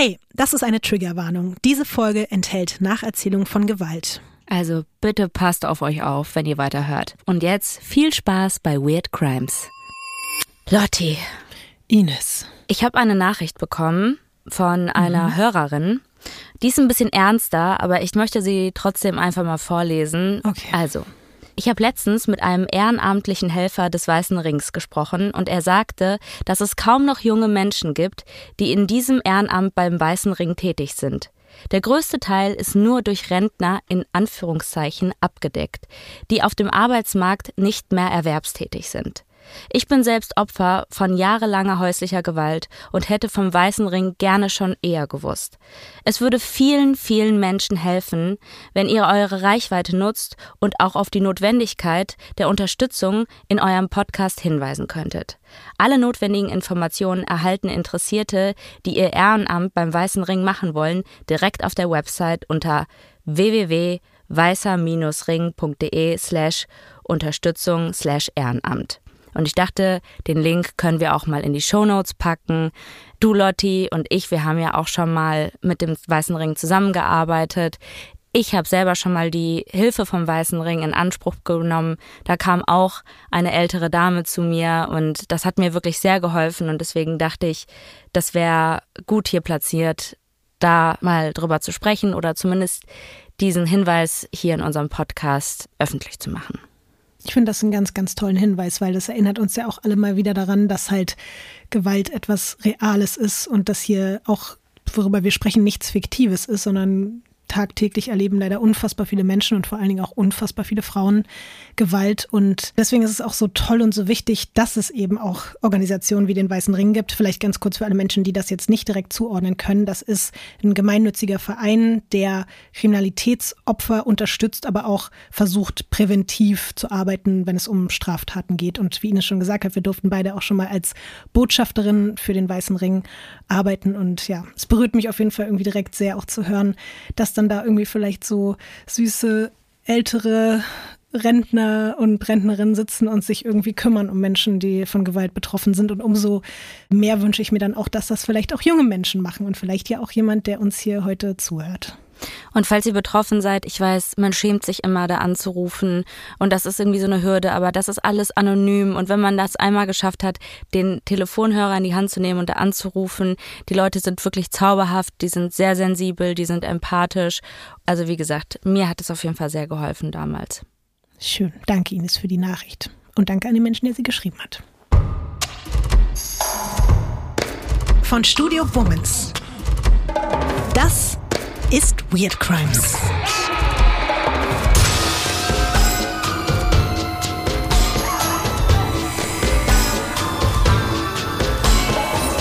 Hey, das ist eine Triggerwarnung. Diese Folge enthält Nacherzählung von Gewalt. Also bitte passt auf euch auf, wenn ihr weiterhört. Und jetzt viel Spaß bei Weird Crimes. Lotti. Ines. Ich habe eine Nachricht bekommen von einer mhm. Hörerin. Die ist ein bisschen ernster, aber ich möchte sie trotzdem einfach mal vorlesen. Okay. Also, ich habe letztens mit einem ehrenamtlichen Helfer des Weißen Rings gesprochen und er sagte, dass es kaum noch junge Menschen gibt, die in diesem Ehrenamt beim Weißen Ring tätig sind. Der größte Teil ist nur durch Rentner in Anführungszeichen abgedeckt, die auf dem Arbeitsmarkt nicht mehr erwerbstätig sind. Ich bin selbst Opfer von jahrelanger häuslicher Gewalt und hätte vom Weißen Ring gerne schon eher gewusst. Es würde vielen, vielen Menschen helfen, wenn ihr eure Reichweite nutzt und auch auf die Notwendigkeit der Unterstützung in eurem Podcast hinweisen könntet. Alle notwendigen Informationen erhalten Interessierte, die ihr Ehrenamt beim Weißen Ring machen wollen, direkt auf der Website unter www.weißer-ring.de slash Unterstützung slash Ehrenamt. Und ich dachte, den Link können wir auch mal in die Show Notes packen. Du, Lotti und ich, wir haben ja auch schon mal mit dem Weißen Ring zusammengearbeitet. Ich habe selber schon mal die Hilfe vom Weißen Ring in Anspruch genommen. Da kam auch eine ältere Dame zu mir und das hat mir wirklich sehr geholfen und deswegen dachte ich, das wäre gut hier platziert, da mal drüber zu sprechen oder zumindest diesen Hinweis hier in unserem Podcast öffentlich zu machen. Ich finde das einen ganz, ganz tollen Hinweis, weil das erinnert uns ja auch alle mal wieder daran, dass halt Gewalt etwas Reales ist und dass hier auch, worüber wir sprechen, nichts Fiktives ist, sondern tagtäglich erleben leider unfassbar viele Menschen und vor allen Dingen auch unfassbar viele Frauen Gewalt. Und deswegen ist es auch so toll und so wichtig, dass es eben auch Organisationen wie den Weißen Ring gibt. Vielleicht ganz kurz für alle Menschen, die das jetzt nicht direkt zuordnen können. Das ist ein gemeinnütziger Verein, der Kriminalitätsopfer unterstützt, aber auch versucht, präventiv zu arbeiten, wenn es um Straftaten geht. Und wie Ines schon gesagt hat, wir durften beide auch schon mal als Botschafterin für den Weißen Ring arbeiten. Und ja, es berührt mich auf jeden Fall irgendwie direkt sehr auch zu hören, dass dann da irgendwie vielleicht so süße ältere Rentner und Rentnerinnen sitzen und sich irgendwie kümmern um Menschen, die von Gewalt betroffen sind. Und umso mehr wünsche ich mir dann auch, dass das vielleicht auch junge Menschen machen und vielleicht ja auch jemand, der uns hier heute zuhört. Und falls ihr betroffen seid, ich weiß, man schämt sich immer da anzurufen und das ist irgendwie so eine Hürde, aber das ist alles anonym und wenn man das einmal geschafft hat, den Telefonhörer in die Hand zu nehmen und da anzurufen, die Leute sind wirklich zauberhaft, die sind sehr sensibel, die sind empathisch. Also wie gesagt, mir hat es auf jeden Fall sehr geholfen damals. Schön, danke Ines für die Nachricht und danke an den Menschen, der sie geschrieben hat. Von Studio Womans. Das ist Weird Crimes.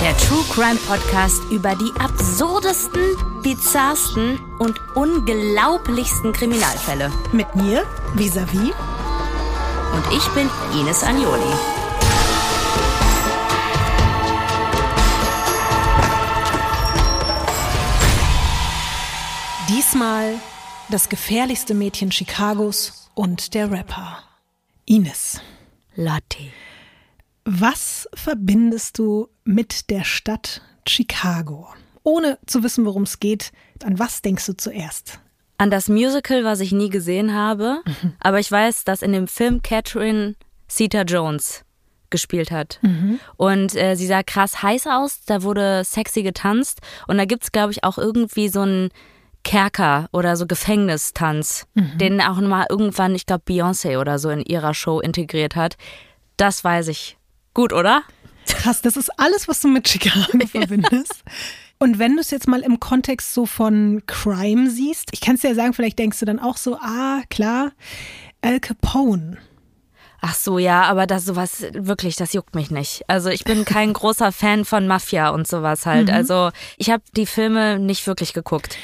Der True Crime Podcast über die absurdesten, bizarrsten und unglaublichsten Kriminalfälle. Mit mir, Visavi. Und ich bin Ines Agnoli. Diesmal das gefährlichste Mädchen Chicagos und der Rapper. Ines. Lotti. Was verbindest du mit der Stadt Chicago? Ohne zu wissen, worum es geht, an was denkst du zuerst? An das Musical, was ich nie gesehen habe, mhm. aber ich weiß, dass in dem Film Catherine Zeta Jones gespielt hat. Mhm. Und äh, sie sah krass heiß aus, da wurde sexy getanzt und da gibt es, glaube ich, auch irgendwie so ein Kerker oder so Gefängnistanz, mhm. den auch mal irgendwann, ich glaube, Beyoncé oder so in ihrer Show integriert hat. Das weiß ich. Gut, oder? Krass, das ist alles, was du mit Chicago verbindest. Und wenn du es jetzt mal im Kontext so von Crime siehst, ich kann es dir ja sagen, vielleicht denkst du dann auch so, ah, klar, Al Capone. Ach so, ja, aber das sowas wirklich, das juckt mich nicht. Also ich bin kein großer Fan von Mafia und sowas halt. Mhm. Also ich habe die Filme nicht wirklich geguckt.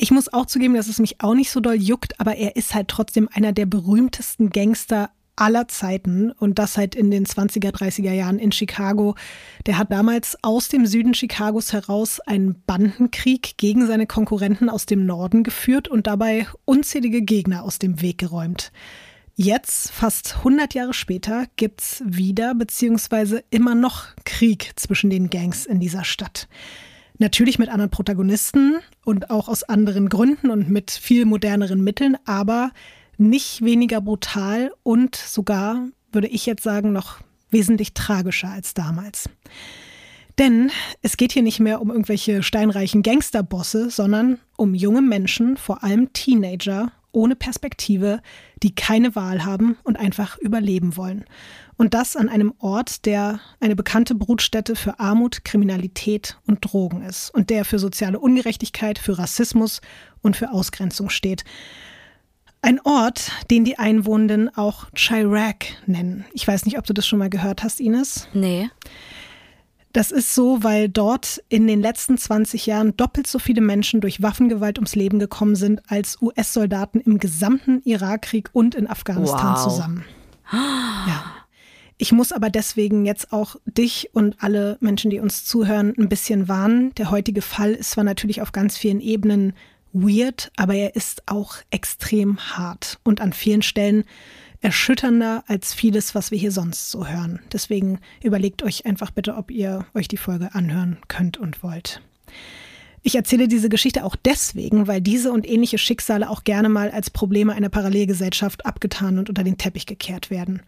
Ich muss auch zugeben, dass es mich auch nicht so doll juckt, aber er ist halt trotzdem einer der berühmtesten Gangster aller Zeiten und das halt in den 20er, 30er Jahren in Chicago. Der hat damals aus dem Süden Chicagos heraus einen Bandenkrieg gegen seine Konkurrenten aus dem Norden geführt und dabei unzählige Gegner aus dem Weg geräumt. Jetzt, fast 100 Jahre später, gibt's wieder beziehungsweise immer noch Krieg zwischen den Gangs in dieser Stadt. Natürlich mit anderen Protagonisten und auch aus anderen Gründen und mit viel moderneren Mitteln, aber nicht weniger brutal und sogar, würde ich jetzt sagen, noch wesentlich tragischer als damals. Denn es geht hier nicht mehr um irgendwelche steinreichen Gangsterbosse, sondern um junge Menschen, vor allem Teenager, ohne Perspektive, die keine Wahl haben und einfach überleben wollen. Und das an einem Ort, der eine bekannte Brutstätte für Armut, Kriminalität und Drogen ist und der für soziale Ungerechtigkeit, für Rassismus und für Ausgrenzung steht. Ein Ort, den die Einwohnenden auch Chirac nennen. Ich weiß nicht, ob du das schon mal gehört hast, Ines. Nee. Das ist so, weil dort in den letzten 20 Jahren doppelt so viele Menschen durch Waffengewalt ums Leben gekommen sind als US-Soldaten im gesamten Irakkrieg und in Afghanistan wow. zusammen. Ja. Ich muss aber deswegen jetzt auch dich und alle Menschen, die uns zuhören, ein bisschen warnen. Der heutige Fall ist zwar natürlich auf ganz vielen Ebenen weird, aber er ist auch extrem hart und an vielen Stellen erschütternder als vieles, was wir hier sonst so hören. Deswegen überlegt euch einfach bitte, ob ihr euch die Folge anhören könnt und wollt. Ich erzähle diese Geschichte auch deswegen, weil diese und ähnliche Schicksale auch gerne mal als Probleme einer Parallelgesellschaft abgetan und unter den Teppich gekehrt werden.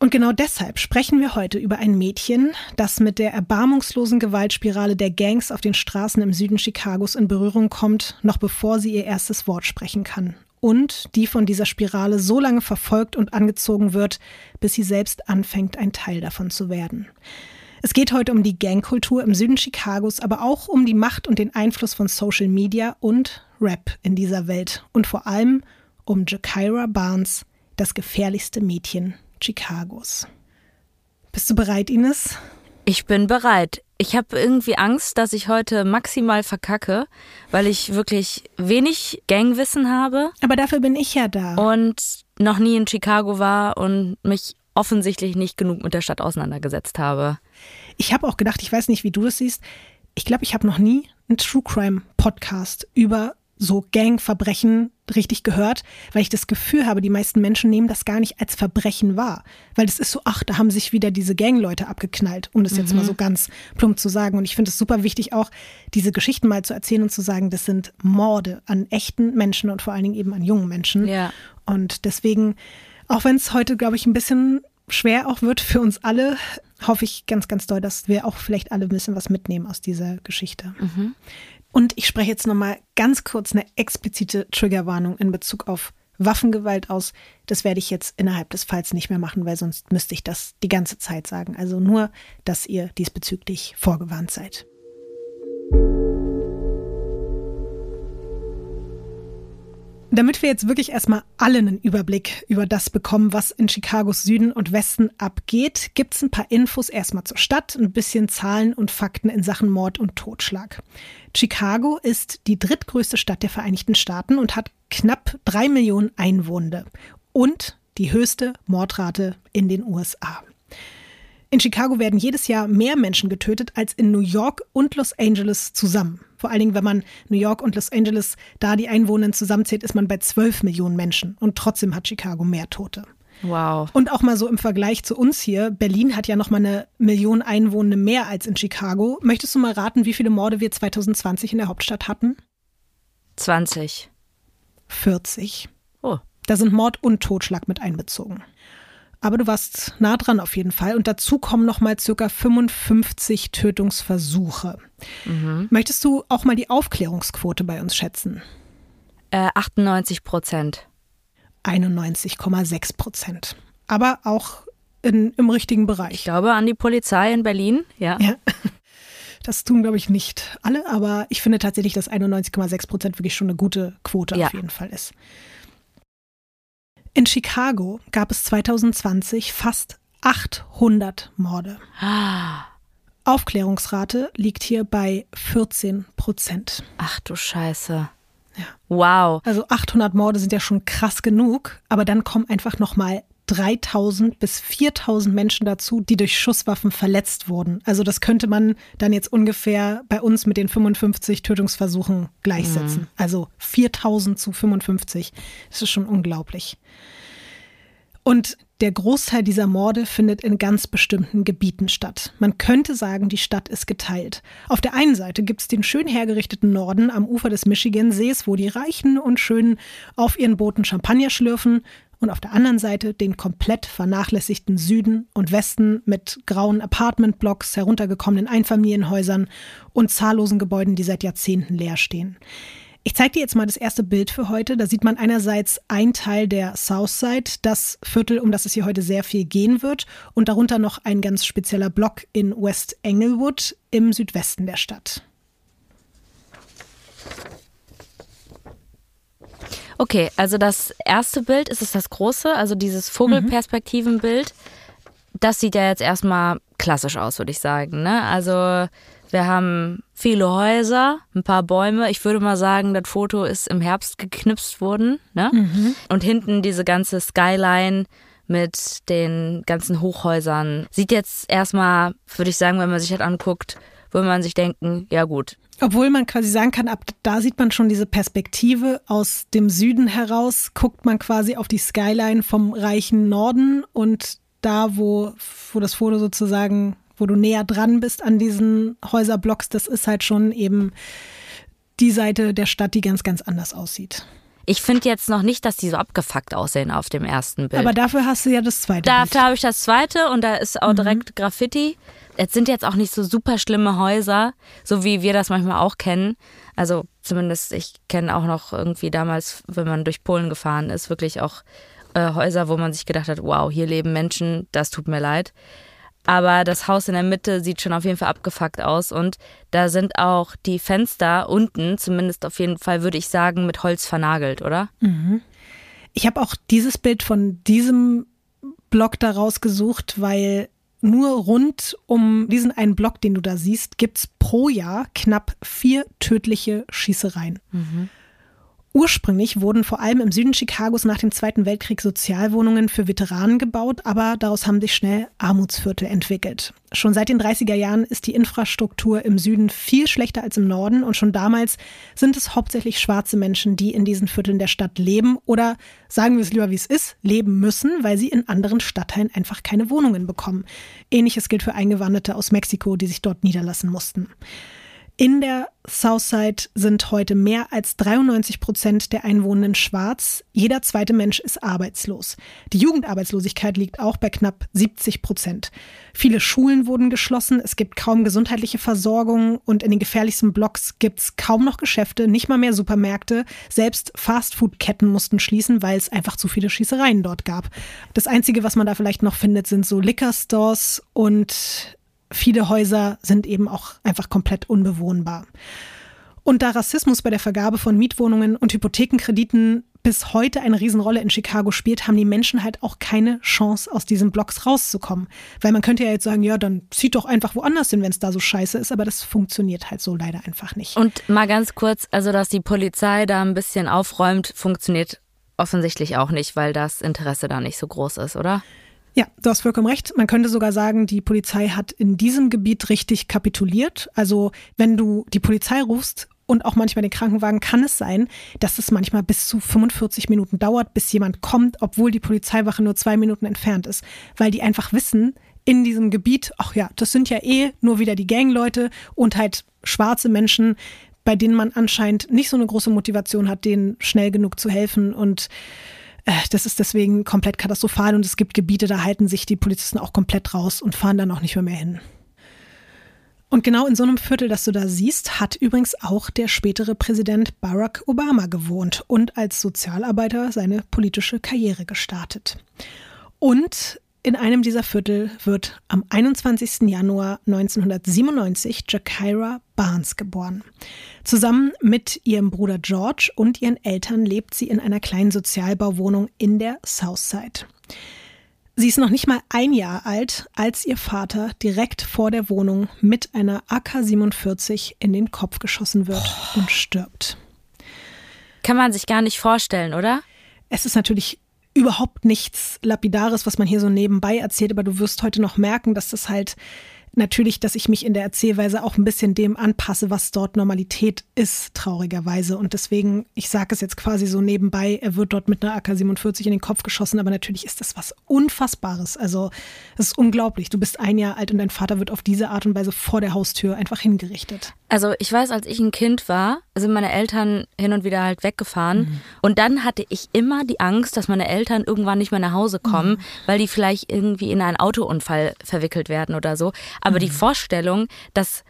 Und genau deshalb sprechen wir heute über ein Mädchen, das mit der erbarmungslosen Gewaltspirale der Gangs auf den Straßen im Süden Chicagos in Berührung kommt, noch bevor sie ihr erstes Wort sprechen kann und die von dieser Spirale so lange verfolgt und angezogen wird, bis sie selbst anfängt, ein Teil davon zu werden. Es geht heute um die Gangkultur im Süden Chicagos, aber auch um die Macht und den Einfluss von Social Media und Rap in dieser Welt und vor allem um Jakira Barnes, das gefährlichste Mädchen Chicagos. Bist du bereit, Ines? Ich bin bereit. Ich habe irgendwie Angst, dass ich heute maximal verkacke, weil ich wirklich wenig Gangwissen habe. Aber dafür bin ich ja da. Und noch nie in Chicago war und mich offensichtlich nicht genug mit der Stadt auseinandergesetzt habe. Ich habe auch gedacht, ich weiß nicht, wie du das siehst. Ich glaube, ich habe noch nie einen True Crime Podcast über so Gangverbrechen richtig gehört, weil ich das Gefühl habe, die meisten Menschen nehmen das gar nicht als Verbrechen wahr. Weil das ist so, ach, da haben sich wieder diese Gangleute abgeknallt, um das jetzt mhm. mal so ganz plump zu sagen. Und ich finde es super wichtig, auch diese Geschichten mal zu erzählen und zu sagen, das sind Morde an echten Menschen und vor allen Dingen eben an jungen Menschen. Ja. Und deswegen, auch wenn es heute, glaube ich, ein bisschen schwer auch wird für uns alle, hoffe ich ganz, ganz doll, dass wir auch vielleicht alle ein bisschen was mitnehmen aus dieser Geschichte. Mhm. Und ich spreche jetzt nochmal ganz kurz eine explizite Triggerwarnung in Bezug auf Waffengewalt aus. Das werde ich jetzt innerhalb des Falls nicht mehr machen, weil sonst müsste ich das die ganze Zeit sagen. Also nur, dass ihr diesbezüglich vorgewarnt seid. Damit wir jetzt wirklich erstmal alle einen Überblick über das bekommen, was in Chicagos Süden und Westen abgeht, gibt es ein paar Infos erstmal zur Stadt, ein bisschen Zahlen und Fakten in Sachen Mord und Totschlag. Chicago ist die drittgrößte Stadt der Vereinigten Staaten und hat knapp drei Millionen Einwohner und die höchste Mordrate in den USA. In Chicago werden jedes Jahr mehr Menschen getötet als in New York und Los Angeles zusammen. Vor allen Dingen, wenn man New York und Los Angeles da die Einwohner zusammenzählt, ist man bei 12 Millionen Menschen. Und trotzdem hat Chicago mehr Tote. Wow. Und auch mal so im Vergleich zu uns hier. Berlin hat ja noch mal eine Million Einwohner mehr als in Chicago. Möchtest du mal raten, wie viele Morde wir 2020 in der Hauptstadt hatten? 20. 40. Oh. Da sind Mord und Totschlag mit einbezogen. Aber du warst nah dran auf jeden Fall. Und dazu kommen noch mal circa 55 Tötungsversuche. Mhm. Möchtest du auch mal die Aufklärungsquote bei uns schätzen? Äh, 98 Prozent. 91,6 Prozent. Aber auch in, im richtigen Bereich. Ich glaube an die Polizei in Berlin, ja. ja. Das tun, glaube ich, nicht alle, aber ich finde tatsächlich, dass 91,6 Prozent wirklich schon eine gute Quote ja. auf jeden Fall ist. In Chicago gab es 2020 fast 800 Morde. Ah. Aufklärungsrate liegt hier bei 14 Prozent. Ach du Scheiße. Ja. Wow. Also 800 Morde sind ja schon krass genug, aber dann kommen einfach noch mal 3000 bis 4000 Menschen dazu, die durch Schusswaffen verletzt wurden. Also das könnte man dann jetzt ungefähr bei uns mit den 55 Tötungsversuchen gleichsetzen. Mhm. Also 4000 zu 55. Das ist schon unglaublich. Und der Großteil dieser Morde findet in ganz bestimmten Gebieten statt. Man könnte sagen, die Stadt ist geteilt. Auf der einen Seite gibt es den schön hergerichteten Norden am Ufer des Michigan-Sees, wo die Reichen und Schönen auf ihren Booten Champagner schlürfen. Und auf der anderen Seite den komplett vernachlässigten Süden und Westen mit grauen Apartmentblocks, heruntergekommenen Einfamilienhäusern und zahllosen Gebäuden, die seit Jahrzehnten leer stehen. Ich zeige dir jetzt mal das erste Bild für heute. Da sieht man einerseits ein Teil der Southside, das Viertel, um das es hier heute sehr viel gehen wird, und darunter noch ein ganz spezieller Block in West Englewood im Südwesten der Stadt. Okay, also das erste Bild ist es das große, also dieses Vogelperspektivenbild. Das sieht ja jetzt erstmal klassisch aus, würde ich sagen. Ne? Also wir haben viele Häuser, ein paar Bäume. Ich würde mal sagen, das Foto ist im Herbst geknipst worden. Ne? Mhm. Und hinten diese ganze Skyline mit den ganzen Hochhäusern. Sieht jetzt erstmal, würde ich sagen, wenn man sich das anguckt, würde man sich denken, ja gut. Obwohl man quasi sagen kann, ab da sieht man schon diese Perspektive aus dem Süden heraus, guckt man quasi auf die Skyline vom reichen Norden und da, wo, wo das Foto sozusagen wo du näher dran bist an diesen Häuserblocks, das ist halt schon eben die Seite der Stadt, die ganz, ganz anders aussieht. Ich finde jetzt noch nicht, dass die so abgefuckt aussehen auf dem ersten Bild. Aber dafür hast du ja das zweite. Dafür habe ich das zweite und da ist auch mhm. direkt Graffiti. Es sind jetzt auch nicht so super schlimme Häuser, so wie wir das manchmal auch kennen. Also zumindest, ich kenne auch noch irgendwie damals, wenn man durch Polen gefahren ist, wirklich auch äh, Häuser, wo man sich gedacht hat, wow, hier leben Menschen, das tut mir leid. Aber das Haus in der Mitte sieht schon auf jeden Fall abgefuckt aus und da sind auch die Fenster unten, zumindest auf jeden Fall würde ich sagen, mit Holz vernagelt, oder? Mhm. Ich habe auch dieses Bild von diesem Block da rausgesucht, weil nur rund um diesen einen Block, den du da siehst, gibt es pro Jahr knapp vier tödliche Schießereien. Mhm. Ursprünglich wurden vor allem im Süden Chicagos nach dem Zweiten Weltkrieg Sozialwohnungen für Veteranen gebaut, aber daraus haben sich schnell Armutsviertel entwickelt. Schon seit den 30er Jahren ist die Infrastruktur im Süden viel schlechter als im Norden und schon damals sind es hauptsächlich schwarze Menschen, die in diesen Vierteln der Stadt leben oder, sagen wir es lieber wie es ist, leben müssen, weil sie in anderen Stadtteilen einfach keine Wohnungen bekommen. Ähnliches gilt für Eingewanderte aus Mexiko, die sich dort niederlassen mussten. In der Southside sind heute mehr als 93 Prozent der Einwohnenden schwarz. Jeder zweite Mensch ist arbeitslos. Die Jugendarbeitslosigkeit liegt auch bei knapp 70 Prozent. Viele Schulen wurden geschlossen, es gibt kaum gesundheitliche Versorgung und in den gefährlichsten Blocks gibt es kaum noch Geschäfte, nicht mal mehr Supermärkte. Selbst Fastfood-Ketten mussten schließen, weil es einfach zu viele Schießereien dort gab. Das Einzige, was man da vielleicht noch findet, sind so Liquor-Stores und viele Häuser sind eben auch einfach komplett unbewohnbar. Und da Rassismus bei der Vergabe von Mietwohnungen und Hypothekenkrediten bis heute eine Riesenrolle in Chicago spielt, haben die Menschen halt auch keine Chance, aus diesen Blocks rauszukommen. Weil man könnte ja jetzt sagen, ja, dann zieht doch einfach woanders hin, wenn es da so scheiße ist, aber das funktioniert halt so leider einfach nicht. Und mal ganz kurz, also dass die Polizei da ein bisschen aufräumt, funktioniert offensichtlich auch nicht, weil das Interesse da nicht so groß ist, oder? Ja, du hast vollkommen recht. Man könnte sogar sagen, die Polizei hat in diesem Gebiet richtig kapituliert. Also wenn du die Polizei rufst und auch manchmal den Krankenwagen, kann es sein, dass es manchmal bis zu 45 Minuten dauert, bis jemand kommt, obwohl die Polizeiwache nur zwei Minuten entfernt ist, weil die einfach wissen, in diesem Gebiet, ach ja, das sind ja eh nur wieder die Gangleute und halt schwarze Menschen, bei denen man anscheinend nicht so eine große Motivation hat, denen schnell genug zu helfen und das ist deswegen komplett katastrophal und es gibt Gebiete, da halten sich die Polizisten auch komplett raus und fahren dann auch nicht mehr, mehr hin. Und genau in so einem Viertel, das du da siehst, hat übrigens auch der spätere Präsident Barack Obama gewohnt und als Sozialarbeiter seine politische Karriere gestartet. Und in einem dieser Viertel wird am 21. Januar 1997 Jakira Barnes geboren. Zusammen mit ihrem Bruder George und ihren Eltern lebt sie in einer kleinen Sozialbauwohnung in der Southside. Sie ist noch nicht mal ein Jahr alt, als ihr Vater direkt vor der Wohnung mit einer AK-47 in den Kopf geschossen wird oh. und stirbt. Kann man sich gar nicht vorstellen, oder? Es ist natürlich überhaupt nichts Lapidares, was man hier so nebenbei erzählt, aber du wirst heute noch merken, dass das halt natürlich, dass ich mich in der Erzählweise auch ein bisschen dem anpasse, was dort Normalität ist, traurigerweise. Und deswegen, ich sage es jetzt quasi so nebenbei, er wird dort mit einer AK-47 in den Kopf geschossen, aber natürlich ist das was Unfassbares. Also es ist unglaublich. Du bist ein Jahr alt und dein Vater wird auf diese Art und Weise vor der Haustür einfach hingerichtet. Also ich weiß, als ich ein Kind war, sind meine Eltern hin und wieder halt weggefahren. Mhm. Und dann hatte ich immer die Angst, dass meine Eltern irgendwann nicht mehr nach Hause kommen, mhm. weil die vielleicht irgendwie in einen Autounfall verwickelt werden oder so. Aber mhm. die Vorstellung, dass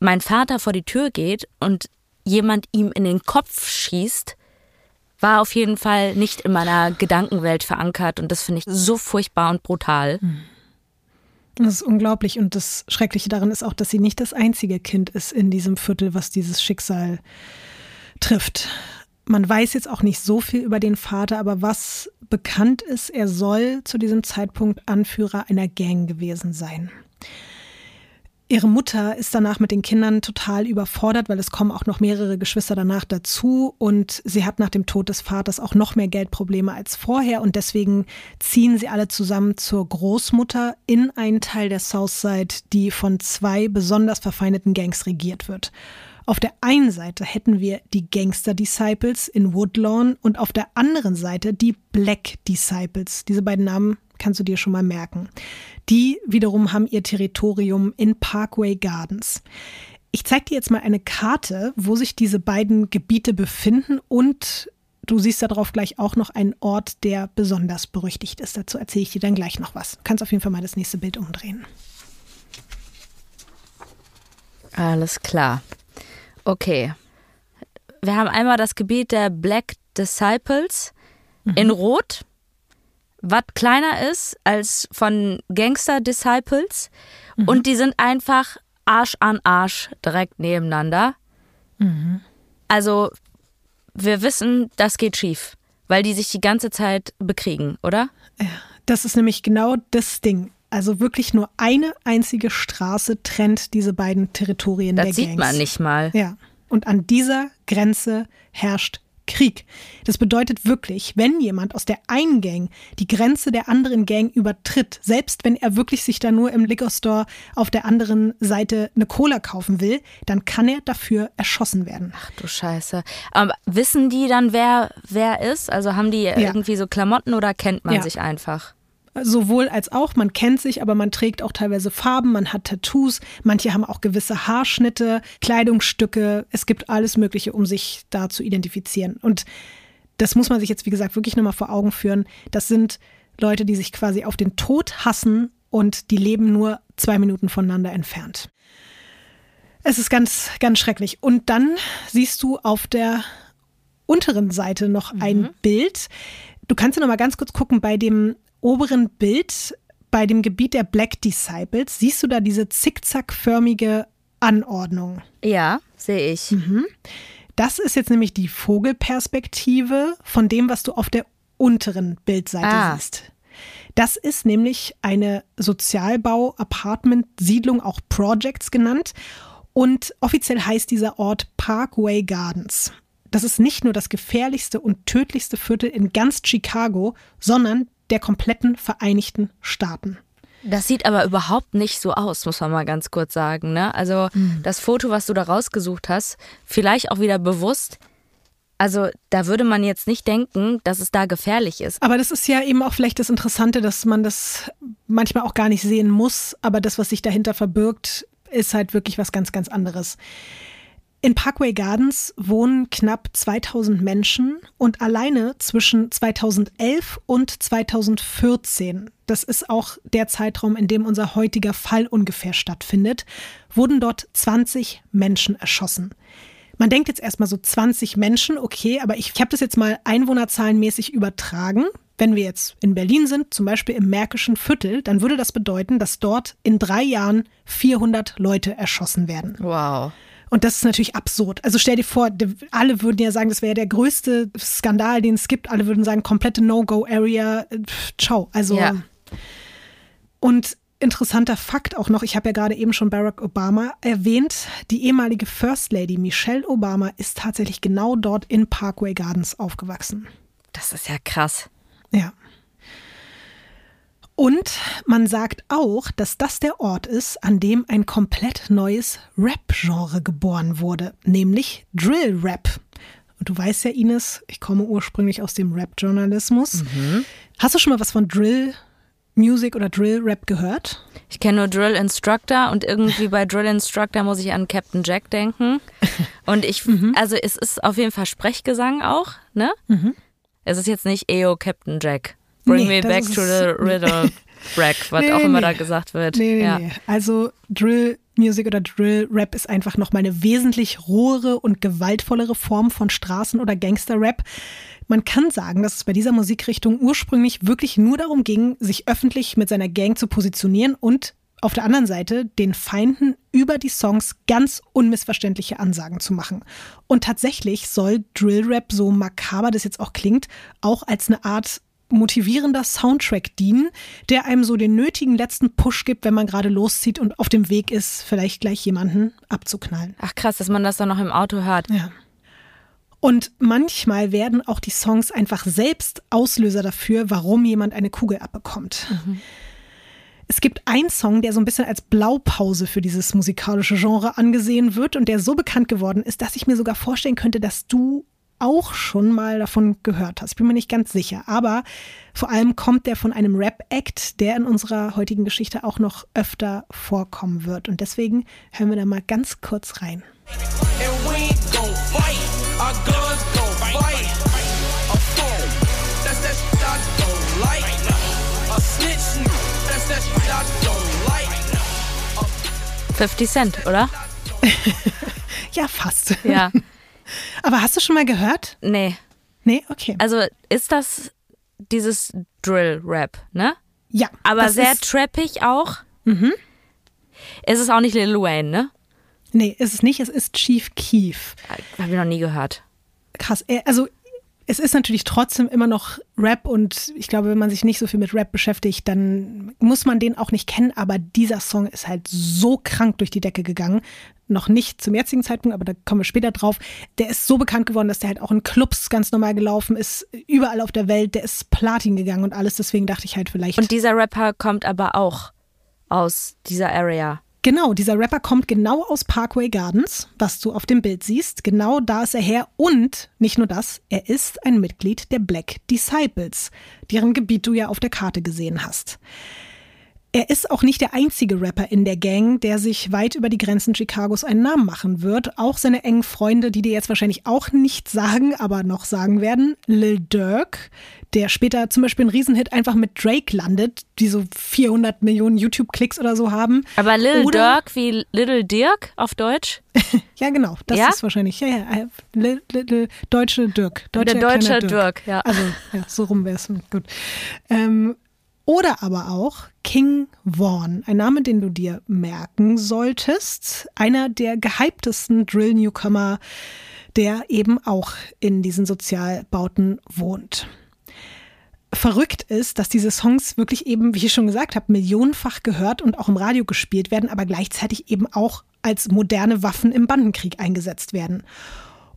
mein Vater vor die Tür geht und jemand ihm in den Kopf schießt, war auf jeden Fall nicht in meiner Gedankenwelt verankert und das finde ich so furchtbar und brutal. Mhm. Das ist unglaublich und das Schreckliche daran ist auch, dass sie nicht das einzige Kind ist in diesem Viertel, was dieses Schicksal trifft. Man weiß jetzt auch nicht so viel über den Vater, aber was bekannt ist, er soll zu diesem Zeitpunkt Anführer einer Gang gewesen sein. Ihre Mutter ist danach mit den Kindern total überfordert, weil es kommen auch noch mehrere Geschwister danach dazu und sie hat nach dem Tod des Vaters auch noch mehr Geldprobleme als vorher und deswegen ziehen sie alle zusammen zur Großmutter in einen Teil der Southside, die von zwei besonders verfeindeten Gangs regiert wird. Auf der einen Seite hätten wir die Gangster Disciples in Woodlawn und auf der anderen Seite die Black Disciples. Diese beiden Namen kannst du dir schon mal merken. Die wiederum haben ihr Territorium in Parkway Gardens. Ich zeige dir jetzt mal eine Karte, wo sich diese beiden Gebiete befinden und du siehst darauf gleich auch noch einen Ort, der besonders berüchtigt ist. Dazu erzähle ich dir dann gleich noch was. Du kannst auf jeden Fall mal das nächste Bild umdrehen. Alles klar. Okay. Wir haben einmal das Gebiet der Black Disciples mhm. in Rot was kleiner ist als von Gangster Disciples. Mhm. Und die sind einfach Arsch an Arsch direkt nebeneinander. Mhm. Also, wir wissen, das geht schief, weil die sich die ganze Zeit bekriegen, oder? Ja, das ist nämlich genau das Ding. Also wirklich nur eine einzige Straße trennt diese beiden Territorien das der Gangs. Das sieht man nicht mal. Ja. Und an dieser Grenze herrscht Krieg. Das bedeutet wirklich, wenn jemand aus der einen Gang die Grenze der anderen Gang übertritt, selbst wenn er wirklich sich da nur im Liquor Store auf der anderen Seite eine Cola kaufen will, dann kann er dafür erschossen werden. Ach du Scheiße. Aber wissen die dann, wer wer ist? Also haben die ja. irgendwie so Klamotten oder kennt man ja. sich einfach? Sowohl als auch, man kennt sich, aber man trägt auch teilweise Farben, man hat Tattoos, manche haben auch gewisse Haarschnitte, Kleidungsstücke, es gibt alles Mögliche, um sich da zu identifizieren. Und das muss man sich jetzt, wie gesagt, wirklich nochmal vor Augen führen. Das sind Leute, die sich quasi auf den Tod hassen und die leben nur zwei Minuten voneinander entfernt. Es ist ganz, ganz schrecklich. Und dann siehst du auf der unteren Seite noch ein mhm. Bild. Du kannst ja noch mal ganz kurz gucken bei dem oberen Bild bei dem Gebiet der Black Disciples, siehst du da diese zickzackförmige Anordnung? Ja, sehe ich. Mhm. Das ist jetzt nämlich die Vogelperspektive von dem, was du auf der unteren Bildseite ah. siehst. Das ist nämlich eine Sozialbau-Apartment-Siedlung, auch Projects genannt. Und offiziell heißt dieser Ort Parkway Gardens. Das ist nicht nur das gefährlichste und tödlichste Viertel in ganz Chicago, sondern der kompletten Vereinigten Staaten. Das sieht aber überhaupt nicht so aus, muss man mal ganz kurz sagen. Ne? Also mhm. das Foto, was du da rausgesucht hast, vielleicht auch wieder bewusst. Also da würde man jetzt nicht denken, dass es da gefährlich ist. Aber das ist ja eben auch vielleicht das Interessante, dass man das manchmal auch gar nicht sehen muss. Aber das, was sich dahinter verbirgt, ist halt wirklich was ganz, ganz anderes. In Parkway Gardens wohnen knapp 2000 Menschen und alleine zwischen 2011 und 2014, das ist auch der Zeitraum, in dem unser heutiger Fall ungefähr stattfindet, wurden dort 20 Menschen erschossen. Man denkt jetzt erstmal so 20 Menschen, okay, aber ich, ich habe das jetzt mal einwohnerzahlenmäßig übertragen. Wenn wir jetzt in Berlin sind, zum Beispiel im Märkischen Viertel, dann würde das bedeuten, dass dort in drei Jahren 400 Leute erschossen werden. Wow. Und das ist natürlich absurd. Also stell dir vor, alle würden ja sagen, das wäre der größte Skandal, den es gibt. Alle würden sagen, komplette No-Go-Area. Ciao. Also. Ja. Und interessanter Fakt auch noch, ich habe ja gerade eben schon Barack Obama erwähnt, die ehemalige First Lady Michelle Obama ist tatsächlich genau dort in Parkway Gardens aufgewachsen. Das ist ja krass. Ja. Und man sagt auch, dass das der Ort ist, an dem ein komplett neues Rap-Genre geboren wurde, nämlich Drill-Rap. Und du weißt ja, Ines, ich komme ursprünglich aus dem Rap-Journalismus. Mhm. Hast du schon mal was von Drill Music oder Drill Rap gehört? Ich kenne nur Drill Instructor und irgendwie bei Drill Instructor muss ich an Captain Jack denken. Und ich, mhm. also es ist auf jeden Fall Sprechgesang auch, ne? Mhm. Es ist jetzt nicht EO Captain Jack. Bring nee, me back to the riddle Rack, was nee, auch immer nee. da gesagt wird. Nee, ja. Also Drill Music oder Drill Rap ist einfach nochmal eine wesentlich rohere und gewaltvollere Form von Straßen- oder Gangster-Rap. Man kann sagen, dass es bei dieser Musikrichtung ursprünglich wirklich nur darum ging, sich öffentlich mit seiner Gang zu positionieren und auf der anderen Seite den Feinden über die Songs ganz unmissverständliche Ansagen zu machen. Und tatsächlich soll Drill Rap, so makaber das jetzt auch klingt, auch als eine Art motivierender Soundtrack dienen, der einem so den nötigen letzten Push gibt, wenn man gerade loszieht und auf dem Weg ist, vielleicht gleich jemanden abzuknallen. Ach krass, dass man das dann noch im Auto hört. Ja. Und manchmal werden auch die Songs einfach selbst Auslöser dafür, warum jemand eine Kugel abbekommt. Mhm. Es gibt einen Song, der so ein bisschen als Blaupause für dieses musikalische Genre angesehen wird und der so bekannt geworden ist, dass ich mir sogar vorstellen könnte, dass du auch schon mal davon gehört hast. Ich bin mir nicht ganz sicher. Aber vor allem kommt der von einem Rap-Act, der in unserer heutigen Geschichte auch noch öfter vorkommen wird. Und deswegen hören wir da mal ganz kurz rein. Fifty Cent, oder? ja, fast. Ja. Aber hast du schon mal gehört? Nee. Nee, okay. Also ist das dieses Drill-Rap, ne? Ja. Aber sehr trappig auch. Mhm. Ist es auch nicht Lil Wayne, ne? Nee, ist es nicht. Es ist Chief Keef. Hab ich noch nie gehört. Krass. Also es ist natürlich trotzdem immer noch Rap und ich glaube, wenn man sich nicht so viel mit Rap beschäftigt, dann muss man den auch nicht kennen. Aber dieser Song ist halt so krank durch die Decke gegangen. Noch nicht zum jetzigen Zeitpunkt, aber da kommen wir später drauf. Der ist so bekannt geworden, dass der halt auch in Clubs ganz normal gelaufen ist, überall auf der Welt. Der ist Platin gegangen und alles. Deswegen dachte ich halt vielleicht. Und dieser Rapper kommt aber auch aus dieser Area. Genau, dieser Rapper kommt genau aus Parkway Gardens, was du auf dem Bild siehst. Genau da ist er her. Und nicht nur das, er ist ein Mitglied der Black Disciples, deren Gebiet du ja auf der Karte gesehen hast. Er ist auch nicht der einzige Rapper in der Gang, der sich weit über die Grenzen Chicagos einen Namen machen wird. Auch seine engen Freunde, die dir jetzt wahrscheinlich auch nicht sagen, aber noch sagen werden. Lil Durk, der später zum Beispiel einen Riesenhit einfach mit Drake landet, die so 400 Millionen YouTube-Klicks oder so haben. Aber Lil oder, Durk wie Little Dirk auf Deutsch? ja, genau. Das ja? ist wahrscheinlich. Ja, ja. Little, little deutsche Dirk. Deutscher, Der deutsche Dirk. Dirk. ja. Also, ja, so rum wäre es. Gut. Ähm, oder aber auch King Vaughn, ein Name, den du dir merken solltest. Einer der gehyptesten Drill-Newcomer, der eben auch in diesen Sozialbauten wohnt. Verrückt ist, dass diese Songs wirklich eben, wie ich schon gesagt habe, millionenfach gehört und auch im Radio gespielt werden, aber gleichzeitig eben auch als moderne Waffen im Bandenkrieg eingesetzt werden.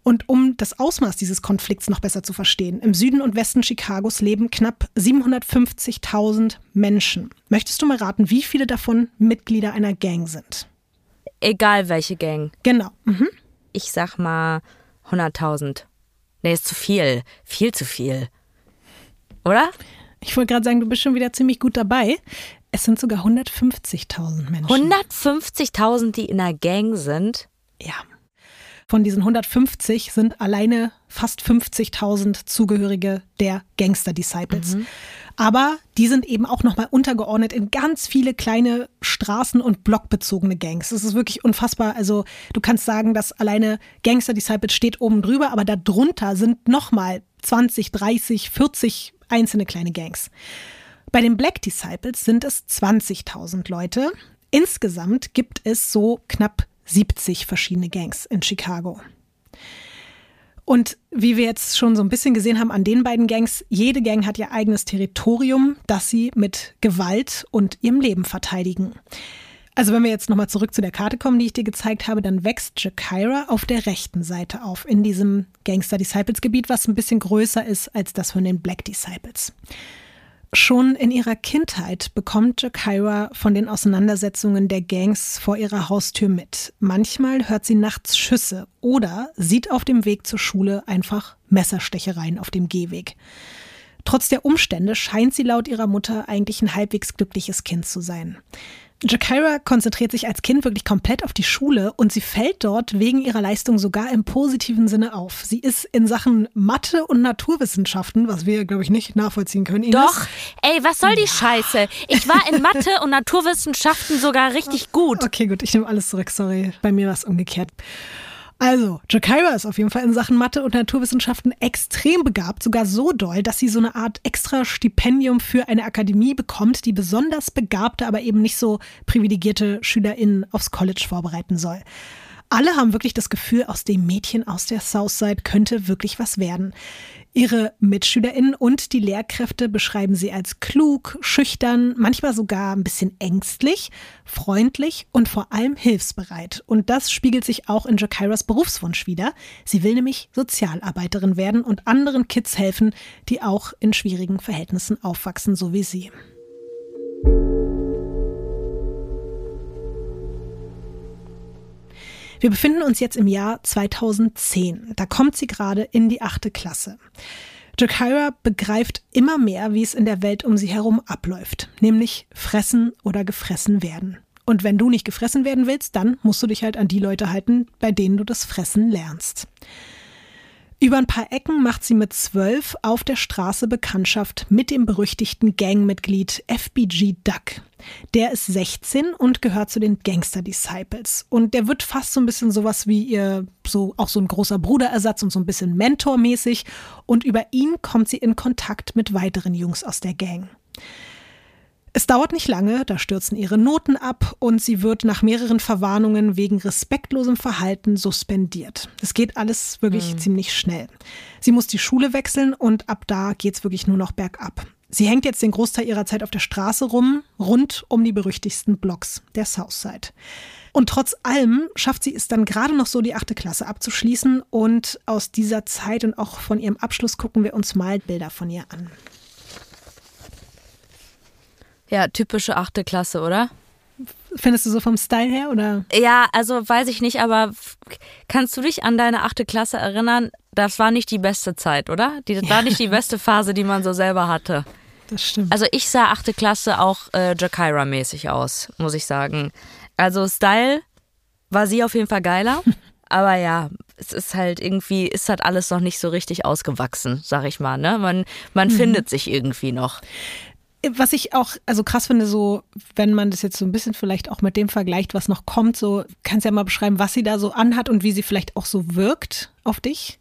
Und um das Ausmaß dieses Konflikts noch besser zu verstehen, im Süden und Westen Chicagos leben knapp 750.000 Menschen. Möchtest du mal raten, wie viele davon Mitglieder einer Gang sind? Egal welche Gang. Genau. Mhm. Ich sag mal 100.000. Nee, ist zu viel. Viel zu viel. Oder? Ich wollte gerade sagen, du bist schon wieder ziemlich gut dabei. Es sind sogar 150.000 Menschen. 150.000, die in einer Gang sind? Ja. Von diesen 150 sind alleine fast 50.000 Zugehörige der Gangster Disciples. Mhm. Aber die sind eben auch nochmal untergeordnet in ganz viele kleine Straßen- und blockbezogene Gangs. Das ist wirklich unfassbar. Also du kannst sagen, dass alleine Gangster Disciples steht oben drüber, aber darunter sind nochmal 20, 30, 40 einzelne kleine Gangs. Bei den Black Disciples sind es 20.000 Leute. Insgesamt gibt es so knapp 70 verschiedene Gangs in Chicago. Und wie wir jetzt schon so ein bisschen gesehen haben an den beiden Gangs, jede Gang hat ihr eigenes Territorium, das sie mit Gewalt und ihrem Leben verteidigen. Also wenn wir jetzt nochmal zurück zu der Karte kommen, die ich dir gezeigt habe, dann wächst Jakira auf der rechten Seite auf, in diesem Gangster Disciples Gebiet, was ein bisschen größer ist als das von den Black Disciples. Schon in ihrer Kindheit bekommt Jakira von den Auseinandersetzungen der Gangs vor ihrer Haustür mit. Manchmal hört sie nachts Schüsse oder sieht auf dem Weg zur Schule einfach Messerstechereien auf dem Gehweg. Trotz der Umstände scheint sie laut ihrer Mutter eigentlich ein halbwegs glückliches Kind zu sein. Jakira konzentriert sich als Kind wirklich komplett auf die Schule und sie fällt dort wegen ihrer Leistung sogar im positiven Sinne auf. Sie ist in Sachen Mathe und Naturwissenschaften, was wir, glaube ich, nicht nachvollziehen können. Ines. Doch, ey, was soll die Scheiße? Ich war in Mathe und Naturwissenschaften sogar richtig gut. Okay, gut, ich nehme alles zurück, sorry. Bei mir war es umgekehrt. Also, Jakira ist auf jeden Fall in Sachen Mathe und Naturwissenschaften extrem begabt, sogar so doll, dass sie so eine Art extra Stipendium für eine Akademie bekommt, die besonders begabte, aber eben nicht so privilegierte SchülerInnen aufs College vorbereiten soll. Alle haben wirklich das Gefühl, aus dem Mädchen aus der Southside könnte wirklich was werden. Ihre MitschülerInnen und die Lehrkräfte beschreiben sie als klug, schüchtern, manchmal sogar ein bisschen ängstlich, freundlich und vor allem hilfsbereit. Und das spiegelt sich auch in Jakiras Berufswunsch wider. Sie will nämlich Sozialarbeiterin werden und anderen Kids helfen, die auch in schwierigen Verhältnissen aufwachsen, so wie sie. Wir befinden uns jetzt im Jahr 2010. Da kommt sie gerade in die achte Klasse. Jakira begreift immer mehr, wie es in der Welt um sie herum abläuft, nämlich fressen oder gefressen werden. Und wenn du nicht gefressen werden willst, dann musst du dich halt an die Leute halten, bei denen du das Fressen lernst. Über ein paar Ecken macht sie mit zwölf auf der Straße Bekanntschaft mit dem berüchtigten Gangmitglied FBG Duck. Der ist 16 und gehört zu den Gangster Disciples. Und der wird fast so ein bisschen sowas wie ihr, so auch so ein großer Bruderersatz und so ein bisschen mentormäßig. Und über ihn kommt sie in Kontakt mit weiteren Jungs aus der Gang. Es dauert nicht lange, da stürzen ihre Noten ab und sie wird nach mehreren Verwarnungen wegen respektlosem Verhalten suspendiert. Es geht alles wirklich mhm. ziemlich schnell. Sie muss die Schule wechseln und ab da geht's wirklich nur noch bergab. Sie hängt jetzt den Großteil ihrer Zeit auf der Straße rum, rund um die berüchtigsten Blocks der Southside. Und trotz allem schafft sie es dann gerade noch so, die achte Klasse abzuschließen. Und aus dieser Zeit und auch von ihrem Abschluss gucken wir uns mal Bilder von ihr an. Ja, typische achte Klasse, oder? Findest du so vom Style her oder? Ja, also weiß ich nicht, aber kannst du dich an deine achte Klasse erinnern? Das war nicht die beste Zeit, oder? Die, das ja. war nicht die beste Phase, die man so selber hatte. Das stimmt. Also ich sah achte Klasse auch äh, Jakira-mäßig aus, muss ich sagen. Also Style war sie auf jeden Fall geiler. aber ja, es ist halt irgendwie, ist halt alles noch nicht so richtig ausgewachsen, sag ich mal. Ne? Man, man mhm. findet sich irgendwie noch was ich auch also krass finde, so wenn man das jetzt so ein bisschen vielleicht auch mit dem vergleicht, was noch kommt, so kannst du ja mal beschreiben, was sie da so anhat und wie sie vielleicht auch so wirkt auf dich.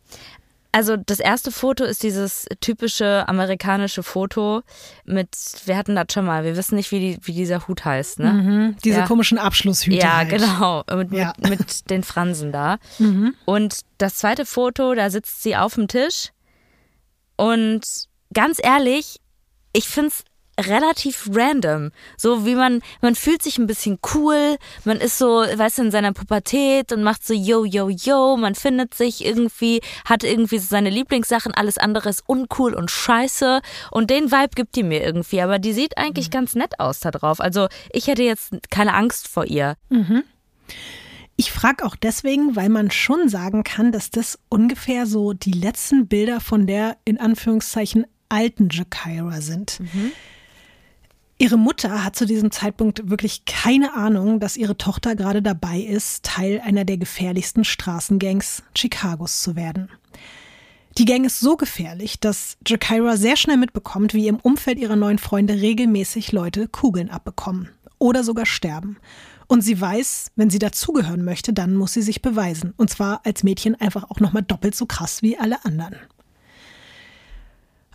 Also das erste Foto ist dieses typische amerikanische Foto mit, wir hatten das schon mal, wir wissen nicht, wie, die, wie dieser Hut heißt, ne? Mhm, diese ja. komischen Abschlusshüte. Ja, halt. genau, mit, ja. Mit, mit, den Fransen da. Mhm. Und das zweite Foto, da sitzt sie auf dem Tisch und ganz ehrlich, ich finde es relativ random. So wie man, man fühlt sich ein bisschen cool, man ist so, weißt du, in seiner Pubertät und macht so yo, yo, yo, man findet sich irgendwie, hat irgendwie so seine Lieblingssachen, alles andere ist uncool und scheiße und den Vibe gibt die mir irgendwie, aber die sieht eigentlich mhm. ganz nett aus da drauf. Also ich hätte jetzt keine Angst vor ihr. Mhm. Ich frage auch deswegen, weil man schon sagen kann, dass das ungefähr so die letzten Bilder von der in Anführungszeichen alten Jakira sind. Mhm. Ihre Mutter hat zu diesem Zeitpunkt wirklich keine Ahnung, dass ihre Tochter gerade dabei ist, Teil einer der gefährlichsten Straßengangs Chicagos zu werden. Die Gang ist so gefährlich, dass Jakira sehr schnell mitbekommt, wie im Umfeld ihrer neuen Freunde regelmäßig Leute Kugeln abbekommen oder sogar sterben. Und sie weiß, wenn sie dazugehören möchte, dann muss sie sich beweisen. Und zwar als Mädchen einfach auch nochmal doppelt so krass wie alle anderen.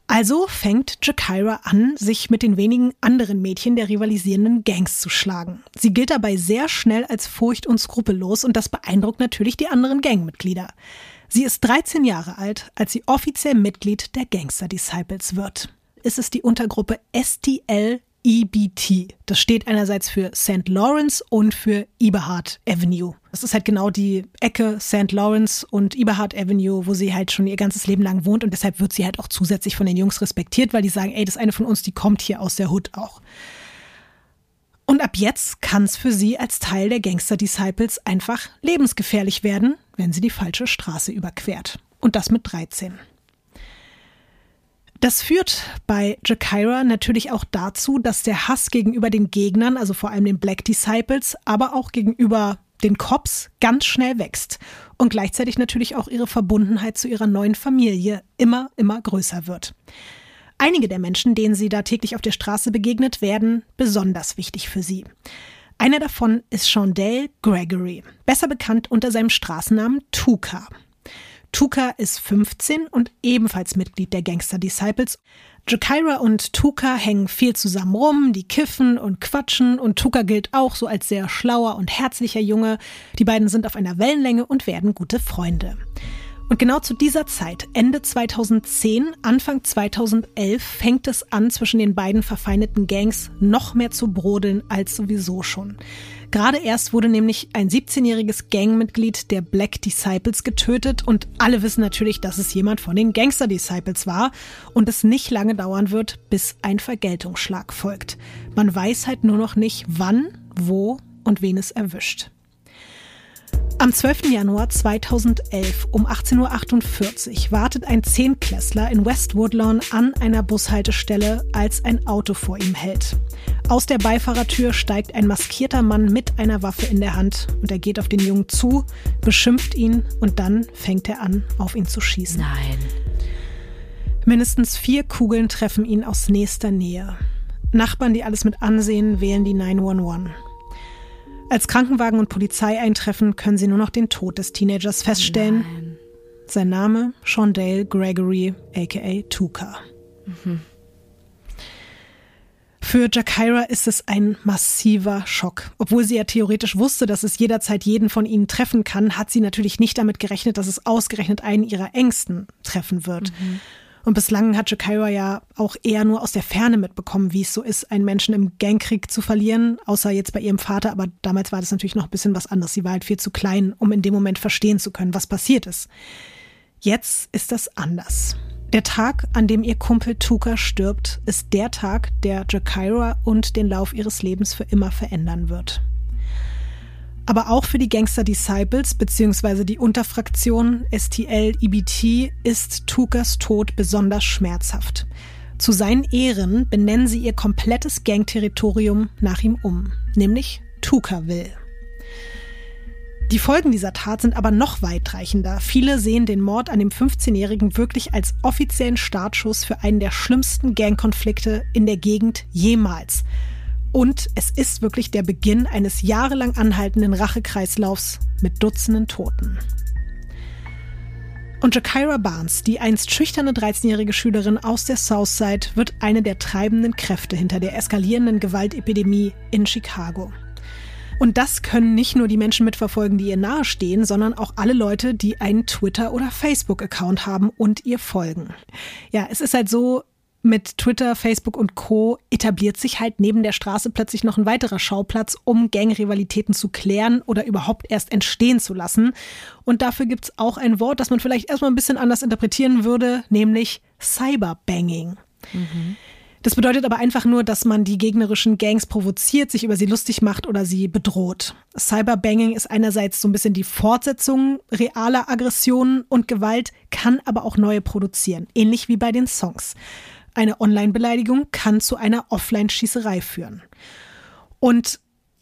Also fängt Jakira an, sich mit den wenigen anderen Mädchen der rivalisierenden Gangs zu schlagen. Sie gilt dabei sehr schnell als furcht- und skrupellos und das beeindruckt natürlich die anderen Gangmitglieder. Sie ist 13 Jahre alt, als sie offiziell Mitglied der Gangster Disciples wird. Es ist die Untergruppe STL EBT. Das steht einerseits für St. Lawrence und für Eberhard Avenue. Das ist halt genau die Ecke St. Lawrence und Eberhard Avenue, wo sie halt schon ihr ganzes Leben lang wohnt und deshalb wird sie halt auch zusätzlich von den Jungs respektiert, weil die sagen, ey, das ist eine von uns, die kommt hier aus der Hood auch. Und ab jetzt kann es für sie als Teil der Gangster Disciples einfach lebensgefährlich werden, wenn sie die falsche Straße überquert. Und das mit 13. Das führt bei Jakira natürlich auch dazu, dass der Hass gegenüber den Gegnern, also vor allem den Black Disciples, aber auch gegenüber den Cops ganz schnell wächst und gleichzeitig natürlich auch ihre Verbundenheit zu ihrer neuen Familie immer, immer größer wird. Einige der Menschen, denen sie da täglich auf der Straße begegnet, werden besonders wichtig für sie. Einer davon ist Shondale Gregory, besser bekannt unter seinem Straßennamen Tuka. Tuka ist 15 und ebenfalls Mitglied der Gangster Disciples. Jakira und Tuka hängen viel zusammen rum, die kiffen und quatschen und Tuka gilt auch so als sehr schlauer und herzlicher Junge. Die beiden sind auf einer Wellenlänge und werden gute Freunde. Und genau zu dieser Zeit, Ende 2010, Anfang 2011, fängt es an, zwischen den beiden verfeindeten Gangs noch mehr zu brodeln als sowieso schon. Gerade erst wurde nämlich ein 17-jähriges Gangmitglied der Black Disciples getötet und alle wissen natürlich, dass es jemand von den Gangster Disciples war und es nicht lange dauern wird, bis ein Vergeltungsschlag folgt. Man weiß halt nur noch nicht, wann, wo und wen es erwischt. Am 12. Januar 2011 um 18.48 Uhr wartet ein Zehnklässler in West Woodlawn an einer Bushaltestelle, als ein Auto vor ihm hält. Aus der Beifahrertür steigt ein maskierter Mann mit einer Waffe in der Hand und er geht auf den Jungen zu, beschimpft ihn und dann fängt er an, auf ihn zu schießen. Nein. Mindestens vier Kugeln treffen ihn aus nächster Nähe. Nachbarn, die alles mit ansehen, wählen die 911. Als Krankenwagen und Polizei eintreffen, können sie nur noch den Tod des Teenagers feststellen. Nein. Sein Name Shondale Gregory, aka Tuka. Mhm. Für Jakira ist es ein massiver Schock. Obwohl sie ja theoretisch wusste, dass es jederzeit jeden von ihnen treffen kann, hat sie natürlich nicht damit gerechnet, dass es ausgerechnet einen ihrer Ängsten treffen wird. Mhm. Und bislang hat Jakira ja auch eher nur aus der Ferne mitbekommen, wie es so ist, einen Menschen im Gangkrieg zu verlieren, außer jetzt bei ihrem Vater. Aber damals war das natürlich noch ein bisschen was anderes. Sie war halt viel zu klein, um in dem Moment verstehen zu können, was passiert ist. Jetzt ist das anders. Der Tag, an dem ihr Kumpel Tuka stirbt, ist der Tag, der Jakira und den Lauf ihres Lebens für immer verändern wird. Aber auch für die Gangster Disciples bzw. die Unterfraktion STL-EBT ist Tukas Tod besonders schmerzhaft. Zu seinen Ehren benennen sie ihr komplettes Gangterritorium nach ihm um, nämlich Tukaville. Die Folgen dieser Tat sind aber noch weitreichender. Viele sehen den Mord an dem 15-Jährigen wirklich als offiziellen Startschuss für einen der schlimmsten Gangkonflikte in der Gegend jemals. Und es ist wirklich der Beginn eines jahrelang anhaltenden Rachekreislaufs mit Dutzenden Toten. Und Jakira Barnes, die einst schüchterne 13-jährige Schülerin aus der Southside, wird eine der treibenden Kräfte hinter der eskalierenden Gewaltepidemie in Chicago. Und das können nicht nur die Menschen mitverfolgen, die ihr nahestehen, sondern auch alle Leute, die einen Twitter- oder Facebook-Account haben und ihr folgen. Ja, es ist halt so, mit Twitter, Facebook und Co. etabliert sich halt neben der Straße plötzlich noch ein weiterer Schauplatz, um Gangrivalitäten zu klären oder überhaupt erst entstehen zu lassen. Und dafür gibt's auch ein Wort, das man vielleicht erstmal ein bisschen anders interpretieren würde, nämlich Cyberbanging. Mhm. Das bedeutet aber einfach nur, dass man die gegnerischen Gangs provoziert, sich über sie lustig macht oder sie bedroht. Cyberbanging ist einerseits so ein bisschen die Fortsetzung realer Aggressionen und Gewalt, kann aber auch neue produzieren, ähnlich wie bei den Songs. Eine Online-Beleidigung kann zu einer Offline-Schießerei führen. Und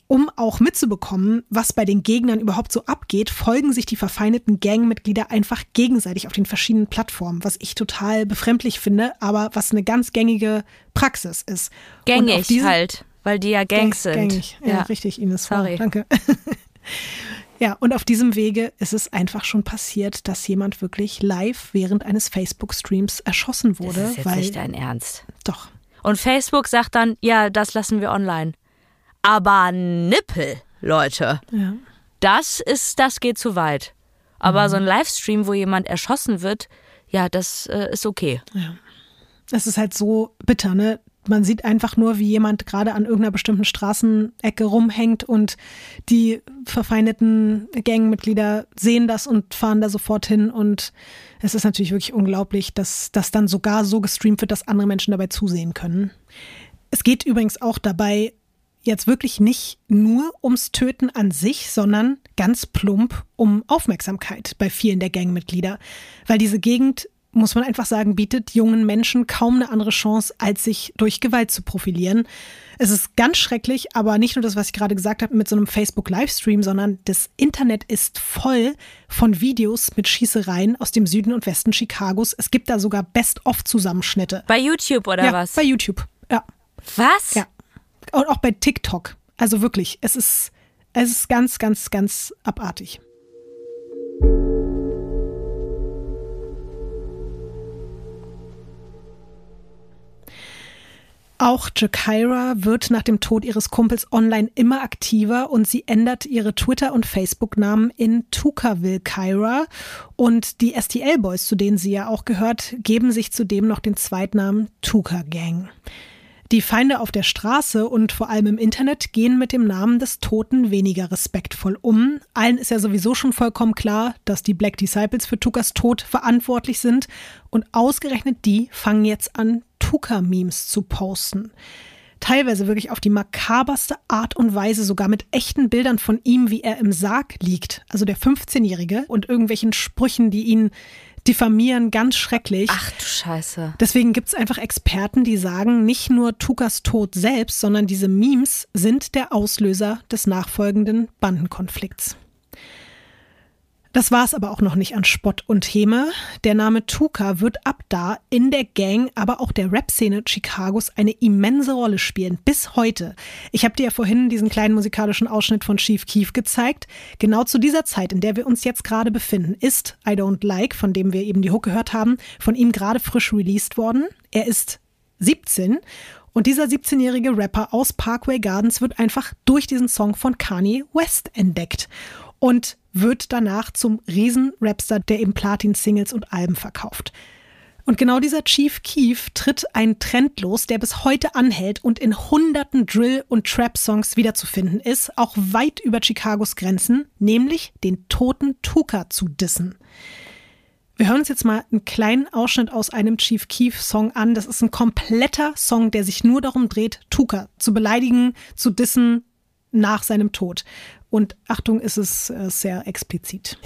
um auch mitzubekommen, was bei den Gegnern überhaupt so abgeht, folgen sich die verfeindeten Gangmitglieder einfach gegenseitig auf den verschiedenen Plattformen, was ich total befremdlich finde, aber was eine ganz gängige Praxis ist. Gängig halt, weil die ja Gangs sind. Gängig, ja, ja. richtig, Ines. Sorry. Danke. Ja, und auf diesem Wege ist es einfach schon passiert, dass jemand wirklich live während eines Facebook-Streams erschossen wurde. Das ist jetzt weil, nicht dein Ernst. Doch. Und Facebook sagt dann, ja, das lassen wir online. Aber Nippel, Leute. Ja. Das ist, das geht zu weit. Aber mhm. so ein Livestream, wo jemand erschossen wird, ja, das äh, ist okay. Ja. Es ist halt so bitter, ne? Man sieht einfach nur, wie jemand gerade an irgendeiner bestimmten Straßenecke rumhängt und die verfeindeten Gangmitglieder sehen das und fahren da sofort hin. Und es ist natürlich wirklich unglaublich, dass das dann sogar so gestreamt wird, dass andere Menschen dabei zusehen können. Es geht übrigens auch dabei jetzt wirklich nicht nur ums Töten an sich, sondern ganz plump um Aufmerksamkeit bei vielen der Gangmitglieder. Weil diese Gegend muss man einfach sagen, bietet jungen Menschen kaum eine andere Chance, als sich durch Gewalt zu profilieren. Es ist ganz schrecklich, aber nicht nur das, was ich gerade gesagt habe mit so einem Facebook-Livestream, sondern das Internet ist voll von Videos mit Schießereien aus dem Süden und Westen Chicagos. Es gibt da sogar Best-of-Zusammenschnitte. Bei YouTube oder ja, was? Bei YouTube, ja. Was? Ja. Und auch bei TikTok. Also wirklich, es ist, es ist ganz, ganz, ganz abartig. Auch Jakira wird nach dem Tod ihres Kumpels online immer aktiver und sie ändert ihre Twitter- und Facebook-Namen in Tukaville Kyra. Und die STL-Boys, zu denen sie ja auch gehört, geben sich zudem noch den Zweitnamen Tuka Gang. Die Feinde auf der Straße und vor allem im Internet gehen mit dem Namen des Toten weniger respektvoll um. Allen ist ja sowieso schon vollkommen klar, dass die Black Disciples für Tukas Tod verantwortlich sind. Und ausgerechnet die fangen jetzt an, Tuka-Memes zu posten. Teilweise wirklich auf die makaberste Art und Weise, sogar mit echten Bildern von ihm, wie er im Sarg liegt, also der 15-Jährige, und irgendwelchen Sprüchen, die ihn diffamieren, ganz schrecklich. Ach du Scheiße. Deswegen gibt es einfach Experten, die sagen, nicht nur Tukas Tod selbst, sondern diese Memes sind der Auslöser des nachfolgenden Bandenkonflikts. Das war es aber auch noch nicht an Spott und Häme. Der Name Tuka wird ab da in der Gang, aber auch der Rap-Szene Chicagos eine immense Rolle spielen, bis heute. Ich habe dir ja vorhin diesen kleinen musikalischen Ausschnitt von Chief Keef gezeigt. Genau zu dieser Zeit, in der wir uns jetzt gerade befinden, ist I Don't Like, von dem wir eben die Hook gehört haben, von ihm gerade frisch released worden. Er ist 17 und dieser 17-jährige Rapper aus Parkway Gardens wird einfach durch diesen Song von Kanye West entdeckt. Und wird danach zum Riesen-Rapstar, der eben Platin-Singles und Alben verkauft. Und genau dieser Chief Keef tritt einen Trend los, der bis heute anhält und in hunderten Drill- und Trap-Songs wiederzufinden ist, auch weit über Chicagos Grenzen, nämlich den toten Tuka zu dissen. Wir hören uns jetzt mal einen kleinen Ausschnitt aus einem Chief Keef-Song an. Das ist ein kompletter Song, der sich nur darum dreht, Tuka zu beleidigen, zu dissen nach seinem Tod. Und Achtung, ist es äh, sehr explizit.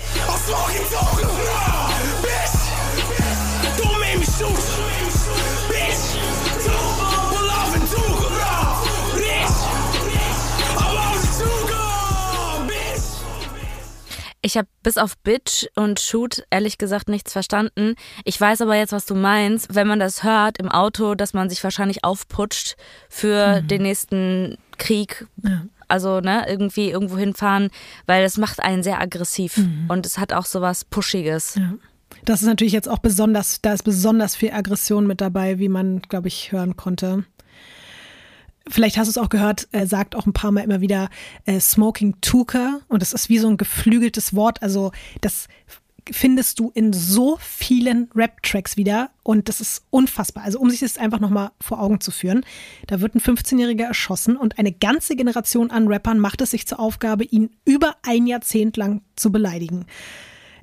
Ich habe bis auf Bitch und Shoot ehrlich gesagt nichts verstanden. Ich weiß aber jetzt, was du meinst. Wenn man das hört im Auto, dass man sich wahrscheinlich aufputscht für mhm. den nächsten Krieg. Ja also ne, irgendwie irgendwo hinfahren, weil das macht einen sehr aggressiv mhm. und es hat auch so was Pushiges. Ja. Das ist natürlich jetzt auch besonders, da ist besonders viel Aggression mit dabei, wie man, glaube ich, hören konnte. Vielleicht hast du es auch gehört, er sagt auch ein paar Mal immer wieder äh, Smoking Tuka und das ist wie so ein geflügeltes Wort. Also das findest du in so vielen Rap-Tracks wieder und das ist unfassbar. Also um sich das einfach nochmal vor Augen zu führen, da wird ein 15-Jähriger erschossen und eine ganze Generation an Rappern macht es sich zur Aufgabe, ihn über ein Jahrzehnt lang zu beleidigen.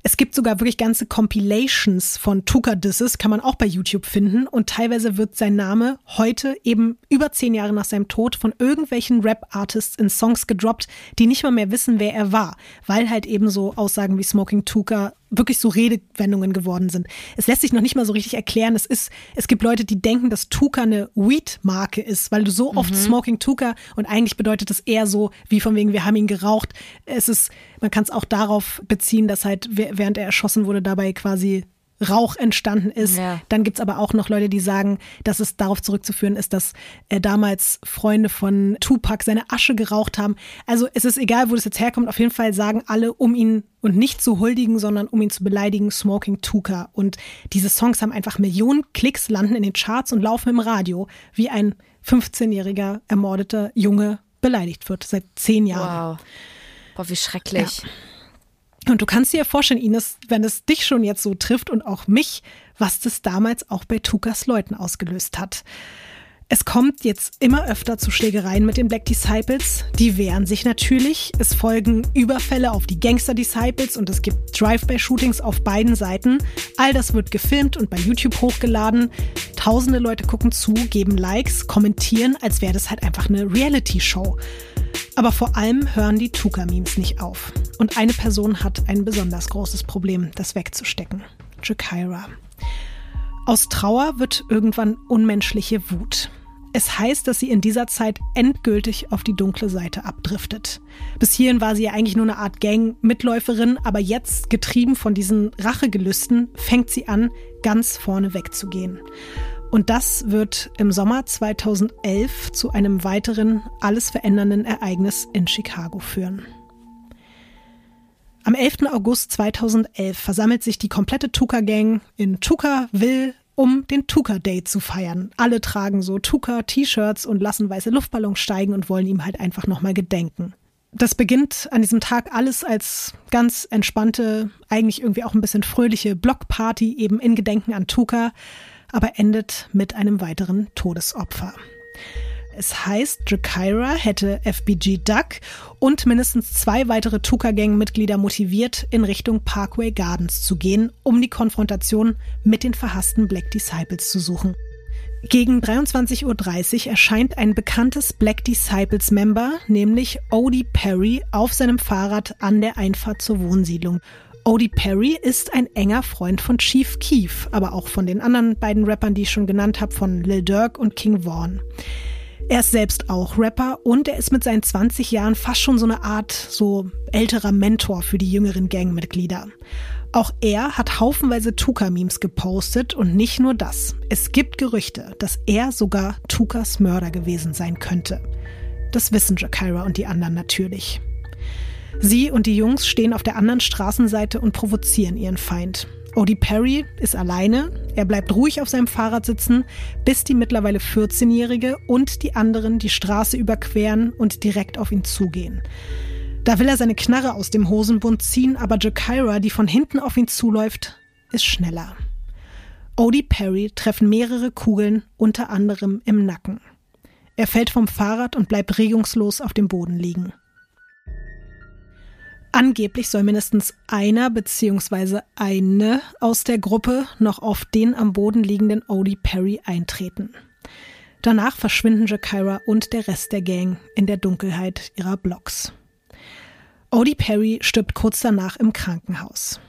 Es gibt sogar wirklich ganze Compilations von Tuka Disses, kann man auch bei YouTube finden. Und teilweise wird sein Name heute eben über zehn Jahre nach seinem Tod von irgendwelchen Rap-Artists in Songs gedroppt, die nicht mal mehr wissen, wer er war, weil halt eben so Aussagen wie Smoking Tuka wirklich so Redewendungen geworden sind. Es lässt sich noch nicht mal so richtig erklären. Es ist, es gibt Leute, die denken, dass Tuka eine Weed-Marke ist, weil du so oft mhm. Smoking Tuka und eigentlich bedeutet das eher so, wie von wegen, wir haben ihn geraucht. Es ist, man kann es auch darauf beziehen, dass halt, während er erschossen wurde, dabei quasi Rauch entstanden ist. Ja. Dann gibt's aber auch noch Leute, die sagen, dass es darauf zurückzuführen ist, dass äh, damals Freunde von Tupac seine Asche geraucht haben. Also es ist egal, wo das jetzt herkommt. Auf jeden Fall sagen alle, um ihn und nicht zu huldigen, sondern um ihn zu beleidigen, Smoking Tuka. Und diese Songs haben einfach Millionen Klicks, landen in den Charts und laufen im Radio, wie ein 15-jähriger ermordeter Junge beleidigt wird seit zehn Jahren. Wow. Boah, wie schrecklich. Ja. Und du kannst dir vorstellen, Ines, wenn es dich schon jetzt so trifft und auch mich, was das damals auch bei Tukas Leuten ausgelöst hat. Es kommt jetzt immer öfter zu Schlägereien mit den Black Disciples. Die wehren sich natürlich. Es folgen Überfälle auf die Gangster Disciples und es gibt Drive-by-Shootings auf beiden Seiten. All das wird gefilmt und bei YouTube hochgeladen. Tausende Leute gucken zu, geben Likes, kommentieren, als wäre das halt einfach eine Reality-Show. Aber vor allem hören die Tuka-Memes nicht auf. Und eine Person hat ein besonders großes Problem, das wegzustecken. Jakira. Aus Trauer wird irgendwann unmenschliche Wut. Es heißt, dass sie in dieser Zeit endgültig auf die dunkle Seite abdriftet. Bis hierhin war sie ja eigentlich nur eine Art Gang-Mitläuferin, aber jetzt, getrieben von diesen Rachegelüsten, fängt sie an, ganz vorne wegzugehen. Und das wird im Sommer 2011 zu einem weiteren, alles verändernden Ereignis in Chicago führen. Am 11. August 2011 versammelt sich die komplette Tuka-Gang in Tuka-Ville um den Tuka Day zu feiern. Alle tragen so Tuka T-Shirts und lassen weiße Luftballons steigen und wollen ihm halt einfach nochmal gedenken. Das beginnt an diesem Tag alles als ganz entspannte, eigentlich irgendwie auch ein bisschen fröhliche Blockparty eben in Gedenken an Tuka, aber endet mit einem weiteren Todesopfer. Es heißt, Jakira hätte FBG Duck und mindestens zwei weitere Tuka-Gang-Mitglieder motiviert, in Richtung Parkway Gardens zu gehen, um die Konfrontation mit den verhassten Black Disciples zu suchen. Gegen 23.30 Uhr erscheint ein bekanntes Black Disciples Member, nämlich Odie Perry, auf seinem Fahrrad an der Einfahrt zur Wohnsiedlung. Odie Perry ist ein enger Freund von Chief Keef, aber auch von den anderen beiden Rappern, die ich schon genannt habe, von Lil Durk und King Vaughn. Er ist selbst auch Rapper und er ist mit seinen 20 Jahren fast schon so eine Art so älterer Mentor für die jüngeren Gangmitglieder. Auch er hat haufenweise Tuka-Memes gepostet und nicht nur das. Es gibt Gerüchte, dass er sogar Tukas Mörder gewesen sein könnte. Das wissen Jakira und die anderen natürlich. Sie und die Jungs stehen auf der anderen Straßenseite und provozieren ihren Feind. Odie Perry ist alleine. Er bleibt ruhig auf seinem Fahrrad sitzen, bis die mittlerweile 14-Jährige und die anderen die Straße überqueren und direkt auf ihn zugehen. Da will er seine Knarre aus dem Hosenbund ziehen, aber Jakira, die von hinten auf ihn zuläuft, ist schneller. Odie Perry treffen mehrere Kugeln, unter anderem im Nacken. Er fällt vom Fahrrad und bleibt regungslos auf dem Boden liegen. Angeblich soll mindestens einer bzw. eine aus der Gruppe noch auf den am Boden liegenden Odie Perry eintreten. Danach verschwinden Jakira und der Rest der Gang in der Dunkelheit ihrer Blocks. Odie Perry stirbt kurz danach im Krankenhaus.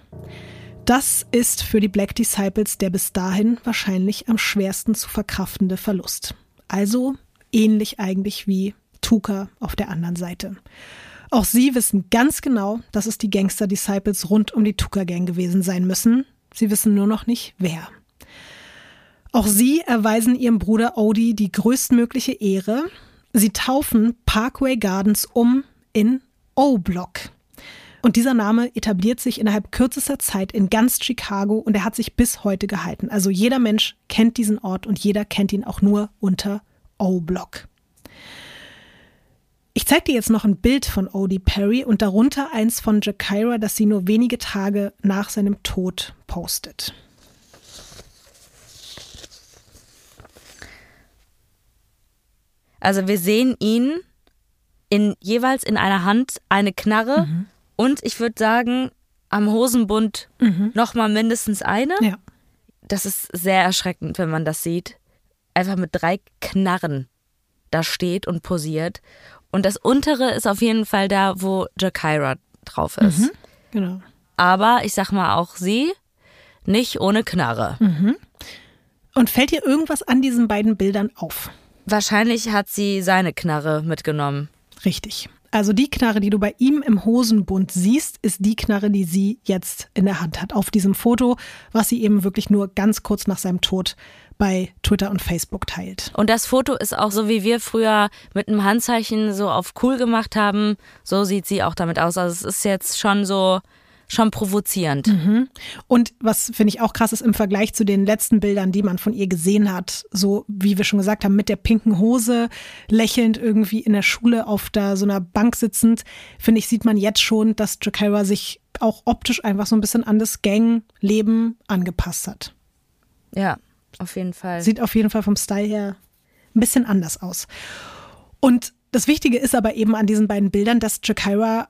Das ist für die Black Disciples der bis dahin wahrscheinlich am schwersten zu verkraftende Verlust. Also ähnlich eigentlich wie Tuka auf der anderen Seite. Auch sie wissen ganz genau, dass es die Gangster-Disciples rund um die Tucker-Gang gewesen sein müssen. Sie wissen nur noch nicht, wer. Auch sie erweisen ihrem Bruder Odie die größtmögliche Ehre. Sie taufen Parkway Gardens um in O-Block. Und dieser Name etabliert sich innerhalb kürzester Zeit in ganz Chicago und er hat sich bis heute gehalten. Also jeder Mensch kennt diesen Ort und jeder kennt ihn auch nur unter O-Block. Ich zeige dir jetzt noch ein Bild von Odie Perry und darunter eins von Jakira, das sie nur wenige Tage nach seinem Tod postet. Also wir sehen ihn in jeweils in einer Hand eine Knarre mhm. und ich würde sagen am Hosenbund mhm. noch mal mindestens eine. Ja. Das ist sehr erschreckend, wenn man das sieht. Einfach mit drei Knarren da steht und posiert und das untere ist auf jeden Fall da, wo Jakira drauf ist. Mhm, genau. Aber ich sag mal auch sie nicht ohne Knarre. Mhm. Und fällt dir irgendwas an diesen beiden Bildern auf? Wahrscheinlich hat sie seine Knarre mitgenommen. Richtig. Also die Knarre, die du bei ihm im Hosenbund siehst, ist die Knarre, die sie jetzt in der Hand hat. Auf diesem Foto, was sie eben wirklich nur ganz kurz nach seinem Tod bei Twitter und Facebook teilt. Und das Foto ist auch so, wie wir früher mit einem Handzeichen so auf cool gemacht haben. So sieht sie auch damit aus. Also es ist jetzt schon so, schon provozierend. Mhm. Und was finde ich auch krass ist im Vergleich zu den letzten Bildern, die man von ihr gesehen hat, so wie wir schon gesagt haben, mit der pinken Hose, lächelnd irgendwie in der Schule auf da so einer Bank sitzend, finde ich, sieht man jetzt schon, dass Jakira sich auch optisch einfach so ein bisschen an das Gangleben angepasst hat. Ja, auf jeden Fall. Sieht auf jeden Fall vom Style her ein bisschen anders aus. Und das Wichtige ist aber eben an diesen beiden Bildern, dass Jakira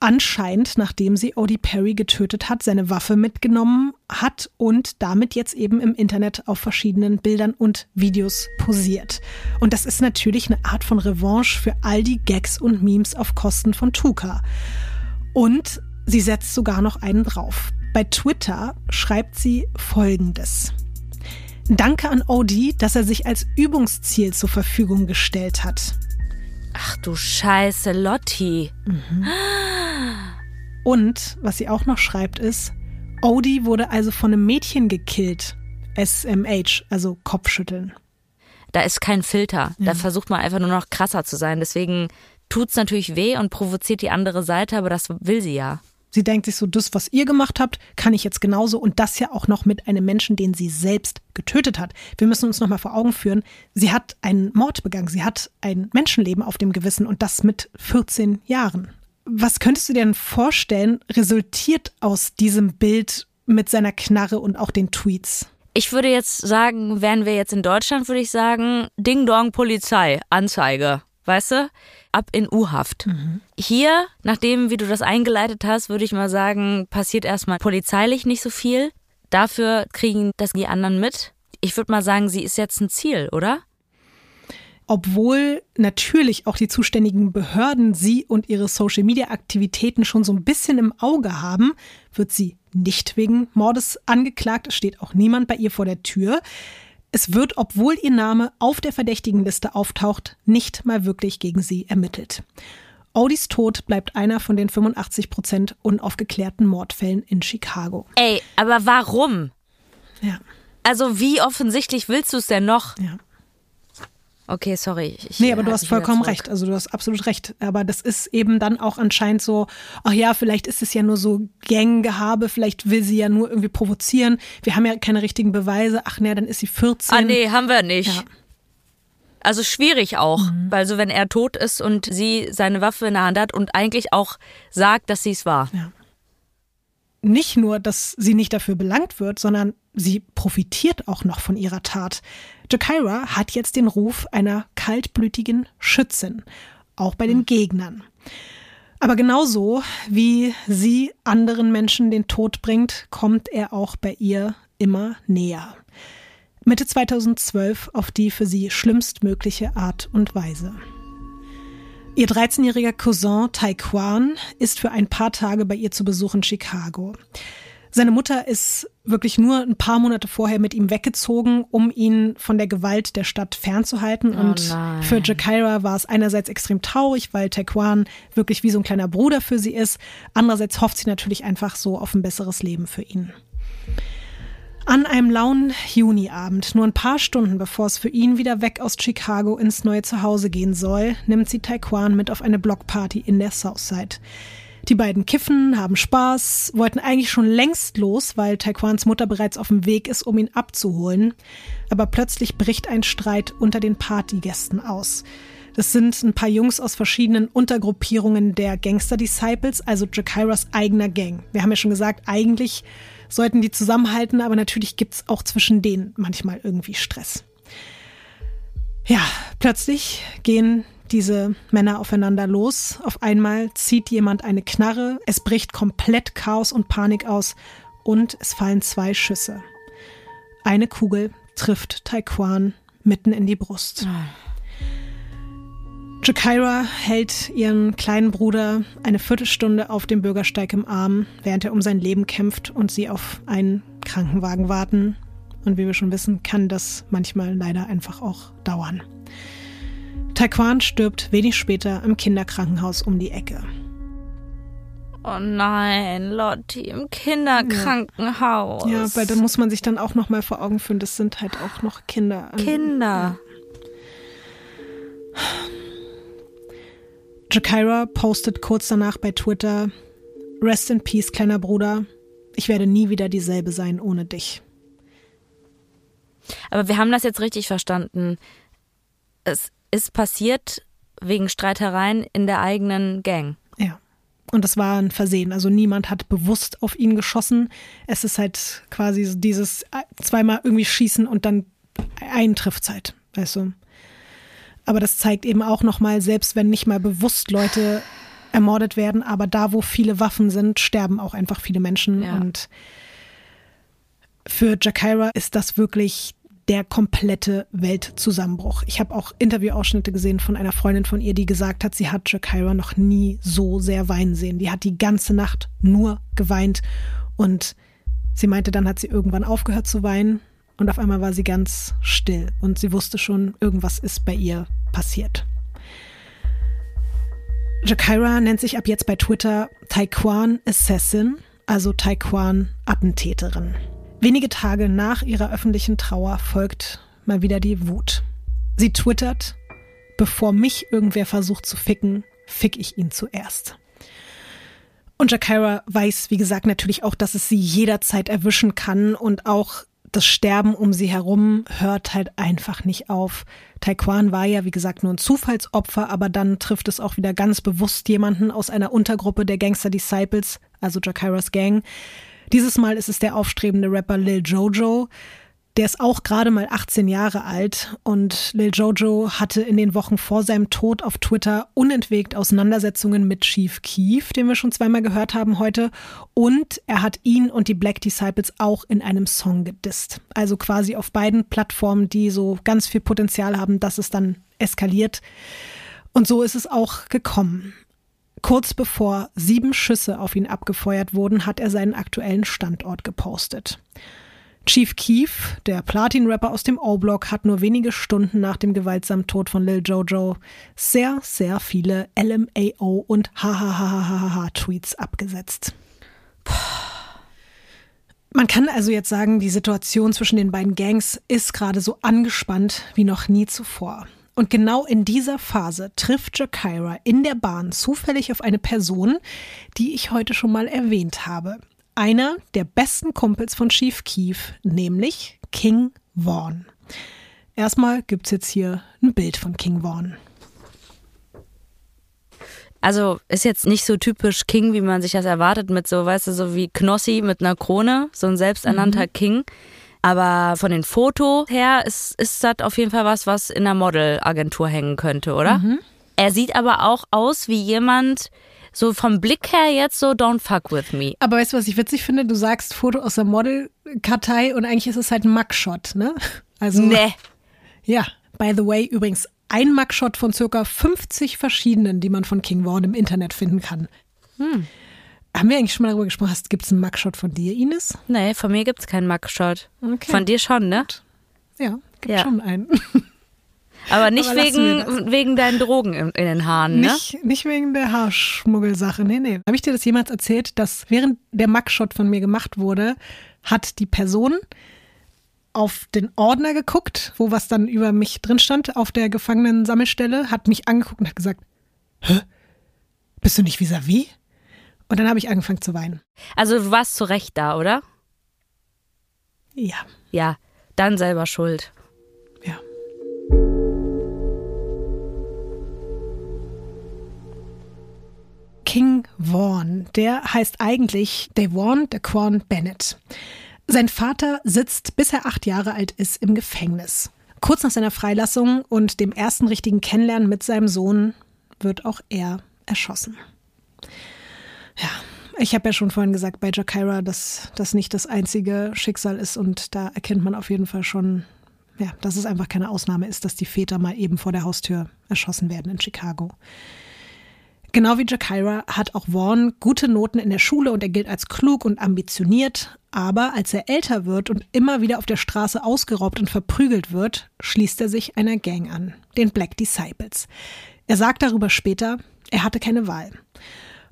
anscheinend, nachdem sie Odie Perry getötet hat, seine Waffe mitgenommen hat und damit jetzt eben im Internet auf verschiedenen Bildern und Videos posiert. Und das ist natürlich eine Art von Revanche für all die Gags und Memes auf Kosten von Tuka. Und sie setzt sogar noch einen drauf. Bei Twitter schreibt sie Folgendes. Danke an Odie, dass er sich als Übungsziel zur Verfügung gestellt hat. Ach du Scheiße, Lotti. Mhm. Und was sie auch noch schreibt ist, Odie wurde also von einem Mädchen gekillt. SMH, also Kopfschütteln. Da ist kein Filter. Ja. Da versucht man einfach nur noch krasser zu sein. Deswegen tut es natürlich weh und provoziert die andere Seite, aber das will sie ja. Sie denkt sich so, das, was ihr gemacht habt, kann ich jetzt genauso und das ja auch noch mit einem Menschen, den sie selbst getötet hat. Wir müssen uns nochmal vor Augen führen, sie hat einen Mord begangen, sie hat ein Menschenleben auf dem Gewissen und das mit 14 Jahren. Was könntest du dir denn vorstellen, resultiert aus diesem Bild mit seiner Knarre und auch den Tweets? Ich würde jetzt sagen, wären wir jetzt in Deutschland, würde ich sagen, Ding Dong Polizei, Anzeige. Weißt du? Ab in U-Haft. Mhm. Hier, nachdem, wie du das eingeleitet hast, würde ich mal sagen, passiert erstmal polizeilich nicht so viel. Dafür kriegen das die anderen mit. Ich würde mal sagen, sie ist jetzt ein Ziel, oder? obwohl natürlich auch die zuständigen Behörden sie und ihre Social-Media-Aktivitäten schon so ein bisschen im Auge haben, wird sie nicht wegen Mordes angeklagt. Es steht auch niemand bei ihr vor der Tür. Es wird, obwohl ihr Name auf der Verdächtigenliste auftaucht, nicht mal wirklich gegen sie ermittelt. Audis Tod bleibt einer von den 85 Prozent unaufgeklärten Mordfällen in Chicago. Ey, aber warum? Ja. Also wie offensichtlich willst du es denn noch? Ja. Okay, sorry. Ich, nee, aber du hast vollkommen recht. Also du hast absolut recht. Aber das ist eben dann auch anscheinend so, ach ja, vielleicht ist es ja nur so Ganggehabe, vielleicht will sie ja nur irgendwie provozieren. Wir haben ja keine richtigen Beweise. Ach nee, dann ist sie 14. Ah nee, haben wir nicht. Ja. Also schwierig auch, mhm. weil so wenn er tot ist und sie seine Waffe in der Hand hat und eigentlich auch sagt, dass sie es war. Ja. Nicht nur, dass sie nicht dafür belangt wird, sondern sie profitiert auch noch von ihrer Tat. Jakira hat jetzt den Ruf einer kaltblütigen Schützin, auch bei den Gegnern. Aber genauso wie sie anderen Menschen den Tod bringt, kommt er auch bei ihr immer näher. Mitte 2012 auf die für sie schlimmstmögliche Art und Weise. Ihr 13-jähriger Cousin Taekwon ist für ein paar Tage bei ihr zu Besuch in Chicago. Seine Mutter ist wirklich nur ein paar Monate vorher mit ihm weggezogen, um ihn von der Gewalt der Stadt fernzuhalten. Oh und nein. für Jakira war es einerseits extrem traurig, weil Taekwon wirklich wie so ein kleiner Bruder für sie ist. Andererseits hofft sie natürlich einfach so auf ein besseres Leben für ihn. An einem lauen Juniabend, nur ein paar Stunden bevor es für ihn wieder weg aus Chicago ins neue Zuhause gehen soll, nimmt sie Taekwon mit auf eine Blockparty in der Southside. Die beiden kiffen, haben Spaß, wollten eigentlich schon längst los, weil Taekwons Mutter bereits auf dem Weg ist, um ihn abzuholen. Aber plötzlich bricht ein Streit unter den Partygästen aus. Das sind ein paar Jungs aus verschiedenen Untergruppierungen der Gangster Disciples, also Jakiras eigener Gang. Wir haben ja schon gesagt, eigentlich sollten die zusammenhalten, aber natürlich gibt's auch zwischen denen manchmal irgendwie Stress. Ja, plötzlich gehen diese Männer aufeinander los. Auf einmal zieht jemand eine Knarre, es bricht komplett Chaos und Panik aus und es fallen zwei Schüsse. Eine Kugel trifft Taekwon mitten in die Brust. Jakira hält ihren kleinen Bruder eine Viertelstunde auf dem Bürgersteig im Arm, während er um sein Leben kämpft und sie auf einen Krankenwagen warten. Und wie wir schon wissen, kann das manchmal leider einfach auch dauern. Taekwon stirbt wenig später im Kinderkrankenhaus um die Ecke. Oh nein, Lotti im Kinderkrankenhaus. Ja, weil da muss man sich dann auch noch mal vor Augen führen, das sind halt auch noch Kinder. Kinder. Jakira postet kurz danach bei Twitter: Rest in Peace, kleiner Bruder. Ich werde nie wieder dieselbe sein ohne dich. Aber wir haben das jetzt richtig verstanden. Es ist passiert wegen Streitereien in der eigenen Gang. Ja. Und das war ein Versehen. Also niemand hat bewusst auf ihn geschossen. Es ist halt quasi dieses zweimal irgendwie schießen und dann ein Trifft halt. Weißt du? Aber das zeigt eben auch nochmal, selbst wenn nicht mal bewusst Leute ermordet werden, aber da, wo viele Waffen sind, sterben auch einfach viele Menschen. Ja. Und für Jakira ist das wirklich der komplette Weltzusammenbruch. Ich habe auch Interviewausschnitte gesehen von einer Freundin von ihr, die gesagt hat, sie hat Jakira noch nie so sehr weinen sehen. Die hat die ganze Nacht nur geweint und sie meinte, dann hat sie irgendwann aufgehört zu weinen und auf einmal war sie ganz still und sie wusste schon, irgendwas ist bei ihr passiert. Jakira nennt sich ab jetzt bei Twitter Taekwon Assassin, also Taekwon Attentäterin. Wenige Tage nach ihrer öffentlichen Trauer folgt mal wieder die Wut. Sie twittert, bevor mich irgendwer versucht zu ficken, fick ich ihn zuerst. Und Jakira weiß, wie gesagt, natürlich auch, dass es sie jederzeit erwischen kann und auch das Sterben um sie herum hört halt einfach nicht auf. Taekwon war ja, wie gesagt, nur ein Zufallsopfer, aber dann trifft es auch wieder ganz bewusst jemanden aus einer Untergruppe der Gangster Disciples, also Jakiras Gang. Dieses Mal ist es der aufstrebende Rapper Lil Jojo, der ist auch gerade mal 18 Jahre alt und Lil Jojo hatte in den Wochen vor seinem Tod auf Twitter unentwegt Auseinandersetzungen mit Chief Keef, den wir schon zweimal gehört haben heute. Und er hat ihn und die Black Disciples auch in einem Song gedisst. Also quasi auf beiden Plattformen, die so ganz viel Potenzial haben, dass es dann eskaliert. Und so ist es auch gekommen. Kurz bevor sieben Schüsse auf ihn abgefeuert wurden, hat er seinen aktuellen Standort gepostet. Chief Keef, der Platin-Rapper aus dem O-Block, hat nur wenige Stunden nach dem gewaltsamen Tod von Lil Jojo sehr, sehr viele LMAO und Hahaha-Tweets abgesetzt. Man kann also jetzt sagen, die Situation zwischen den beiden Gangs ist gerade so angespannt wie noch nie zuvor. Und genau in dieser Phase trifft Jakira in der Bahn zufällig auf eine Person, die ich heute schon mal erwähnt habe einer der besten Kumpels von Chief Keef, nämlich King Vaughn. Erstmal gibt es jetzt hier ein Bild von King Vaughn. Also ist jetzt nicht so typisch King, wie man sich das erwartet, mit so, weißt du, so wie Knossi mit einer Krone, so ein selbsternannter mhm. King. Aber von den Fotos her ist, ist das auf jeden Fall was, was in einer Modelagentur hängen könnte, oder? Mhm. Er sieht aber auch aus wie jemand, so vom Blick her jetzt so don't fuck with me. Aber weißt du, was ich witzig finde? Du sagst Foto aus der Modelkartei und eigentlich ist es halt ein Mugshot, ne? Also. Nee. Ja, by the way, übrigens ein Mugshot von circa 50 verschiedenen, die man von King Vaughn im Internet finden kann. Hm. Haben wir eigentlich schon mal darüber gesprochen? Gibt es einen Mugshot von dir, Ines? Nee, von mir gibt es keinen Mugshot. Okay. Von dir schon, ne? Ja, gibt ja. schon einen. Aber nicht Aber wegen, wegen deinen Drogen in, in den Haaren, ne? Nicht, nicht wegen der Haarschmuggelsache, nee, nee. Habe ich dir das jemals erzählt, dass während der Mugshot von mir gemacht wurde, hat die Person auf den Ordner geguckt, wo was dann über mich drin stand, auf der Gefangenen-Sammelstelle, hat mich angeguckt und hat gesagt, Hä? Bist du nicht vis-à-vis? -vis? Und dann habe ich angefangen zu weinen. Also du warst zu Recht da, oder? Ja. Ja, dann selber schuld. Ja. King Vaughan. Der heißt eigentlich Devon Daquan Bennett. Sein Vater sitzt, bis er acht Jahre alt ist, im Gefängnis. Kurz nach seiner Freilassung und dem ersten richtigen Kennenlernen mit seinem Sohn wird auch er erschossen. Ja, ich habe ja schon vorhin gesagt bei Jakira, dass das nicht das einzige Schicksal ist und da erkennt man auf jeden Fall schon, ja, dass es einfach keine Ausnahme ist, dass die Väter mal eben vor der Haustür erschossen werden in Chicago. Genau wie Jakira hat auch Vaughn gute Noten in der Schule und er gilt als klug und ambitioniert. Aber als er älter wird und immer wieder auf der Straße ausgeraubt und verprügelt wird, schließt er sich einer Gang an, den Black Disciples. Er sagt darüber später, er hatte keine Wahl.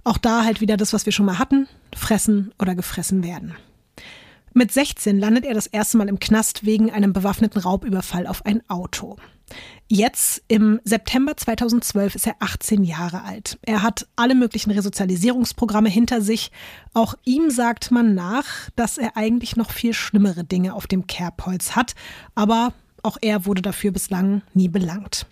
Auch da halt wieder das, was wir schon mal hatten, fressen oder gefressen werden. Mit 16 landet er das erste Mal im Knast wegen einem bewaffneten Raubüberfall auf ein Auto. Jetzt im September 2012 ist er 18 Jahre alt. Er hat alle möglichen Resozialisierungsprogramme hinter sich. Auch ihm sagt man nach, dass er eigentlich noch viel schlimmere Dinge auf dem Kerbholz hat, aber auch er wurde dafür bislang nie belangt.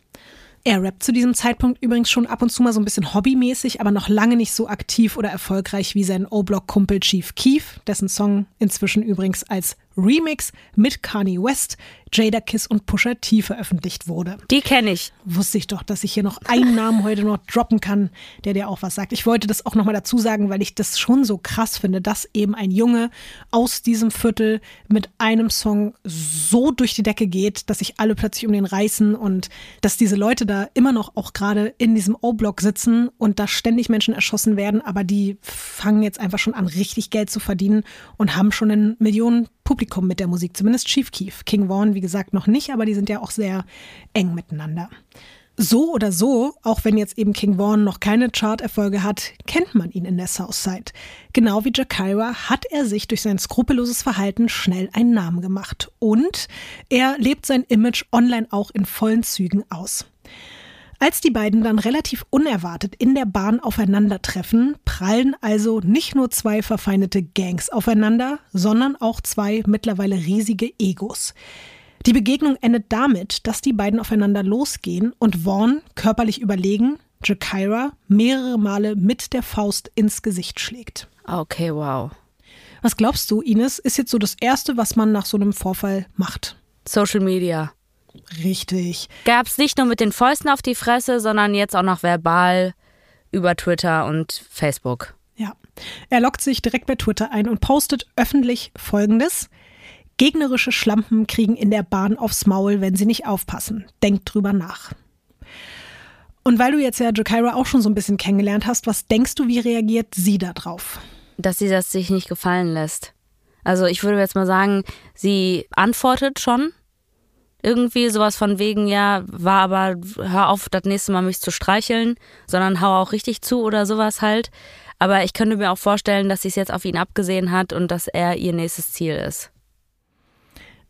Er rappt zu diesem Zeitpunkt übrigens schon ab und zu mal so ein bisschen hobbymäßig, aber noch lange nicht so aktiv oder erfolgreich wie sein O-Block-Kumpel Chief Keef, dessen Song inzwischen übrigens als Remix mit Kanye West, Jada Kiss und Pusha T veröffentlicht wurde. Die kenne ich. Wusste ich doch, dass ich hier noch einen Namen heute noch droppen kann, der dir auch was sagt. Ich wollte das auch nochmal dazu sagen, weil ich das schon so krass finde, dass eben ein Junge aus diesem Viertel mit einem Song so durch die Decke geht, dass sich alle plötzlich um den reißen und dass diese Leute da immer noch auch gerade in diesem O-Block sitzen und da ständig Menschen erschossen werden, aber die fangen jetzt einfach schon an, richtig Geld zu verdienen und haben schon ein Millionen Publikum mit der Musik, zumindest Chief Keef. King Vaughn, wie gesagt, noch nicht, aber die sind ja auch sehr eng miteinander. So oder so, auch wenn jetzt eben King Vaughn noch keine Chart-Erfolge hat, kennt man ihn in der Southside. Genau wie Jakira hat er sich durch sein skrupelloses Verhalten schnell einen Namen gemacht. Und er lebt sein Image online auch in vollen Zügen aus. Als die beiden dann relativ unerwartet in der Bahn aufeinandertreffen, prallen also nicht nur zwei verfeindete Gangs aufeinander, sondern auch zwei mittlerweile riesige Egos. Die Begegnung endet damit, dass die beiden aufeinander losgehen und Vaughn körperlich überlegen, Jakira mehrere Male mit der Faust ins Gesicht schlägt. Okay, wow. Was glaubst du, Ines, ist jetzt so das Erste, was man nach so einem Vorfall macht? Social Media. Richtig. Gab es nicht nur mit den Fäusten auf die Fresse, sondern jetzt auch noch verbal über Twitter und Facebook. Ja. Er lockt sich direkt bei Twitter ein und postet öffentlich Folgendes. Gegnerische Schlampen kriegen in der Bahn aufs Maul, wenn sie nicht aufpassen. Denkt drüber nach. Und weil du jetzt ja Jakira auch schon so ein bisschen kennengelernt hast, was denkst du, wie reagiert sie da drauf? Dass sie das sich nicht gefallen lässt. Also ich würde jetzt mal sagen, sie antwortet schon, irgendwie sowas von wegen, ja, war aber, hör auf, das nächste Mal mich zu streicheln, sondern hau auch richtig zu oder sowas halt. Aber ich könnte mir auch vorstellen, dass sie es jetzt auf ihn abgesehen hat und dass er ihr nächstes Ziel ist.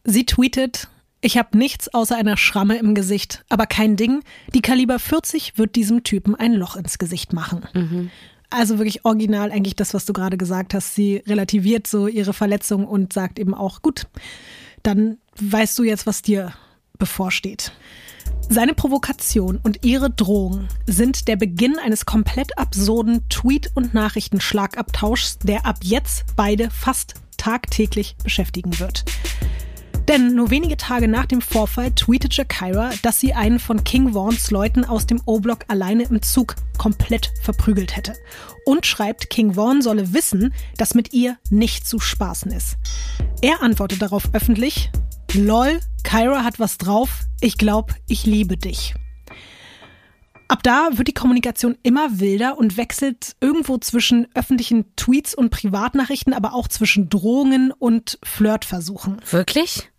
Sie tweetet, ich habe nichts außer einer Schramme im Gesicht, aber kein Ding. Die Kaliber 40 wird diesem Typen ein Loch ins Gesicht machen. Mhm. Also wirklich original eigentlich das, was du gerade gesagt hast. Sie relativiert so ihre Verletzung und sagt eben auch, gut, dann weißt du jetzt, was dir bevorsteht. Seine Provokation und ihre Drohung sind der Beginn eines komplett absurden Tweet- und Nachrichtenschlagabtauschs, der ab jetzt beide fast tagtäglich beschäftigen wird. Denn nur wenige Tage nach dem Vorfall tweetet Jakira, dass sie einen von King Vaughns Leuten aus dem O-Block alleine im Zug komplett verprügelt hätte. Und schreibt, King Vaughn solle wissen, dass mit ihr nicht zu spaßen ist. Er antwortet darauf öffentlich, Lol, Kyra hat was drauf. Ich glaub, ich liebe dich. Ab da wird die Kommunikation immer wilder und wechselt irgendwo zwischen öffentlichen Tweets und Privatnachrichten, aber auch zwischen Drohungen und Flirtversuchen. Wirklich?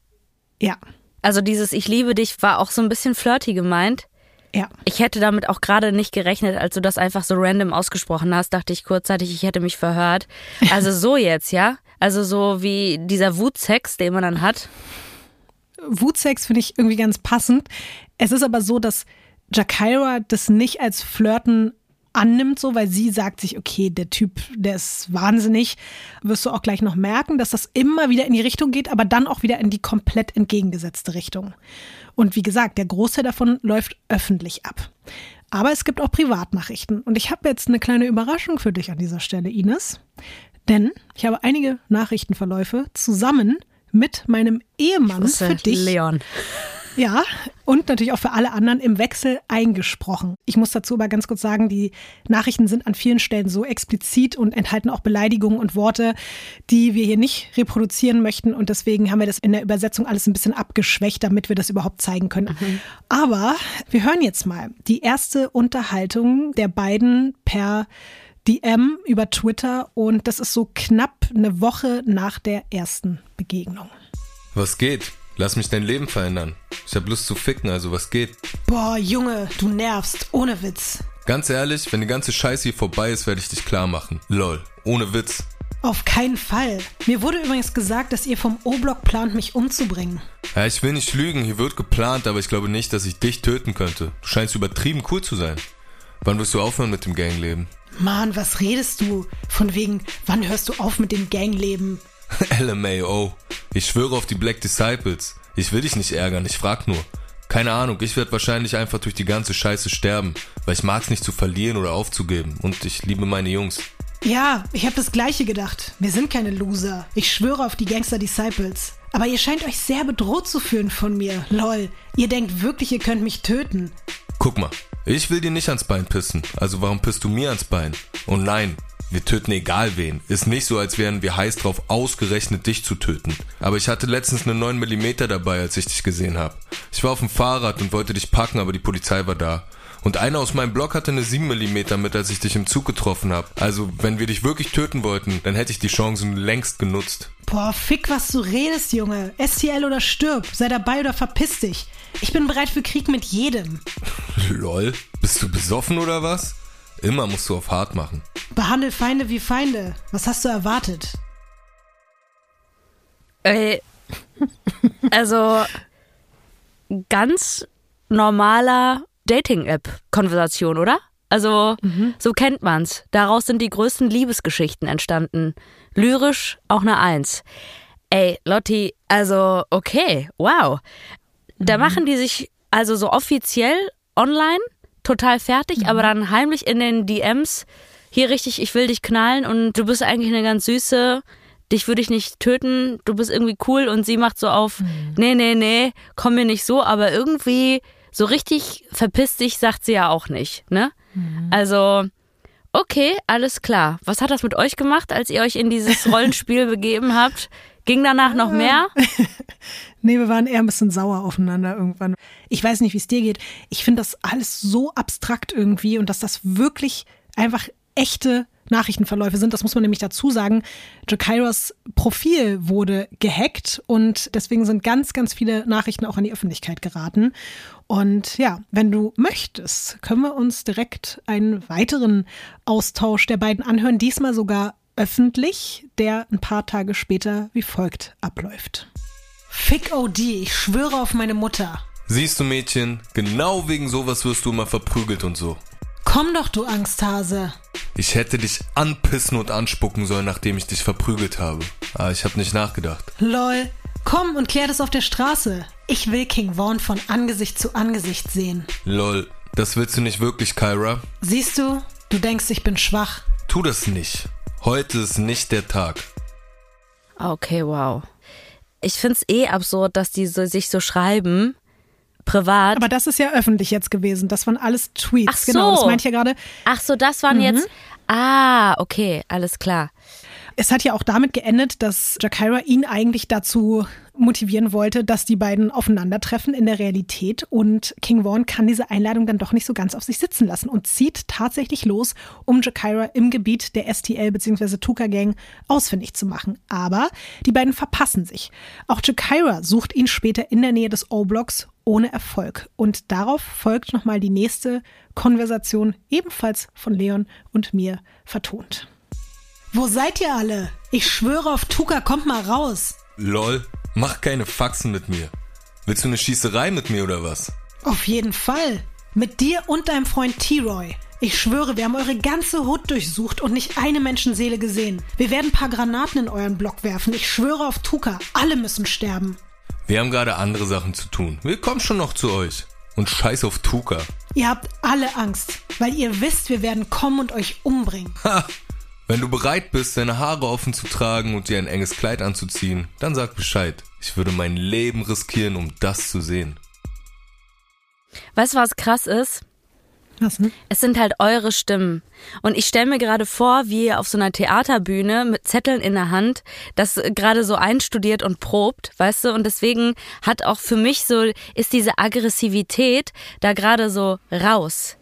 Ja. Also dieses Ich liebe dich war auch so ein bisschen flirty gemeint. Ja. Ich hätte damit auch gerade nicht gerechnet, als du das einfach so random ausgesprochen hast, dachte ich kurzzeitig, ich hätte mich verhört. Also so jetzt, ja? Also so wie dieser Wutsex, den man dann hat. Wutsex finde ich irgendwie ganz passend. Es ist aber so, dass Jakira das nicht als Flirten annimmt, so, weil sie sagt sich, okay, der Typ, der ist wahnsinnig. Wirst du auch gleich noch merken, dass das immer wieder in die Richtung geht, aber dann auch wieder in die komplett entgegengesetzte Richtung. Und wie gesagt, der Großteil davon läuft öffentlich ab. Aber es gibt auch Privatnachrichten. Und ich habe jetzt eine kleine Überraschung für dich an dieser Stelle, Ines. Denn ich habe einige Nachrichtenverläufe zusammen mit meinem Ehemann für dich. Leon. Ja, und natürlich auch für alle anderen im Wechsel eingesprochen. Ich muss dazu aber ganz kurz sagen, die Nachrichten sind an vielen Stellen so explizit und enthalten auch Beleidigungen und Worte, die wir hier nicht reproduzieren möchten. Und deswegen haben wir das in der Übersetzung alles ein bisschen abgeschwächt, damit wir das überhaupt zeigen können. Mhm. Aber wir hören jetzt mal die erste Unterhaltung der beiden per DM über Twitter und das ist so knapp eine Woche nach der ersten Begegnung. Was geht? Lass mich dein Leben verändern. Ich hab Lust zu ficken, also was geht? Boah, Junge, du nervst, ohne Witz. Ganz ehrlich, wenn die ganze Scheiße hier vorbei ist, werde ich dich klar machen. Lol, ohne Witz. Auf keinen Fall. Mir wurde übrigens gesagt, dass ihr vom O-Block plant, mich umzubringen. Ja, ich will nicht lügen, hier wird geplant, aber ich glaube nicht, dass ich dich töten könnte. Du scheinst übertrieben cool zu sein. Wann wirst du aufhören mit dem Gangleben? Mann, was redest du? Von wegen, wann hörst du auf mit dem Gangleben? LMAO. Ich schwöre auf die Black Disciples. Ich will dich nicht ärgern, ich frag nur. Keine Ahnung, ich werde wahrscheinlich einfach durch die ganze Scheiße sterben, weil ich mag's nicht zu verlieren oder aufzugeben und ich liebe meine Jungs. Ja, ich habe das gleiche gedacht. Wir sind keine Loser. Ich schwöre auf die Gangster Disciples. Aber ihr scheint euch sehr bedroht zu fühlen von mir. Lol. Ihr denkt wirklich, ihr könnt mich töten. Guck mal, ich will dir nicht ans Bein pissen. Also warum pisst du mir ans Bein? Und nein, wir töten egal wen. Ist nicht so, als wären wir heiß drauf, ausgerechnet dich zu töten. Aber ich hatte letztens eine 9 mm dabei, als ich dich gesehen habe. Ich war auf dem Fahrrad und wollte dich packen, aber die Polizei war da. Und einer aus meinem Block hatte eine 7 mm mit, als ich dich im Zug getroffen habe. Also, wenn wir dich wirklich töten wollten, dann hätte ich die Chancen längst genutzt. Boah, fick, was du redest, Junge. STL oder stirb. Sei dabei oder verpiss dich. Ich bin bereit für Krieg mit jedem. Lol, bist du besoffen oder was? Immer musst du auf hart machen. Behandel Feinde wie Feinde. Was hast du erwartet? Ey, also ganz normaler Dating-App-Konversation, oder? Also, mhm. so kennt man's. Daraus sind die größten Liebesgeschichten entstanden. Lyrisch auch eine Eins. Ey, Lotti, also, okay, wow. Da mhm. machen die sich also so offiziell online total fertig, mhm. aber dann heimlich in den DMs hier richtig, ich will dich knallen und du bist eigentlich eine ganz süße, dich würde ich nicht töten, du bist irgendwie cool und sie macht so auf, mhm. nee, nee, nee, komm mir nicht so, aber irgendwie so richtig verpiss dich, sagt sie ja auch nicht, ne? Mhm. Also, okay, alles klar. Was hat das mit euch gemacht, als ihr euch in dieses Rollenspiel begeben habt? Ging danach noch mehr? nee, wir waren eher ein bisschen sauer aufeinander irgendwann. Ich weiß nicht, wie es dir geht. Ich finde das alles so abstrakt irgendwie und dass das wirklich einfach echte Nachrichtenverläufe sind. Das muss man nämlich dazu sagen. Jakairos Profil wurde gehackt und deswegen sind ganz, ganz viele Nachrichten auch an die Öffentlichkeit geraten. Und ja, wenn du möchtest, können wir uns direkt einen weiteren Austausch der beiden anhören, diesmal sogar öffentlich, der ein paar Tage später wie folgt abläuft. Fick OD, ich schwöre auf meine Mutter. Siehst du, Mädchen, genau wegen sowas wirst du immer verprügelt und so. Komm doch, du Angsthase. Ich hätte dich anpissen und anspucken sollen, nachdem ich dich verprügelt habe. Aber ich habe nicht nachgedacht. Lol. Komm und klär das auf der Straße. Ich will King Vaughn von Angesicht zu Angesicht sehen. Lol. Das willst du nicht wirklich, Kyra? Siehst du? Du denkst, ich bin schwach. Tu das nicht. Heute ist nicht der Tag. Okay, wow. Ich find's eh absurd, dass die so, sich so schreiben privat. Aber das ist ja öffentlich jetzt gewesen. Das waren alles Tweets. Ach so. Genau, das meinte ich ja gerade. Ach so, das waren mhm. jetzt. Ah, okay, alles klar. Es hat ja auch damit geendet, dass Jakira ihn eigentlich dazu motivieren wollte, dass die beiden aufeinandertreffen in der Realität. Und King Vaughn kann diese Einladung dann doch nicht so ganz auf sich sitzen lassen und zieht tatsächlich los, um Jakira im Gebiet der STL bzw. Tuka Gang ausfindig zu machen. Aber die beiden verpassen sich. Auch Jakira sucht ihn später in der Nähe des O-Blocks ohne Erfolg. Und darauf folgt nochmal die nächste Konversation, ebenfalls von Leon und mir vertont. Wo seid ihr alle? Ich schwöre auf Tuka, kommt mal raus. Lol, mach keine Faxen mit mir. Willst du eine Schießerei mit mir oder was? Auf jeden Fall. Mit dir und deinem Freund T-Roy. Ich schwöre, wir haben eure ganze Hut durchsucht und nicht eine Menschenseele gesehen. Wir werden ein paar Granaten in euren Block werfen. Ich schwöre auf Tuka, alle müssen sterben. Wir haben gerade andere Sachen zu tun. Wir kommen schon noch zu euch. Und scheiß auf Tuka. Ihr habt alle Angst, weil ihr wisst, wir werden kommen und euch umbringen. Ha! Wenn du bereit bist, deine Haare offen zu tragen und dir ein enges Kleid anzuziehen, dann sag Bescheid. Ich würde mein Leben riskieren, um das zu sehen. Weißt du, was krass ist? Was denn? Es sind halt eure Stimmen. Und ich stelle mir gerade vor, wie ihr auf so einer Theaterbühne mit Zetteln in der Hand das gerade so einstudiert und probt, weißt du? Und deswegen hat auch für mich so, ist diese Aggressivität da gerade so raus.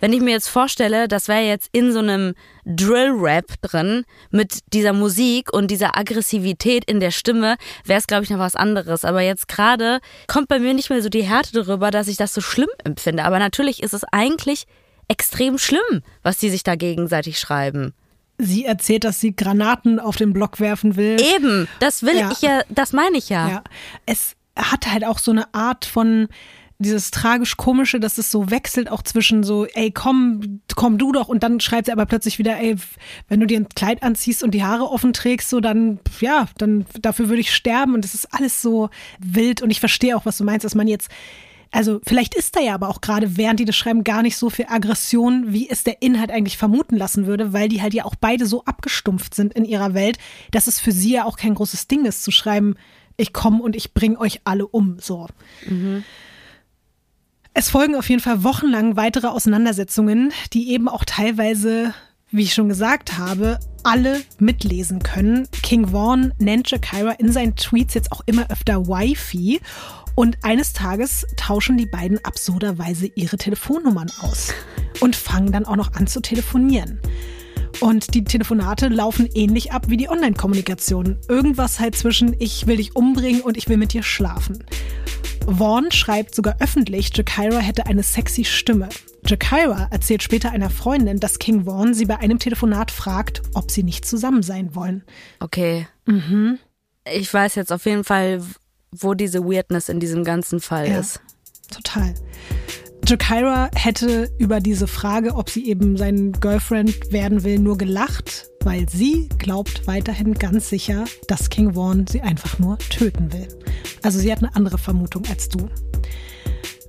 Wenn ich mir jetzt vorstelle, das wäre jetzt in so einem Drill-Rap drin mit dieser Musik und dieser Aggressivität in der Stimme, wäre es, glaube ich, noch was anderes. Aber jetzt gerade kommt bei mir nicht mehr so die Härte darüber, dass ich das so schlimm empfinde. Aber natürlich ist es eigentlich extrem schlimm, was die sich da gegenseitig schreiben. Sie erzählt, dass sie Granaten auf den Block werfen will. Eben, das will ja. ich ja, das meine ich ja. ja. Es hat halt auch so eine Art von dieses tragisch-komische, dass es so wechselt auch zwischen so, ey, komm, komm du doch und dann schreibt sie aber plötzlich wieder, ey, wenn du dir ein Kleid anziehst und die Haare offen trägst, so dann, ja, dann dafür würde ich sterben und es ist alles so wild und ich verstehe auch, was du meinst, dass man jetzt Also vielleicht ist da ja aber auch gerade, während die das schreiben, gar nicht so viel Aggression, wie es der Inhalt eigentlich vermuten lassen würde, weil die halt ja auch beide so abgestumpft sind in ihrer Welt, dass es für sie ja auch kein großes Ding ist zu schreiben, ich komme und ich bringe euch alle um. So. Mhm. Es folgen auf jeden Fall wochenlang weitere Auseinandersetzungen, die eben auch teilweise, wie ich schon gesagt habe, alle mitlesen können. King Vaughn nennt Shakira in seinen Tweets jetzt auch immer öfter Wifi. Und eines Tages tauschen die beiden absurderweise ihre Telefonnummern aus und fangen dann auch noch an zu telefonieren. Und die Telefonate laufen ähnlich ab wie die Online-Kommunikation. Irgendwas halt zwischen ich will dich umbringen und ich will mit dir schlafen. Vaughn schreibt sogar öffentlich, Jakira hätte eine sexy Stimme. Jakira erzählt später einer Freundin, dass King Vaughn sie bei einem Telefonat fragt, ob sie nicht zusammen sein wollen. Okay. Mhm. Ich weiß jetzt auf jeden Fall, wo diese Weirdness in diesem ganzen Fall ja, ist. Total. Jakira hätte über diese Frage, ob sie eben sein Girlfriend werden will, nur gelacht, weil sie glaubt weiterhin ganz sicher, dass King Vaughn sie einfach nur töten will. Also sie hat eine andere Vermutung als du.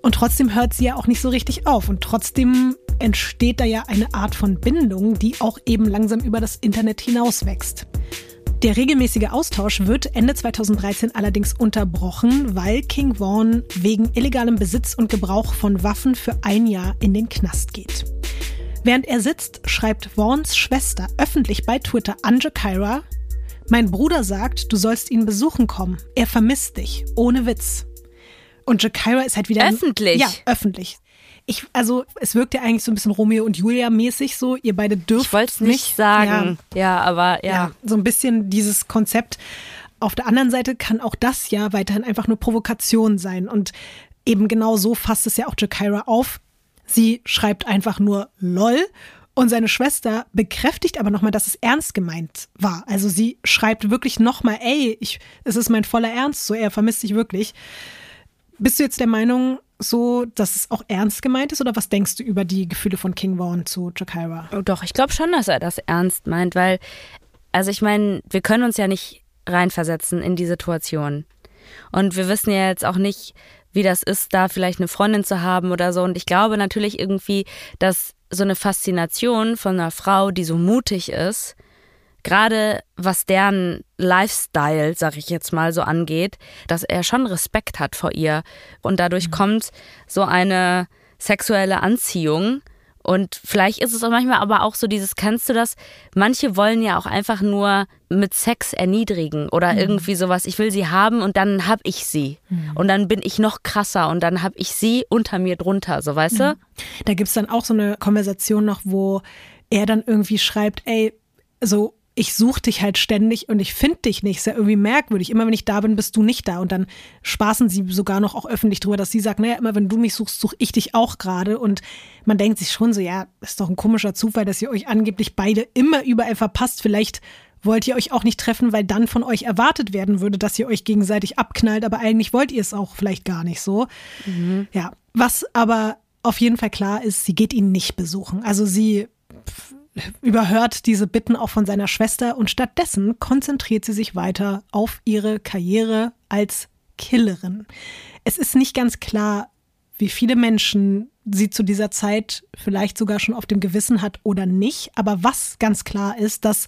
Und trotzdem hört sie ja auch nicht so richtig auf. Und trotzdem entsteht da ja eine Art von Bindung, die auch eben langsam über das Internet hinaus wächst. Der regelmäßige Austausch wird Ende 2013 allerdings unterbrochen, weil King Vaughn wegen illegalem Besitz und Gebrauch von Waffen für ein Jahr in den Knast geht. Während er sitzt, schreibt Vaughns Schwester öffentlich bei Twitter an Jakira, mein Bruder sagt, du sollst ihn besuchen kommen. Er vermisst dich. Ohne Witz. Und Jakira ist halt wieder. Öffentlich? Ja, öffentlich ich, also es wirkt ja eigentlich so ein bisschen Romeo und Julia mäßig so. Ihr beide dürft. Ich wollte es nicht sagen. Ja, ja aber ja. ja. So ein bisschen dieses Konzept. Auf der anderen Seite kann auch das ja weiterhin einfach nur Provokation sein. Und eben genau so fasst es ja auch Jakira auf. Sie schreibt einfach nur LOL und seine Schwester bekräftigt aber nochmal, dass es ernst gemeint war. Also sie schreibt wirklich nochmal, ey, ich, es ist mein voller Ernst, so er vermisst dich wirklich. Bist du jetzt der Meinung, so, dass es auch ernst gemeint ist? Oder was denkst du über die Gefühle von King Vaughn zu Jakira? Oh, doch, ich glaube schon, dass er das ernst meint, weil, also ich meine, wir können uns ja nicht reinversetzen in die Situation. Und wir wissen ja jetzt auch nicht, wie das ist, da vielleicht eine Freundin zu haben oder so. Und ich glaube natürlich irgendwie, dass so eine Faszination von einer Frau, die so mutig ist, gerade was deren Lifestyle, sag ich jetzt mal so angeht, dass er schon Respekt hat vor ihr und dadurch mhm. kommt so eine sexuelle Anziehung und vielleicht ist es auch manchmal aber auch so dieses, kennst du das? Manche wollen ja auch einfach nur mit Sex erniedrigen oder mhm. irgendwie sowas. Ich will sie haben und dann hab ich sie. Mhm. Und dann bin ich noch krasser und dann hab ich sie unter mir drunter, so weißt mhm. du? Da gibt's dann auch so eine Konversation noch, wo er dann irgendwie schreibt, ey, so ich suche dich halt ständig und ich finde dich nicht. Ist ja irgendwie merkwürdig. Immer wenn ich da bin, bist du nicht da. Und dann spaßen sie sogar noch auch öffentlich drüber, dass sie sagt, naja, immer wenn du mich suchst, suche ich dich auch gerade. Und man denkt sich schon so, ja, ist doch ein komischer Zufall, dass ihr euch angeblich beide immer überall verpasst. Vielleicht wollt ihr euch auch nicht treffen, weil dann von euch erwartet werden würde, dass ihr euch gegenseitig abknallt. Aber eigentlich wollt ihr es auch vielleicht gar nicht so. Mhm. Ja, was aber auf jeden Fall klar ist, sie geht ihn nicht besuchen. Also sie überhört diese Bitten auch von seiner Schwester und stattdessen konzentriert sie sich weiter auf ihre Karriere als Killerin. Es ist nicht ganz klar, wie viele Menschen sie zu dieser Zeit vielleicht sogar schon auf dem Gewissen hat oder nicht, aber was ganz klar ist, dass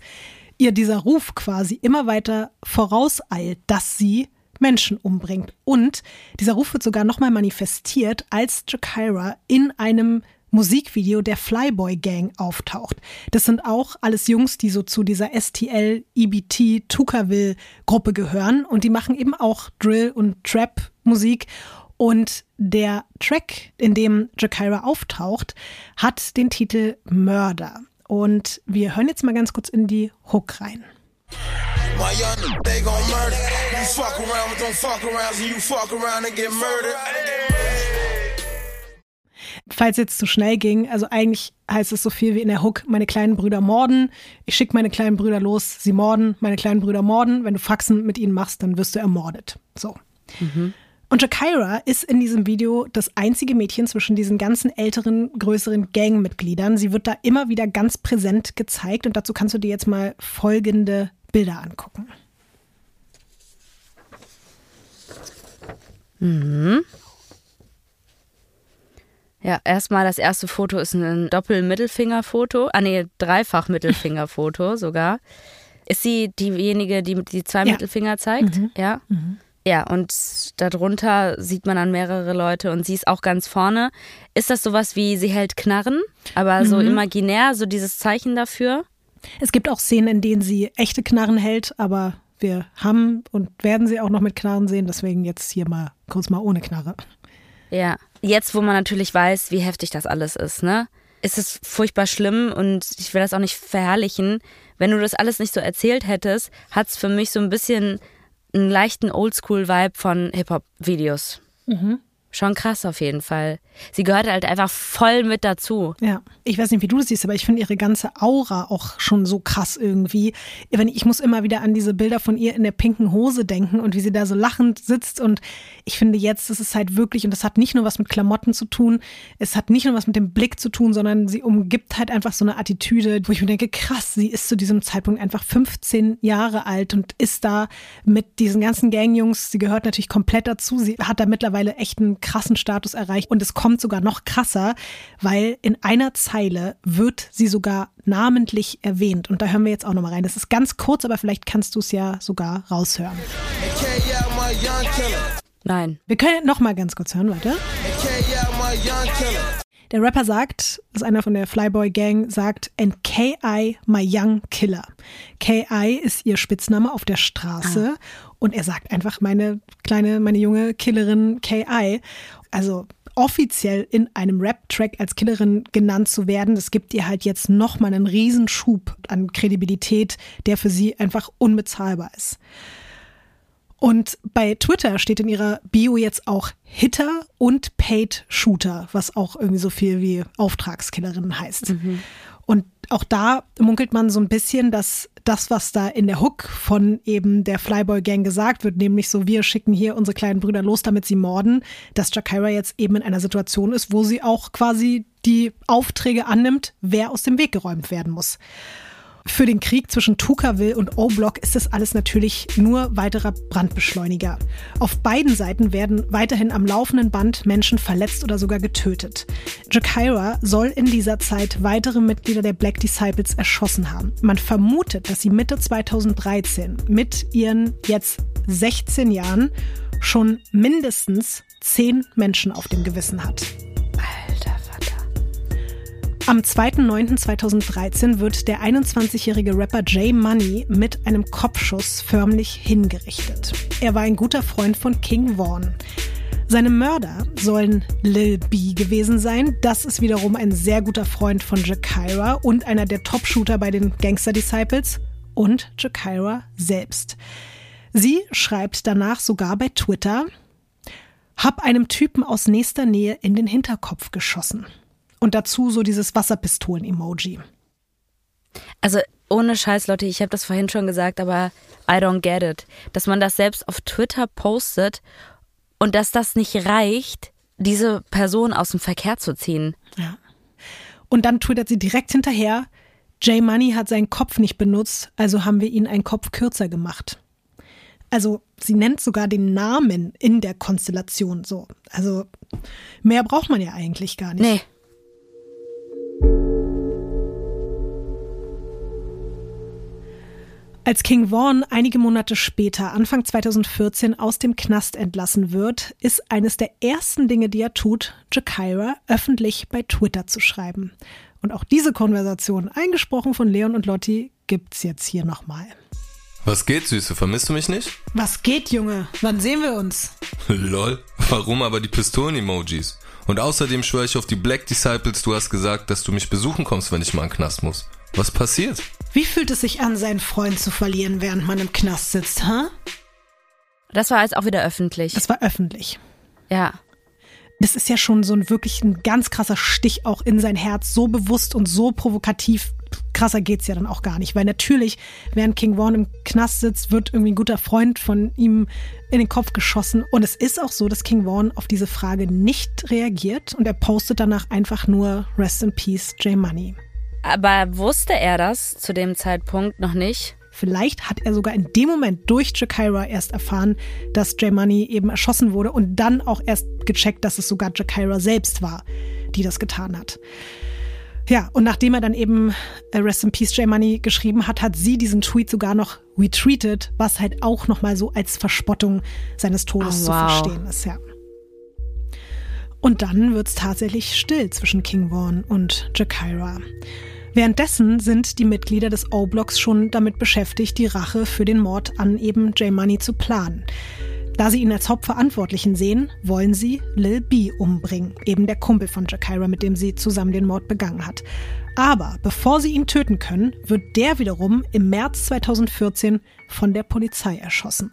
ihr dieser Ruf quasi immer weiter vorauseilt, dass sie Menschen umbringt. Und dieser Ruf wird sogar nochmal manifestiert, als Jakira in einem Musikvideo der Flyboy Gang auftaucht. Das sind auch alles Jungs, die so zu dieser STL, EBT, Tukaville Gruppe gehören und die machen eben auch Drill und Trap Musik. Und der Track, in dem Jakira auftaucht, hat den Titel Murder. Und wir hören jetzt mal ganz kurz in die Hook rein. My young, they falls jetzt zu schnell ging, also eigentlich heißt es so viel wie in der Hook, meine kleinen Brüder morden, ich schicke meine kleinen Brüder los, sie morden, meine kleinen Brüder morden, wenn du Faxen mit ihnen machst, dann wirst du ermordet. So. Mhm. Und Jakira ist in diesem Video das einzige Mädchen zwischen diesen ganzen älteren, größeren Gangmitgliedern. Sie wird da immer wieder ganz präsent gezeigt und dazu kannst du dir jetzt mal folgende Bilder angucken. Mhm. Ja, erstmal das erste Foto ist ein Doppel-Mittelfinger-Foto. Ah, nee, Dreifach-Mittelfinger-Foto sogar. Ist sie diejenige, die die zwei ja. Mittelfinger zeigt? Mhm. Ja. Mhm. Ja, und darunter sieht man dann mehrere Leute und sie ist auch ganz vorne. Ist das sowas wie, sie hält Knarren, aber so mhm. imaginär, so dieses Zeichen dafür? Es gibt auch Szenen, in denen sie echte Knarren hält, aber wir haben und werden sie auch noch mit Knarren sehen, deswegen jetzt hier mal kurz mal ohne Knarre. Ja, jetzt wo man natürlich weiß, wie heftig das alles ist, ne? Ist es furchtbar schlimm und ich will das auch nicht verherrlichen. Wenn du das alles nicht so erzählt hättest, hat es für mich so ein bisschen einen leichten Oldschool-Vibe von Hip-Hop-Videos. Mhm. Schon krass auf jeden Fall. Sie gehört halt einfach voll mit dazu. Ja, ich weiß nicht, wie du das siehst, aber ich finde ihre ganze Aura auch schon so krass irgendwie. Ich muss immer wieder an diese Bilder von ihr in der pinken Hose denken und wie sie da so lachend sitzt. Und ich finde jetzt, das ist halt wirklich, und das hat nicht nur was mit Klamotten zu tun, es hat nicht nur was mit dem Blick zu tun, sondern sie umgibt halt einfach so eine Attitüde, wo ich mir denke, krass, sie ist zu diesem Zeitpunkt einfach 15 Jahre alt und ist da mit diesen ganzen Gangjungs. Sie gehört natürlich komplett dazu. Sie hat da mittlerweile echt einen krassen Status erreicht und es kommt sogar noch krasser, weil in einer Zeile wird sie sogar namentlich erwähnt und da hören wir jetzt auch nochmal rein. Das ist ganz kurz, aber vielleicht kannst du es ja sogar raushören. Nein. Wir können nochmal ganz kurz hören, warte. Der Rapper sagt, das ist einer von der Flyboy Gang, sagt, and KI my young killer. KI ist ihr Spitzname auf der Straße ah. Und er sagt einfach meine kleine, meine junge Killerin KI. Also offiziell in einem Rap-Track als Killerin genannt zu werden, das gibt ihr halt jetzt nochmal einen Riesenschub an Kredibilität, der für sie einfach unbezahlbar ist. Und bei Twitter steht in ihrer Bio jetzt auch Hitter und Paid Shooter, was auch irgendwie so viel wie Auftragskillerin heißt. Mhm. Und auch da munkelt man so ein bisschen, dass das, was da in der Hook von eben der Flyboy Gang gesagt wird, nämlich so, wir schicken hier unsere kleinen Brüder los, damit sie morden, dass Jakira jetzt eben in einer Situation ist, wo sie auch quasi die Aufträge annimmt, wer aus dem Weg geräumt werden muss. Für den Krieg zwischen Tukaville und O-Block ist das alles natürlich nur weiterer Brandbeschleuniger. Auf beiden Seiten werden weiterhin am laufenden Band Menschen verletzt oder sogar getötet. Jakira soll in dieser Zeit weitere Mitglieder der Black Disciples erschossen haben. Man vermutet, dass sie Mitte 2013 mit ihren jetzt 16 Jahren schon mindestens 10 Menschen auf dem Gewissen hat. Am 2.9.2013 wird der 21-jährige Rapper Jay Money mit einem Kopfschuss förmlich hingerichtet. Er war ein guter Freund von King Vaughn. Seine Mörder sollen Lil B gewesen sein. Das ist wiederum ein sehr guter Freund von Jakira und einer der Top-Shooter bei den Gangster Disciples und Jakira selbst. Sie schreibt danach sogar bei Twitter, hab einem Typen aus nächster Nähe in den Hinterkopf geschossen. Und dazu so dieses Wasserpistolen-Emoji. Also ohne Scheiß, Leute, ich habe das vorhin schon gesagt, aber I don't get it. Dass man das selbst auf Twitter postet und dass das nicht reicht, diese Person aus dem Verkehr zu ziehen. Ja. Und dann twittert sie direkt hinterher, Jay Money hat seinen Kopf nicht benutzt, also haben wir ihn einen Kopf kürzer gemacht. Also sie nennt sogar den Namen in der Konstellation so. Also mehr braucht man ja eigentlich gar nicht. Nee. Als King Vaughn einige Monate später, Anfang 2014, aus dem Knast entlassen wird, ist eines der ersten Dinge, die er tut, Jakira öffentlich bei Twitter zu schreiben. Und auch diese Konversation, eingesprochen von Leon und Lotti, gibt's jetzt hier nochmal. Was geht, Süße? Vermisst du mich nicht? Was geht, Junge? Wann sehen wir uns? Lol. Warum aber die Pistolen-Emojis? Und außerdem schwöre ich auf die Black Disciples, du hast gesagt, dass du mich besuchen kommst, wenn ich mal in den Knast muss. Was passiert? Wie fühlt es sich an, seinen Freund zu verlieren, während man im Knast sitzt, ha? Huh? Das war jetzt auch wieder öffentlich. Das war öffentlich. Ja. Das ist ja schon so ein wirklich ein ganz krasser Stich auch in sein Herz, so bewusst und so provokativ. Krasser geht's ja dann auch gar nicht, weil natürlich, während King Vaughn im Knast sitzt, wird irgendwie ein guter Freund von ihm in den Kopf geschossen. Und es ist auch so, dass King Vaughn auf diese Frage nicht reagiert und er postet danach einfach nur Rest in Peace, J Money. Aber wusste er das zu dem Zeitpunkt noch nicht? Vielleicht hat er sogar in dem Moment durch Jakira erst erfahren, dass J Money eben erschossen wurde und dann auch erst gecheckt, dass es sogar Jakira selbst war, die das getan hat. Ja, und nachdem er dann eben äh, Rest in Peace J Money geschrieben hat, hat sie diesen Tweet sogar noch retweetet, was halt auch nochmal so als Verspottung seines Todes oh, wow. zu verstehen ist, ja. Und dann wird's tatsächlich still zwischen King Vaughn und Jakira. Währenddessen sind die Mitglieder des O-Blocks schon damit beschäftigt, die Rache für den Mord an eben J Money zu planen. Da sie ihn als Hauptverantwortlichen sehen, wollen sie Lil B umbringen, eben der Kumpel von Jakira, mit dem sie zusammen den Mord begangen hat. Aber bevor sie ihn töten können, wird der wiederum im März 2014 von der Polizei erschossen.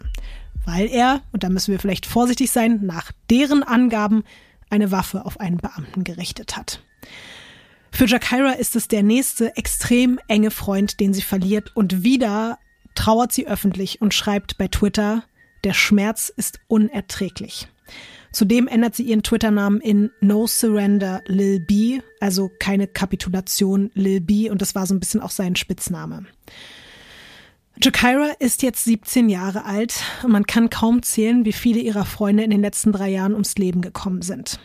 Weil er, und da müssen wir vielleicht vorsichtig sein, nach deren Angaben eine Waffe auf einen Beamten gerichtet hat. Für Jakira ist es der nächste extrem enge Freund, den sie verliert und wieder trauert sie öffentlich und schreibt bei Twitter, der Schmerz ist unerträglich. Zudem ändert sie ihren Twitter-Namen in No Surrender Lil B, also keine Kapitulation Lil B, und das war so ein bisschen auch sein Spitzname. Jakira ist jetzt 17 Jahre alt und man kann kaum zählen, wie viele ihrer Freunde in den letzten drei Jahren ums Leben gekommen sind.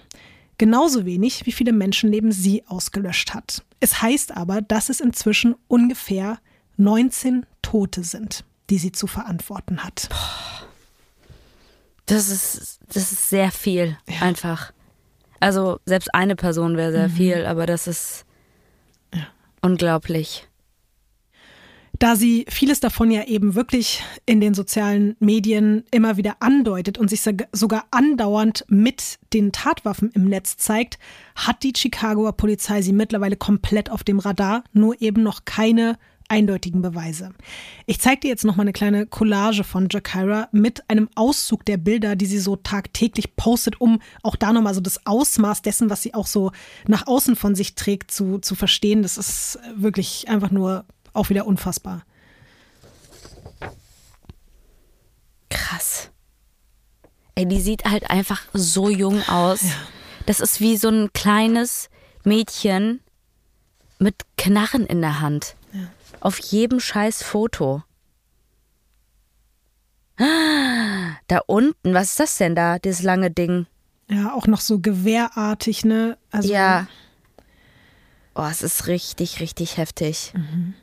Genauso wenig, wie viele Menschenleben sie ausgelöscht hat. Es heißt aber, dass es inzwischen ungefähr 19 Tote sind, die sie zu verantworten hat. Das ist, das ist sehr viel, ja. einfach. Also selbst eine Person wäre sehr mhm. viel, aber das ist ja. unglaublich. Da sie vieles davon ja eben wirklich in den sozialen Medien immer wieder andeutet und sich sogar andauernd mit den Tatwaffen im Netz zeigt, hat die Chicagoer Polizei sie mittlerweile komplett auf dem Radar, nur eben noch keine eindeutigen Beweise. Ich zeige dir jetzt noch mal eine kleine Collage von Jakira mit einem Auszug der Bilder, die sie so tagtäglich postet, um auch da noch mal so das Ausmaß dessen, was sie auch so nach außen von sich trägt, zu, zu verstehen. Das ist wirklich einfach nur auch wieder unfassbar. Krass. Ey, die sieht halt einfach so jung aus. Ja. Das ist wie so ein kleines Mädchen mit Knarren in der Hand. Auf jedem scheiß Foto. Da unten, was ist das denn da, dieses lange Ding? Ja, auch noch so gewehrartig, ne? Also ja. Oh, es ist richtig, richtig heftig. Mhm.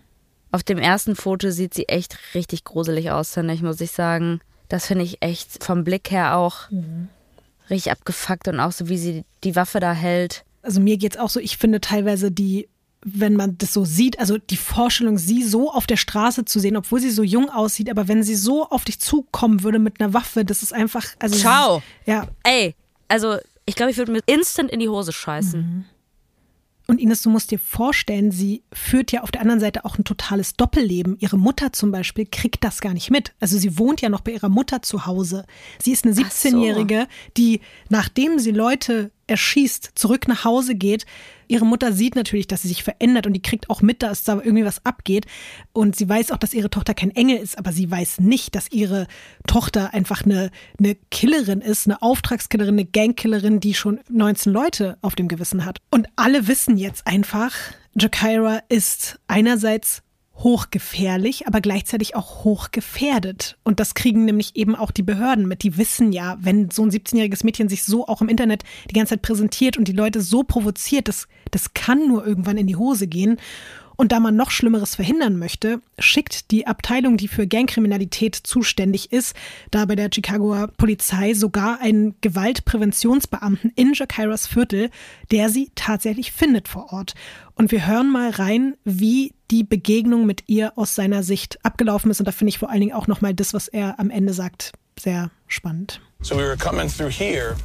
Auf dem ersten Foto sieht sie echt richtig gruselig aus, finde ich, muss ich sagen. Das finde ich echt vom Blick her auch mhm. richtig abgefuckt und auch so, wie sie die Waffe da hält. Also mir geht's auch so, ich finde teilweise die wenn man das so sieht, also die Vorstellung, sie so auf der Straße zu sehen, obwohl sie so jung aussieht, aber wenn sie so auf dich zukommen würde mit einer Waffe, das ist einfach. Also Ciao. ja. Ey, also ich glaube, ich würde mir instant in die Hose scheißen. Mhm. Und Ines, du musst dir vorstellen, sie führt ja auf der anderen Seite auch ein totales Doppelleben. Ihre Mutter zum Beispiel kriegt das gar nicht mit. Also sie wohnt ja noch bei ihrer Mutter zu Hause. Sie ist eine 17-Jährige, so. die, nachdem sie Leute erschießt, zurück nach Hause geht. Ihre Mutter sieht natürlich, dass sie sich verändert und die kriegt auch mit, dass da irgendwie was abgeht. Und sie weiß auch, dass ihre Tochter kein Engel ist, aber sie weiß nicht, dass ihre Tochter einfach eine, eine Killerin ist, eine Auftragskillerin, eine Gangkillerin, die schon 19 Leute auf dem Gewissen hat. Und alle wissen jetzt einfach, Jakira ist einerseits hochgefährlich, aber gleichzeitig auch hochgefährdet. Und das kriegen nämlich eben auch die Behörden mit. Die wissen ja, wenn so ein 17-jähriges Mädchen sich so auch im Internet die ganze Zeit präsentiert und die Leute so provoziert, das, das kann nur irgendwann in die Hose gehen. Und da man noch Schlimmeres verhindern möchte, schickt die Abteilung, die für Gangkriminalität zuständig ist, da bei der Chicagoer Polizei sogar einen Gewaltpräventionsbeamten in Jakiras Viertel, der sie tatsächlich findet vor Ort. Und wir hören mal rein, wie die Begegnung mit ihr aus seiner Sicht abgelaufen ist. Und da finde ich vor allen Dingen auch nochmal das, was er am Ende sagt, sehr spannend. So we were coming through here,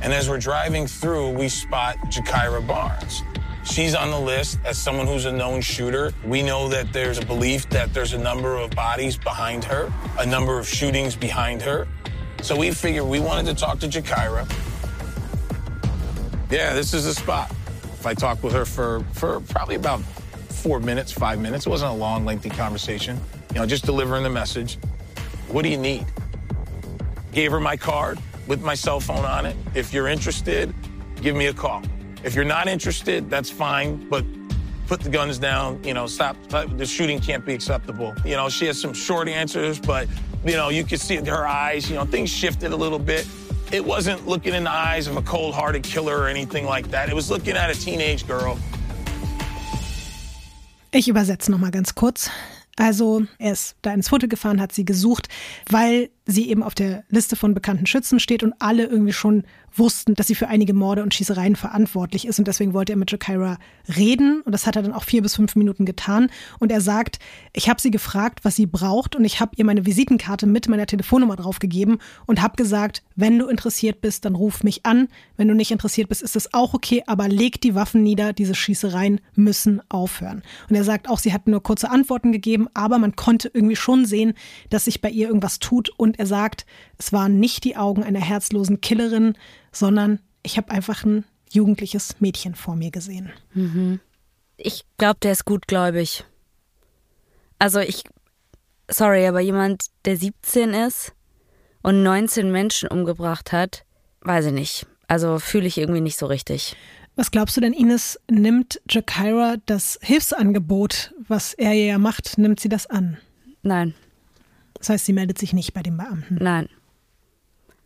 and as we're driving through, we spot Jakira Barnes. She's on the list as someone who's a known shooter. We know that there's a belief that there's a number of bodies behind her, a number of shootings behind her. So we figured we wanted to talk to Jakira. Yeah, this is the spot. If I talked with her for, for probably about four minutes, five minutes, it wasn't a long, lengthy conversation. You know, just delivering the message. What do you need? Gave her my card with my cell phone on it. If you're interested, give me a call. If you're not interested, that's fine, but put the guns down, you know, stop, the shooting can't be acceptable. You know, she has some short answers, but, you know, you can see her eyes, you know, things shifted a little bit. it wasn't looking in the eyes of a cold-hearted killer or anything like that. It was looking at a teenage girl. Ich übersetze noch mal ganz kurz. Also er ist da ins Foto gefahren, hat sie gesucht, weil sie eben auf der Liste von bekannten Schützen steht und alle irgendwie schon wussten, dass sie für einige Morde und Schießereien verantwortlich ist. Und deswegen wollte er mit Jakira reden. Und das hat er dann auch vier bis fünf Minuten getan. Und er sagt, ich habe sie gefragt, was sie braucht. Und ich habe ihr meine Visitenkarte mit meiner Telefonnummer draufgegeben und habe gesagt, wenn du interessiert bist, dann ruf mich an. Wenn du nicht interessiert bist, ist das auch okay. Aber leg die Waffen nieder. Diese Schießereien müssen aufhören. Und er sagt auch, sie hat nur kurze Antworten gegeben. Aber man konnte irgendwie schon sehen, dass sich bei ihr irgendwas tut. Und er sagt, es waren nicht die Augen einer herzlosen Killerin, sondern ich habe einfach ein jugendliches Mädchen vor mir gesehen. Mhm. Ich glaube, der ist gutgläubig. Also ich, sorry, aber jemand, der 17 ist und 19 Menschen umgebracht hat, weiß ich nicht. Also fühle ich irgendwie nicht so richtig. Was glaubst du denn, Ines, nimmt Jakira das Hilfsangebot, was er ihr ja macht, nimmt sie das an? Nein. Das heißt, sie meldet sich nicht bei dem Beamten. Nein.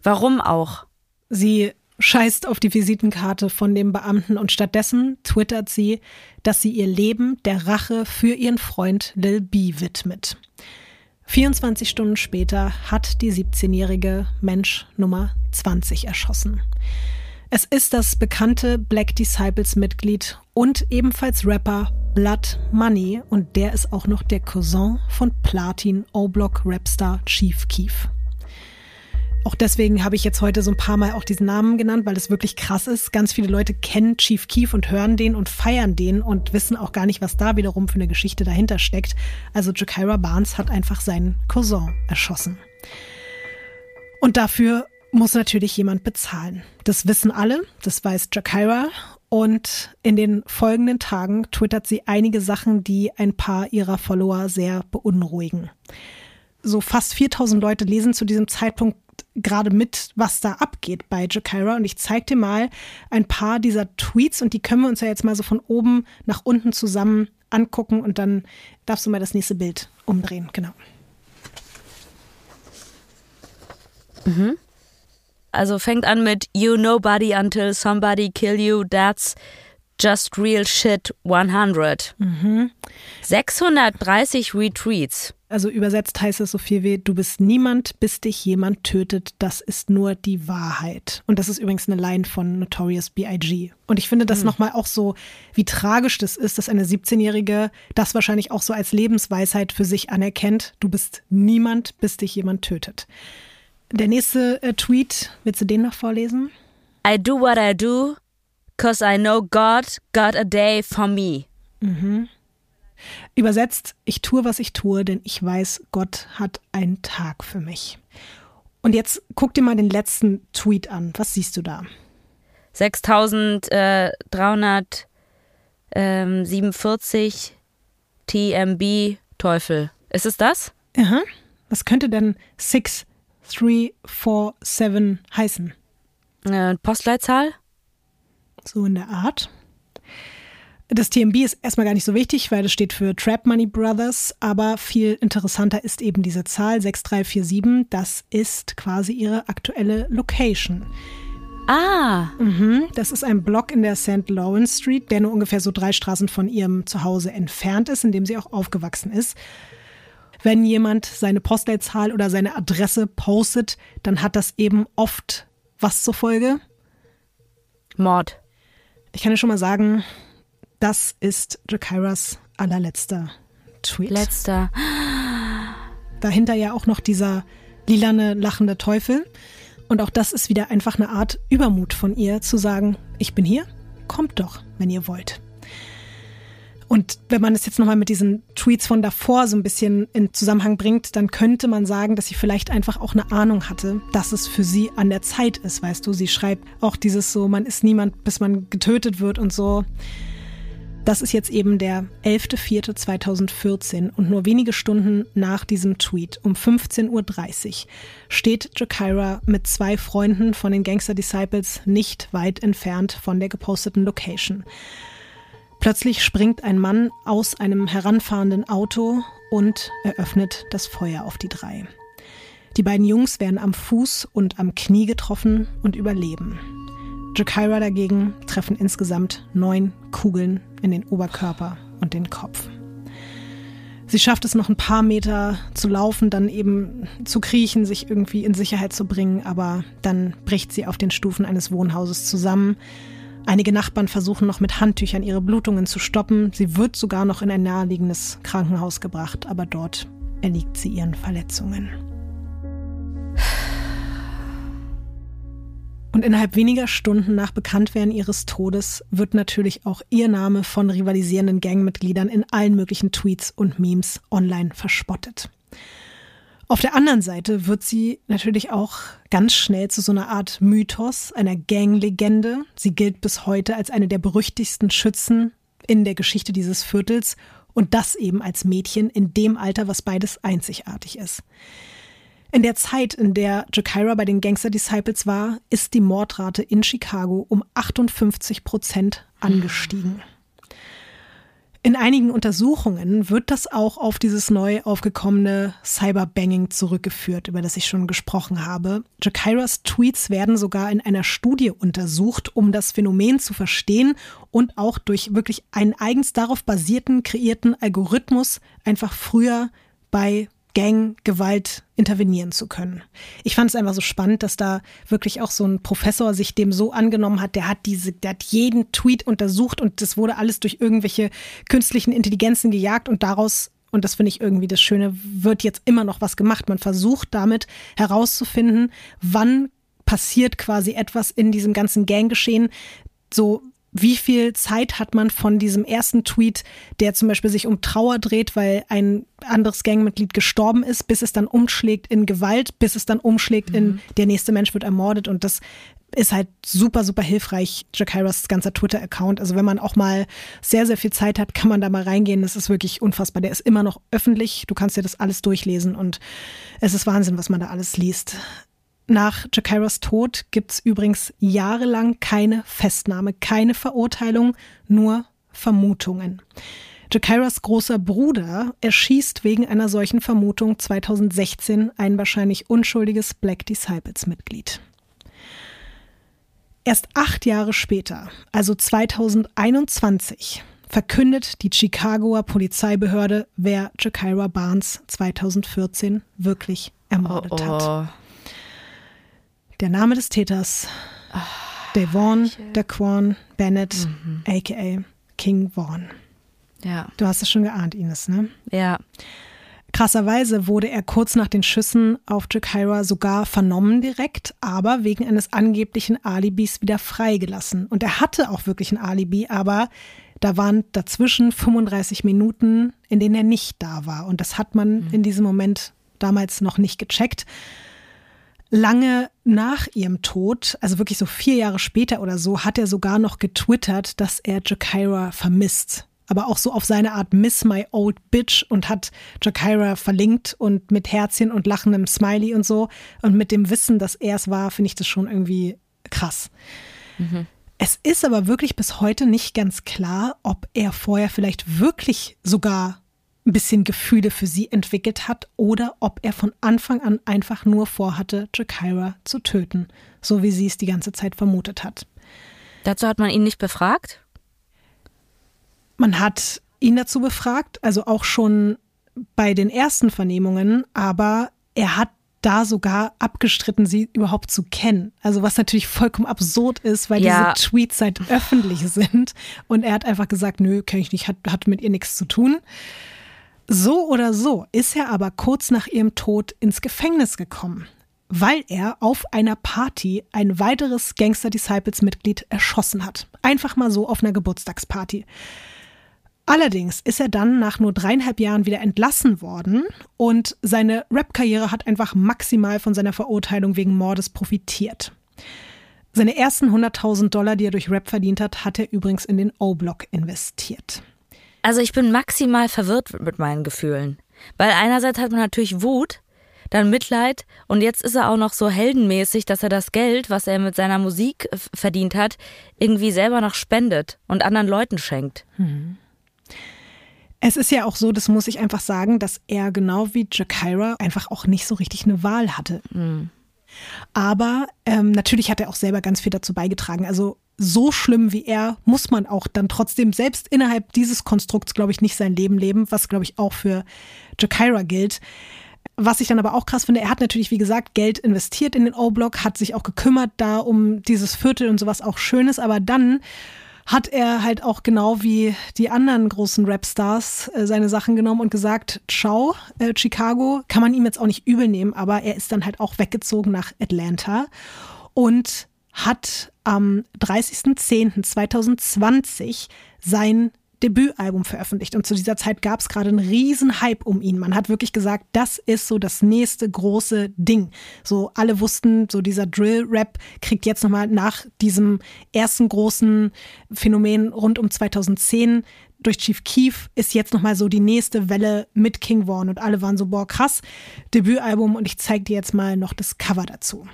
Warum auch? Sie scheißt auf die Visitenkarte von dem Beamten und stattdessen twittert sie, dass sie ihr Leben der Rache für ihren Freund Lil B widmet. 24 Stunden später hat die 17-jährige Mensch Nummer 20 erschossen. Es ist das bekannte Black Disciples Mitglied und ebenfalls Rapper Blood Money und der ist auch noch der Cousin von Platin O-Block Rapstar Chief Keef. Auch deswegen habe ich jetzt heute so ein paar Mal auch diesen Namen genannt, weil es wirklich krass ist. Ganz viele Leute kennen Chief Keef und hören den und feiern den und wissen auch gar nicht, was da wiederum für eine Geschichte dahinter steckt. Also Jakira Barnes hat einfach seinen Cousin erschossen. Und dafür muss natürlich jemand bezahlen. Das wissen alle, das weiß Jakira. Und in den folgenden Tagen twittert sie einige Sachen, die ein paar ihrer Follower sehr beunruhigen. So fast 4000 Leute lesen zu diesem Zeitpunkt gerade mit, was da abgeht bei Jakira. Und ich zeige dir mal ein paar dieser Tweets und die können wir uns ja jetzt mal so von oben nach unten zusammen angucken und dann darfst du mal das nächste Bild umdrehen. Genau. Mhm. Also fängt an mit You nobody until somebody kill you. That's just real shit 100. Mhm. 630 Retweets. Also übersetzt heißt es so viel wie, du bist niemand, bis dich jemand tötet, das ist nur die Wahrheit. Und das ist übrigens eine Line von Notorious B.I.G. Und ich finde das mhm. nochmal auch so, wie tragisch das ist, dass eine 17-Jährige das wahrscheinlich auch so als Lebensweisheit für sich anerkennt. Du bist niemand, bis dich jemand tötet. Der nächste äh, Tweet, willst du den noch vorlesen? I do what I do, cause I know God got a day for me. Mhm. Übersetzt, ich tue, was ich tue, denn ich weiß, Gott hat einen Tag für mich. Und jetzt guck dir mal den letzten Tweet an. Was siehst du da? 6347 TMB Teufel. Ist es das? Aha. Was könnte denn 6347 heißen? Äh, Postleitzahl? So in der Art. Das TMB ist erstmal gar nicht so wichtig, weil das steht für Trap Money Brothers, aber viel interessanter ist eben diese Zahl 6347. Das ist quasi ihre aktuelle Location. Ah. Mhm, das ist ein Block in der St. Lawrence Street, der nur ungefähr so drei Straßen von ihrem Zuhause entfernt ist, in dem sie auch aufgewachsen ist. Wenn jemand seine Postleitzahl oder seine Adresse postet, dann hat das eben oft was zur Folge? Mord. Ich kann dir schon mal sagen, das ist Jakiras allerletzter Tweet. Letzter. Dahinter ja auch noch dieser lilane, lachende Teufel. Und auch das ist wieder einfach eine Art Übermut von ihr, zu sagen, ich bin hier, kommt doch, wenn ihr wollt. Und wenn man es jetzt nochmal mit diesen Tweets von davor so ein bisschen in Zusammenhang bringt, dann könnte man sagen, dass sie vielleicht einfach auch eine Ahnung hatte, dass es für sie an der Zeit ist, weißt du. Sie schreibt auch dieses so, man ist niemand, bis man getötet wird und so. Das ist jetzt eben der 11.04.2014 und nur wenige Stunden nach diesem Tweet um 15.30 Uhr steht Jakira mit zwei Freunden von den Gangster Disciples nicht weit entfernt von der geposteten Location. Plötzlich springt ein Mann aus einem heranfahrenden Auto und eröffnet das Feuer auf die drei. Die beiden Jungs werden am Fuß und am Knie getroffen und überleben. Jakira dagegen treffen insgesamt neun Kugeln in den Oberkörper und den Kopf. Sie schafft es noch ein paar Meter zu laufen, dann eben zu kriechen, sich irgendwie in Sicherheit zu bringen, aber dann bricht sie auf den Stufen eines Wohnhauses zusammen. Einige Nachbarn versuchen noch mit Handtüchern ihre Blutungen zu stoppen. Sie wird sogar noch in ein naheliegendes Krankenhaus gebracht, aber dort erliegt sie ihren Verletzungen. Und innerhalb weniger Stunden nach Bekanntwerden ihres Todes wird natürlich auch ihr Name von rivalisierenden Gangmitgliedern in allen möglichen Tweets und Memes online verspottet. Auf der anderen Seite wird sie natürlich auch ganz schnell zu so einer Art Mythos, einer Ganglegende. Sie gilt bis heute als eine der berüchtigsten Schützen in der Geschichte dieses Viertels und das eben als Mädchen in dem Alter, was beides einzigartig ist. In der Zeit, in der Jakira bei den Gangster Disciples war, ist die Mordrate in Chicago um 58 Prozent angestiegen. In einigen Untersuchungen wird das auch auf dieses neu aufgekommene Cyberbanging zurückgeführt, über das ich schon gesprochen habe. Jakiras Tweets werden sogar in einer Studie untersucht, um das Phänomen zu verstehen und auch durch wirklich einen eigens darauf basierten, kreierten Algorithmus einfach früher bei Ganggewalt intervenieren zu können. Ich fand es einfach so spannend, dass da wirklich auch so ein Professor sich dem so angenommen hat, der hat diese, der hat jeden Tweet untersucht und das wurde alles durch irgendwelche künstlichen Intelligenzen gejagt und daraus und das finde ich irgendwie das Schöne, wird jetzt immer noch was gemacht. Man versucht damit herauszufinden, wann passiert quasi etwas in diesem ganzen Ganggeschehen, so wie viel Zeit hat man von diesem ersten Tweet, der zum Beispiel sich um Trauer dreht, weil ein anderes Gangmitglied gestorben ist, bis es dann umschlägt in Gewalt, bis es dann umschlägt mhm. in der nächste Mensch wird ermordet und das ist halt super, super hilfreich, Jakiras ganzer Twitter-Account. Also wenn man auch mal sehr, sehr viel Zeit hat, kann man da mal reingehen. Das ist wirklich unfassbar. Der ist immer noch öffentlich. Du kannst dir das alles durchlesen und es ist Wahnsinn, was man da alles liest. Nach Jakiras Tod gibt es übrigens jahrelang keine Festnahme, keine Verurteilung, nur Vermutungen. Jakiras großer Bruder erschießt wegen einer solchen Vermutung 2016 ein wahrscheinlich unschuldiges Black Disciples-Mitglied. Erst acht Jahre später, also 2021, verkündet die Chicagoer Polizeibehörde, wer Jakira Barnes 2014 wirklich ermordet oh, oh. hat. Der Name des Täters, Devon Daquan Bennett, mhm. aka King Vaughn. Ja. Du hast es schon geahnt, Ines, ne? Ja. Krasserweise wurde er kurz nach den Schüssen auf Jakira sogar vernommen direkt, aber wegen eines angeblichen Alibis wieder freigelassen. Und er hatte auch wirklich ein Alibi, aber da waren dazwischen 35 Minuten, in denen er nicht da war. Und das hat man mhm. in diesem Moment damals noch nicht gecheckt lange nach ihrem Tod, also wirklich so vier Jahre später oder so, hat er sogar noch getwittert, dass er Jakira vermisst. Aber auch so auf seine Art Miss My Old Bitch und hat Jakira verlinkt und mit Herzchen und lachendem Smiley und so. Und mit dem Wissen, dass er es war, finde ich das schon irgendwie krass. Mhm. Es ist aber wirklich bis heute nicht ganz klar, ob er vorher vielleicht wirklich sogar ein bisschen Gefühle für sie entwickelt hat oder ob er von Anfang an einfach nur vorhatte, Jakira zu töten, so wie sie es die ganze Zeit vermutet hat. Dazu hat man ihn nicht befragt? Man hat ihn dazu befragt, also auch schon bei den ersten Vernehmungen, aber er hat da sogar abgestritten, sie überhaupt zu kennen. Also was natürlich vollkommen absurd ist, weil ja. diese Tweets halt öffentlich sind. Und er hat einfach gesagt, nö, kenne ich nicht, hat, hat mit ihr nichts zu tun. So oder so ist er aber kurz nach ihrem Tod ins Gefängnis gekommen, weil er auf einer Party ein weiteres Gangster Disciples Mitglied erschossen hat. Einfach mal so auf einer Geburtstagsparty. Allerdings ist er dann nach nur dreieinhalb Jahren wieder entlassen worden und seine Rap-Karriere hat einfach maximal von seiner Verurteilung wegen Mordes profitiert. Seine ersten 100.000 Dollar, die er durch Rap verdient hat, hat er übrigens in den O-Block investiert. Also ich bin maximal verwirrt mit meinen Gefühlen. Weil einerseits hat man natürlich Wut, dann Mitleid und jetzt ist er auch noch so heldenmäßig, dass er das Geld, was er mit seiner Musik verdient hat, irgendwie selber noch spendet und anderen Leuten schenkt. Hm. Es ist ja auch so, das muss ich einfach sagen, dass er genau wie Jakira einfach auch nicht so richtig eine Wahl hatte. Mhm. Aber ähm, natürlich hat er auch selber ganz viel dazu beigetragen. Also so schlimm wie er muss man auch dann trotzdem selbst innerhalb dieses Konstrukts, glaube ich, nicht sein Leben leben, was, glaube ich, auch für Jakira gilt. Was ich dann aber auch krass finde, er hat natürlich, wie gesagt, Geld investiert in den O-Block, hat sich auch gekümmert da um dieses Viertel und sowas auch Schönes, aber dann hat er halt auch genau wie die anderen großen Rapstars äh, seine Sachen genommen und gesagt, ciao, äh, Chicago, kann man ihm jetzt auch nicht übel nehmen, aber er ist dann halt auch weggezogen nach Atlanta und hat am 30.10.2020 sein Debütalbum veröffentlicht. Und zu dieser Zeit gab es gerade einen riesen Hype um ihn. Man hat wirklich gesagt, das ist so das nächste große Ding. So alle wussten, so dieser Drill-Rap kriegt jetzt nochmal nach diesem ersten großen Phänomen rund um 2010 durch Chief Keef ist jetzt nochmal so die nächste Welle mit King Vaughn. Und alle waren so, boah, krass, Debütalbum. Und ich zeige dir jetzt mal noch das Cover dazu.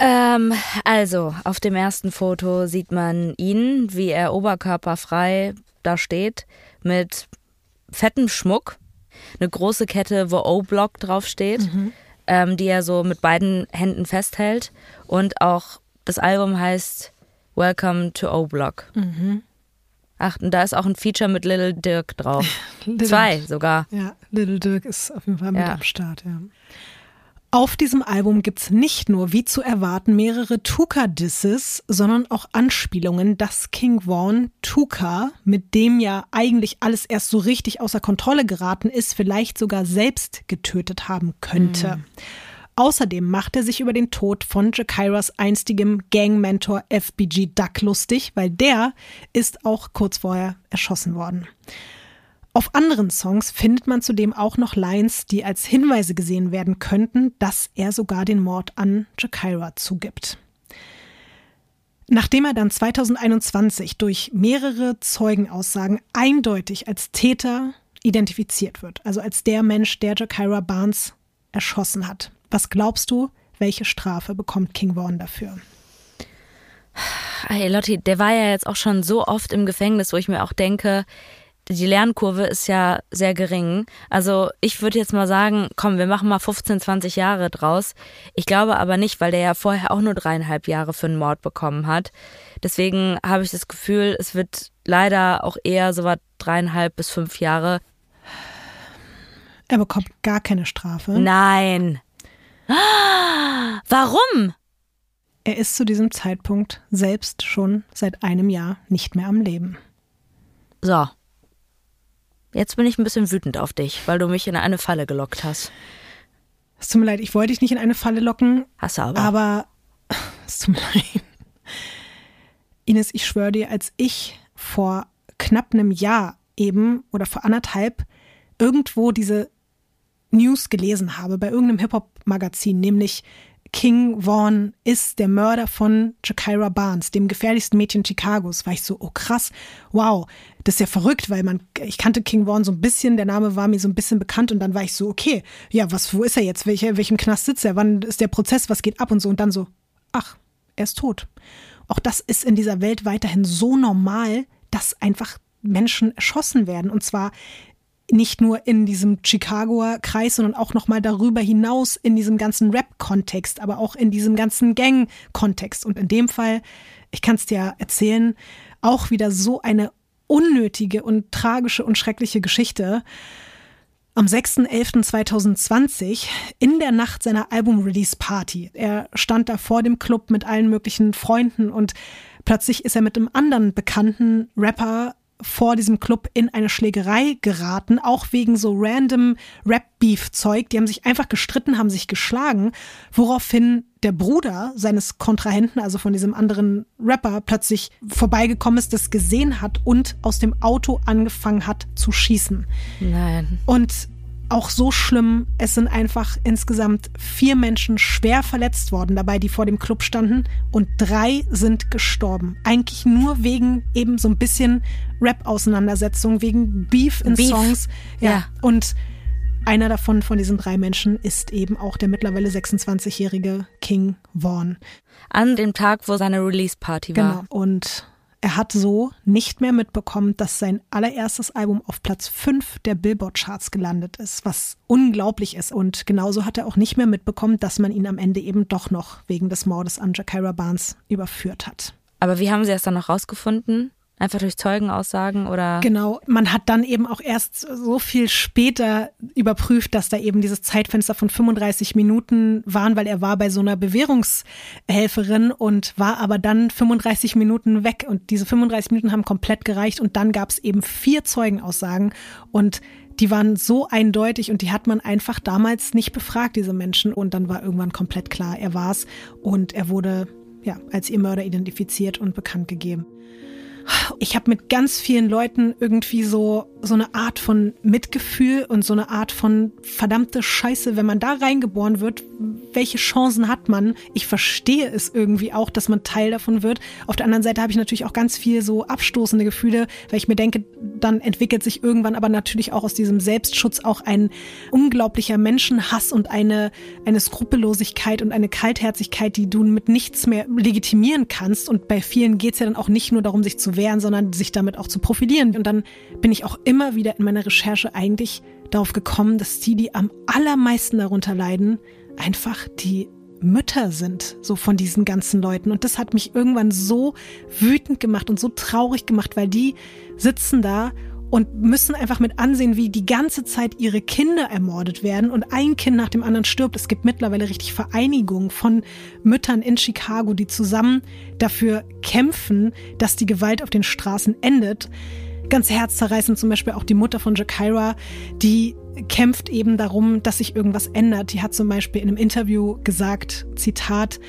Ähm, also, auf dem ersten Foto sieht man ihn, wie er oberkörperfrei da steht, mit fettem Schmuck, eine große Kette, wo O-Block draufsteht, mhm. ähm, die er so mit beiden Händen festhält. Und auch das Album heißt Welcome to O-Block. Mhm. Ach, und da ist auch ein Feature mit Little Dirk drauf. Little, Zwei sogar. Ja, Little Dirk ist auf jeden Fall mit ja. am Start, ja. Auf diesem Album gibt's nicht nur, wie zu erwarten, mehrere Tuka-Disses, sondern auch Anspielungen, dass King Vaughn Tuka, mit dem ja eigentlich alles erst so richtig außer Kontrolle geraten ist, vielleicht sogar selbst getötet haben könnte. Mhm. Außerdem macht er sich über den Tod von Jakiras einstigem Gangmentor FBG Duck lustig, weil der ist auch kurz vorher erschossen worden. Auf anderen Songs findet man zudem auch noch Lines, die als Hinweise gesehen werden könnten, dass er sogar den Mord an Jakira zugibt. Nachdem er dann 2021 durch mehrere Zeugenaussagen eindeutig als Täter identifiziert wird, also als der Mensch, der Jakira Barnes erschossen hat, was glaubst du, welche Strafe bekommt King Vaughn dafür? Hey Lotti, der war ja jetzt auch schon so oft im Gefängnis, wo ich mir auch denke, die Lernkurve ist ja sehr gering. Also ich würde jetzt mal sagen, komm, wir machen mal 15, 20 Jahre draus. Ich glaube aber nicht, weil der ja vorher auch nur dreieinhalb Jahre für einen Mord bekommen hat. Deswegen habe ich das Gefühl, es wird leider auch eher so was dreieinhalb bis fünf Jahre. Er bekommt gar keine Strafe. Nein. Warum? Er ist zu diesem Zeitpunkt selbst schon seit einem Jahr nicht mehr am Leben. So, Jetzt bin ich ein bisschen wütend auf dich, weil du mich in eine Falle gelockt hast. Es tut mir leid, ich wollte dich nicht in eine Falle locken. Hast du aber. Aber es tut mir leid. Ines, ich schwöre dir, als ich vor knapp einem Jahr eben oder vor anderthalb irgendwo diese News gelesen habe bei irgendeinem Hip-Hop-Magazin, nämlich King Vaughn ist der Mörder von Jakira Barnes, dem gefährlichsten Mädchen Chicagos, war ich so, oh krass, wow, das ist ja verrückt, weil man, ich kannte King Vaughn so ein bisschen, der Name war mir so ein bisschen bekannt und dann war ich so, okay, ja, was, wo ist er jetzt? Welche, welchem Knast sitzt er? Wann ist der Prozess? Was geht ab und so? Und dann so, ach, er ist tot. Auch das ist in dieser Welt weiterhin so normal, dass einfach Menschen erschossen werden. Und zwar nicht nur in diesem Chicagoer Kreis, sondern auch nochmal darüber hinaus in diesem ganzen Rap-Kontext, aber auch in diesem ganzen Gang-Kontext. Und in dem Fall, ich kann es dir erzählen, auch wieder so eine unnötige und tragische und schreckliche Geschichte. Am 6.11.2020 in der Nacht seiner Album-Release-Party. Er stand da vor dem Club mit allen möglichen Freunden und plötzlich ist er mit einem anderen bekannten Rapper vor diesem Club in eine Schlägerei geraten, auch wegen so random Rap-Beef-Zeug. Die haben sich einfach gestritten, haben sich geschlagen, woraufhin der Bruder seines Kontrahenten, also von diesem anderen Rapper, plötzlich vorbeigekommen ist, das gesehen hat und aus dem Auto angefangen hat zu schießen. Nein. Und auch so schlimm. Es sind einfach insgesamt vier Menschen schwer verletzt worden, dabei die vor dem Club standen und drei sind gestorben. Eigentlich nur wegen eben so ein bisschen Rap-Auseinandersetzung, wegen Beef in Beef. Songs. Ja. ja. Und einer davon von diesen drei Menschen ist eben auch der mittlerweile 26-jährige King Vaughn. An dem Tag, wo seine Release-Party war. Genau. Und Er hat so nicht mehr mitbekommen, dass sein allererstes Album auf Platz 5 der Billboard-Charts gelandet ist, was unglaublich ist. Und genauso hat er auch nicht mehr mitbekommen, dass man ihn am Ende eben doch noch wegen des Mordes an Jakira Barnes überführt hat. Aber wie haben Sie es dann noch rausgefunden? Einfach durch Zeugenaussagen oder? Genau, man hat dann eben auch erst so viel später überprüft, dass da eben dieses Zeitfenster von 35 Minuten waren, weil er war bei so einer Bewährungshelferin und war aber dann 35 Minuten weg und diese 35 Minuten haben komplett gereicht und dann gab es eben vier Zeugenaussagen und die waren so eindeutig und die hat man einfach damals nicht befragt, diese Menschen. Und dann war irgendwann komplett klar, er war's und er wurde ja als ihr Mörder identifiziert und bekannt gegeben. Ich habe mit ganz vielen Leuten irgendwie so so eine Art von Mitgefühl und so eine Art von verdammte Scheiße, wenn man da reingeboren wird, welche Chancen hat man? Ich verstehe es irgendwie auch, dass man Teil davon wird. Auf der anderen Seite habe ich natürlich auch ganz viel so abstoßende Gefühle, weil ich mir denke, dann entwickelt sich irgendwann aber natürlich auch aus diesem Selbstschutz auch ein unglaublicher Menschenhass und eine, eine Skrupellosigkeit und eine Kaltherzigkeit, die du mit nichts mehr legitimieren kannst. Und bei vielen geht es ja dann auch nicht nur darum, sich zu wehren, sondern sich damit auch zu profilieren. Und dann bin ich auch immer wieder in meiner Recherche eigentlich darauf gekommen, dass die, die am allermeisten darunter leiden, einfach die Mütter sind, so von diesen ganzen Leuten. Und das hat mich irgendwann so wütend gemacht und so traurig gemacht, weil die sitzen da und müssen einfach mit ansehen, wie die ganze Zeit ihre Kinder ermordet werden und ein Kind nach dem anderen stirbt. Es gibt mittlerweile richtig Vereinigungen von Müttern in Chicago, die zusammen dafür kämpfen, dass die Gewalt auf den Straßen endet. Ganz herzzerreißend zum Beispiel auch die Mutter von Jakira, die kämpft eben darum, dass sich irgendwas ändert. Die hat zum Beispiel in einem Interview gesagt, Zitat,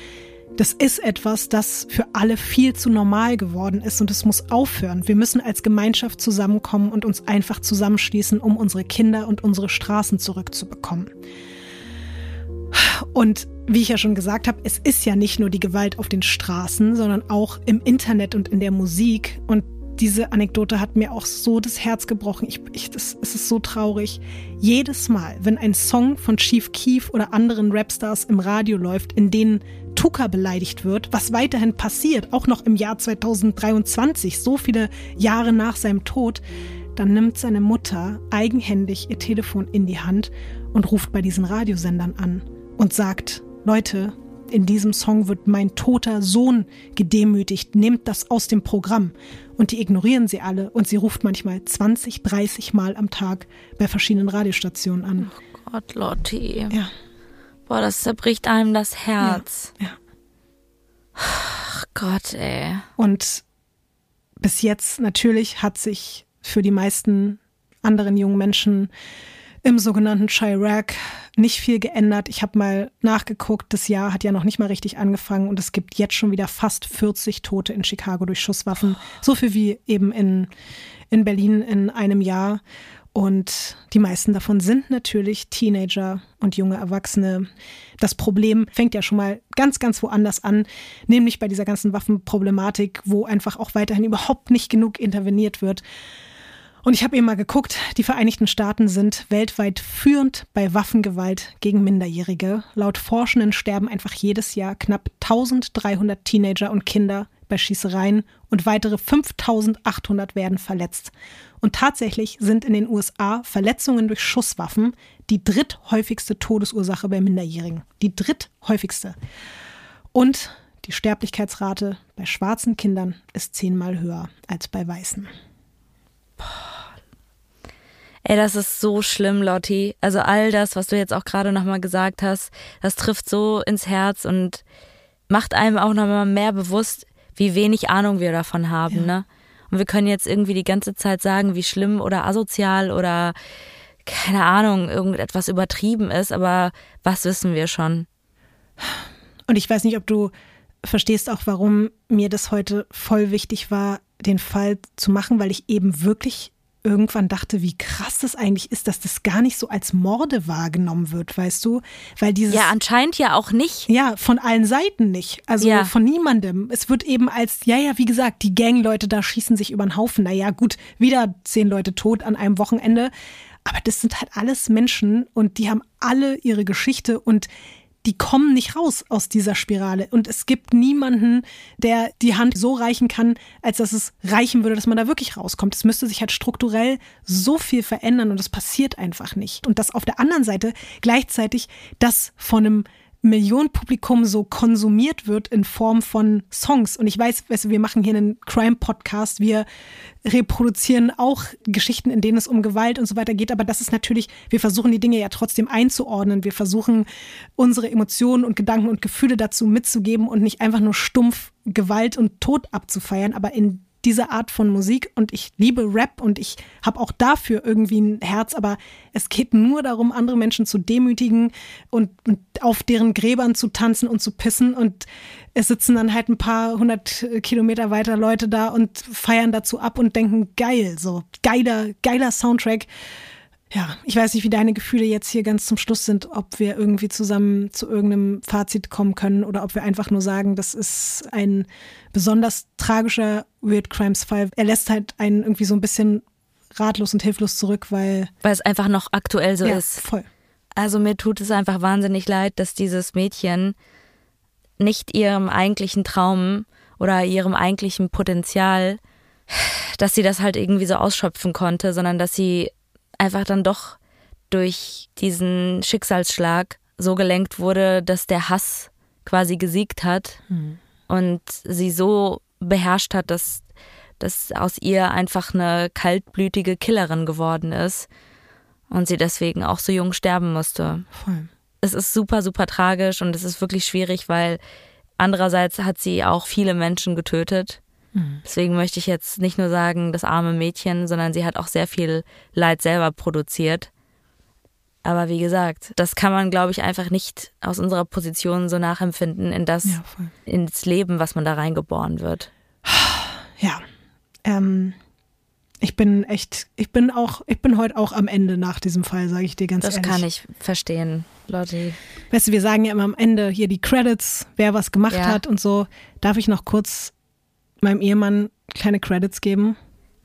das ist etwas, das für alle viel zu normal geworden ist und es muss aufhören. Wir müssen als Gemeinschaft zusammenkommen und uns einfach zusammenschließen, um unsere Kinder und unsere Straßen zurückzubekommen. Und wie ich ja schon gesagt habe, es ist ja nicht nur die Gewalt auf den Straßen, sondern auch im Internet und in der Musik. Und diese Anekdote hat mir auch so das Herz gebrochen. Ich, ich, das, es ist so traurig. Jedes Mal, wenn ein Song von Chief Keef oder anderen Rapstars im Radio läuft, in denen Tucker beleidigt wird, was weiterhin passiert, auch noch im Jahr 2023, so viele Jahre nach seinem Tod, dann nimmt seine Mutter eigenhändig ihr Telefon in die Hand und ruft bei diesen Radiosendern an und sagt, Leute, in diesem Song wird mein toter Sohn gedemütigt, nehmt das aus dem Programm. Und die ignorieren sie alle und sie ruft manchmal 20, 30 Mal am Tag bei verschiedenen Radiostationen an. Oh Gott, Lotti. Ja. Boah, das zerbricht einem das Herz. Ja. ja. Ach Gott, ey. Und bis jetzt natürlich hat sich für die meisten anderen jungen Menschen im sogenannten Chirac nicht viel geändert. Ich habe mal nachgeguckt, das Jahr hat ja noch nicht mal richtig angefangen und es gibt jetzt schon wieder fast 40 Tote in Chicago durch Schusswaffen. So viel wie eben in, in Berlin in einem Jahr. Und die meisten davon sind natürlich Teenager und junge Erwachsene. Das Problem fängt ja schon mal ganz, ganz woanders an, nämlich bei dieser ganzen Waffenproblematik, wo einfach auch weiterhin überhaupt nicht genug interveniert wird. Und ich habe eben mal geguckt, die Vereinigten Staaten sind weltweit führend bei Waffengewalt gegen Minderjährige. Laut Forschenden sterben einfach jedes Jahr knapp 1300 Teenager und Kinder bei Schießereien und weitere 5800 werden verletzt. Und tatsächlich sind in den USA Verletzungen durch Schusswaffen die dritthäufigste Todesursache bei Minderjährigen. Die dritthäufigste. Und die Sterblichkeitsrate bei schwarzen Kindern ist zehnmal höher als bei weißen. Ey, das ist so schlimm, Lotti. Also all das, was du jetzt auch gerade nochmal gesagt hast, das trifft so ins Herz und macht einem auch nochmal mehr bewusst, wie wenig Ahnung wir davon haben, ja. ne? Und wir können jetzt irgendwie die ganze Zeit sagen, wie schlimm oder asozial oder keine Ahnung, irgendetwas übertrieben ist, aber was wissen wir schon? Und ich weiß nicht, ob du verstehst auch, warum mir das heute voll wichtig war, den Fall zu machen, weil ich eben wirklich irgendwann dachte, wie krass das eigentlich ist, dass das gar nicht so als Morde wahrgenommen wird, weißt du? Weil dieses Ja, anscheinend ja auch nicht. Ja, von allen Seiten nicht. Also ja. von niemandem. Es wird eben als, ja, ja, wie gesagt, die Gangleute da schießen sich über den Haufen. Naja, gut, wieder zehn Leute tot an einem Wochenende. Aber das sind halt alles Menschen und die haben alle ihre Geschichte und die kommen nicht raus aus dieser Spirale. Und es gibt niemanden, der die Hand so reichen kann, als dass es reichen würde, dass man da wirklich rauskommt. Es müsste sich halt strukturell so viel verändern und es passiert einfach nicht. Und das auf der anderen Seite gleichzeitig das von einem Millionenpublikum so konsumiert wird in Form von Songs. Und ich weiß, weißt du, wir machen hier einen Crime-Podcast, wir reproduzieren auch Geschichten, in denen es um Gewalt und so weiter geht, aber das ist natürlich, wir versuchen die Dinge ja trotzdem einzuordnen. Wir versuchen unsere Emotionen und Gedanken und Gefühle dazu mitzugeben und nicht einfach nur stumpf Gewalt und Tod abzufeiern. Aber in diese Art von Musik und ich liebe Rap und ich habe auch dafür irgendwie ein Herz, aber es geht nur darum, andere Menschen zu demütigen und, und, auf deren Gräbern zu tanzen und zu pissen. Und es sitzen dann halt ein paar hundert Kilometer weiter Leute da und feiern dazu ab und denken, geil, so geiler, geiler Soundtrack ja, ich weiß nicht, wie deine Gefühle jetzt hier ganz zum Schluss sind, ob wir irgendwie zusammen zu irgendeinem Fazit kommen können oder ob wir einfach nur sagen, das ist ein besonders tragischer Weird Crimes Fall. Er lässt halt einen irgendwie so ein bisschen ratlos und hilflos zurück, weil. Weil es einfach noch aktuell so ja, ist. Voll. Also mir tut es einfach wahnsinnig leid, dass dieses Mädchen nicht ihrem eigentlichen Traum oder ihrem eigentlichen Potenzial, dass sie das halt irgendwie so ausschöpfen konnte, sondern dass sie einfach dann doch durch diesen Schicksalsschlag so gelenkt wurde, dass der Hass quasi gesiegt hat mhm. und sie so beherrscht hat, dass, dass aus ihr einfach eine kaltblütige Killerin geworden ist und sie deswegen auch so jung sterben musste. Voll. Es ist super, super tragisch und es ist wirklich schwierig, weil andererseits hat sie auch viele Menschen getötet. Deswegen möchte ich jetzt nicht nur sagen, das arme Mädchen, sondern sie hat auch sehr viel Leid selber produziert. Aber wie gesagt, das kann man, glaube ich, einfach nicht aus unserer Position so nachempfinden in das, ja, ins Leben, was man da reingeboren wird. Ja. Ähm, ich bin echt, ich bin auch, ich bin heute auch am Ende nach diesem Fall, sage ich dir ganz das ehrlich. Das kann ich verstehen, Lotti. Weißt du, wir sagen ja immer am Ende hier die Credits, wer was gemacht ja. hat und so. Darf ich noch kurz meinem Ehemann kleine Credits geben?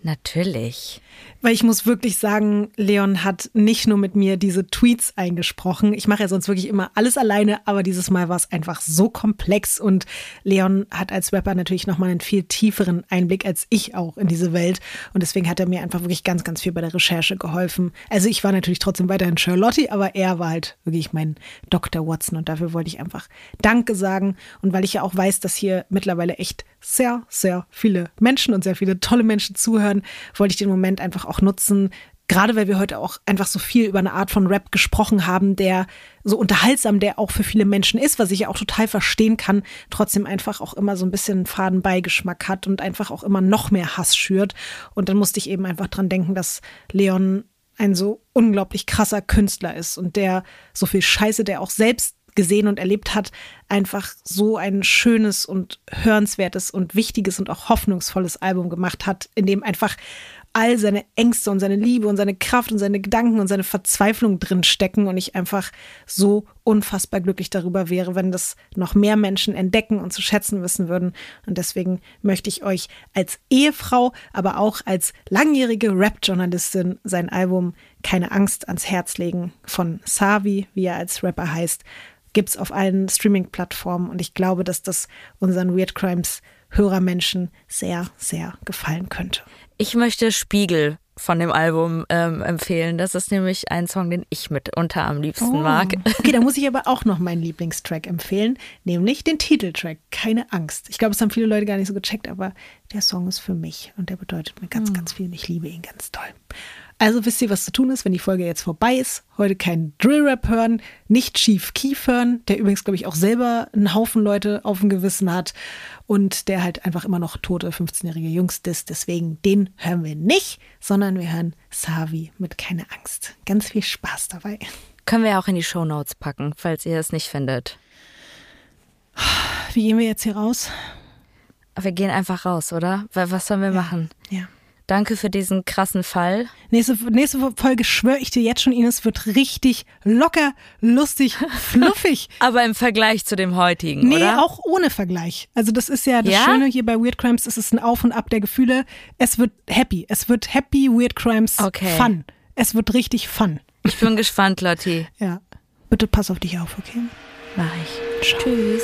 Natürlich. Weil ich muss wirklich sagen, Leon hat nicht nur mit mir diese Tweets eingesprochen. Ich mache ja sonst wirklich immer alles alleine, aber dieses Mal war es einfach so komplex und Leon hat als Rapper natürlich nochmal einen viel tieferen Einblick als ich auch in diese Welt und deswegen hat er mir einfach wirklich ganz, ganz viel bei der Recherche geholfen. Also ich war natürlich trotzdem weiterhin Charlotte, aber er war halt wirklich mein Dr. Watson und dafür wollte ich einfach Danke sagen und weil ich ja auch weiß, dass hier mittlerweile echt sehr, sehr viele Menschen und sehr viele tolle Menschen zuhören, wollte ich den Moment einfach auch nutzen, gerade weil wir heute auch einfach so viel über eine Art von Rap gesprochen haben, der so unterhaltsam, der auch für viele Menschen ist, was ich ja auch total verstehen kann, trotzdem einfach auch immer so ein bisschen Fadenbeigeschmack hat und einfach auch immer noch mehr Hass schürt. Und dann musste ich eben einfach dran denken, dass Leon ein so unglaublich krasser Künstler ist und der so viel Scheiße, der auch selbst gesehen und erlebt hat, einfach so ein schönes und hörenswertes und wichtiges und auch hoffnungsvolles Album gemacht hat, in dem einfach all seine Ängste und seine Liebe und seine Kraft und seine Gedanken und seine Verzweiflung drin stecken und ich einfach so unfassbar glücklich darüber wäre, wenn das noch mehr Menschen entdecken und zu schätzen wissen würden. Und deswegen möchte ich euch als Ehefrau, aber auch als langjährige Rap-Journalistin sein Album Keine Angst ans Herz legen von Savi, wie er als Rapper heißt gibt es auf allen Streaming-Plattformen und ich glaube, dass das unseren Weird Crimes Hörermenschen sehr, sehr gefallen könnte. Ich möchte Spiegel von dem Album ähm, empfehlen. Das ist nämlich ein Song, den ich mitunter am liebsten oh. mag. Okay, da muss ich aber auch noch meinen Lieblingstrack empfehlen, nämlich den Titeltrack Keine Angst. Ich glaube, das haben viele Leute gar nicht so gecheckt, aber der Song ist für mich und der bedeutet mir ganz, hm. ganz viel und ich liebe ihn ganz toll. Also wisst ihr, was zu tun ist, wenn die Folge jetzt vorbei ist. Heute kein Drill-Rap hören, nicht Chief Keef hören, der übrigens, glaube ich, auch selber einen Haufen Leute auf dem Gewissen hat und der halt einfach immer noch tote 15-jährige Jungs ist. Deswegen den hören wir nicht, sondern wir hören Savi mit Keine Angst. Ganz viel Spaß dabei. Können wir auch in die Show Notes packen, falls ihr es nicht findet. Wie gehen wir jetzt hier raus? Wir gehen einfach raus, oder? Was sollen wir ja. machen? Ja. Danke für diesen krassen Fall. Nächste, nächste Folge schwöre ich dir jetzt schon, Ines, wird richtig locker, lustig, fluffig. Aber im Vergleich zu dem heutigen, nee, oder? Nee, auch ohne Vergleich. Also das ist ja das ja? Schöne hier bei Weird Crimes, es ist ein Auf und Ab der Gefühle. Es wird happy. Es wird happy Weird Crimes okay. fun. Es wird richtig fun. Ich bin gespannt, Lotti. Ja. Bitte pass auf dich auf, okay? Mach ich. Ciao. Tschüss.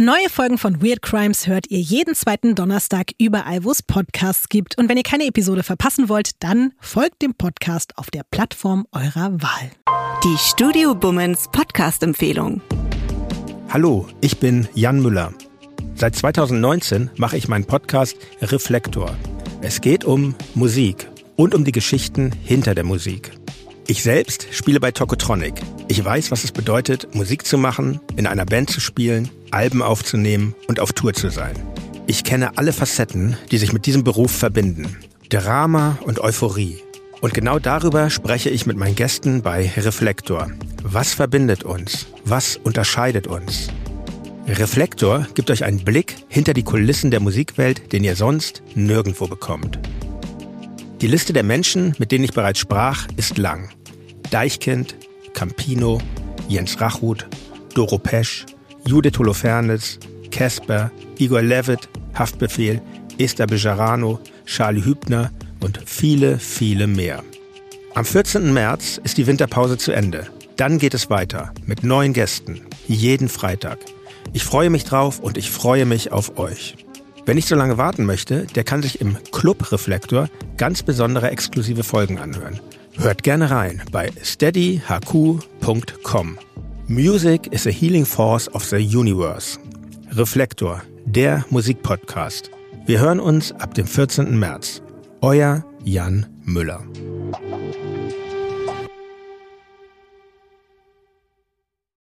Neue Folgen von Weird Crimes hört ihr jeden zweiten Donnerstag überall, wo es Podcasts gibt. Und wenn ihr keine Episode verpassen wollt, dann folgt dem Podcast auf der Plattform eurer Wahl. Die Studio Bummens Podcast-Empfehlung. Hallo, ich bin Jan Müller. Seit 2019 mache ich meinen Podcast Reflektor. Es geht um Musik und um die Geschichten hinter der Musik. Ich selbst spiele bei Tokotronic. Ich weiß, was es bedeutet, Musik zu machen, in einer Band zu spielen, Alben aufzunehmen und auf Tour zu sein. Ich kenne alle Facetten, die sich mit diesem Beruf verbinden. Drama und Euphorie. Und genau darüber spreche ich mit meinen Gästen bei Reflektor. Was verbindet uns? Was unterscheidet uns? Reflektor gibt euch einen Blick hinter die Kulissen der Musikwelt, den ihr sonst nirgendwo bekommt. Die Liste der Menschen, mit denen ich bereits sprach, ist lang. Deichkind, Campino, Jens Rachut, Doro Pesch, Judith Holofernes, Casper, Igor Levitt, Haftbefehl, Esther Bejarano, Charlie Hübner und viele, viele mehr. Am 14. März ist die Winterpause zu Ende. Dann geht es weiter mit neuen Gästen, jeden Freitag. Ich freue mich drauf und ich freue mich auf euch. Wer nicht so lange warten möchte, der kann sich im Club Reflektor ganz besondere exklusive Folgen anhören. Hört gerne rein bei steadyhq.com. Music is a healing force of the universe. Reflektor, der Musikpodcast. Wir hören uns ab dem 14. März. Euer Jan Müller.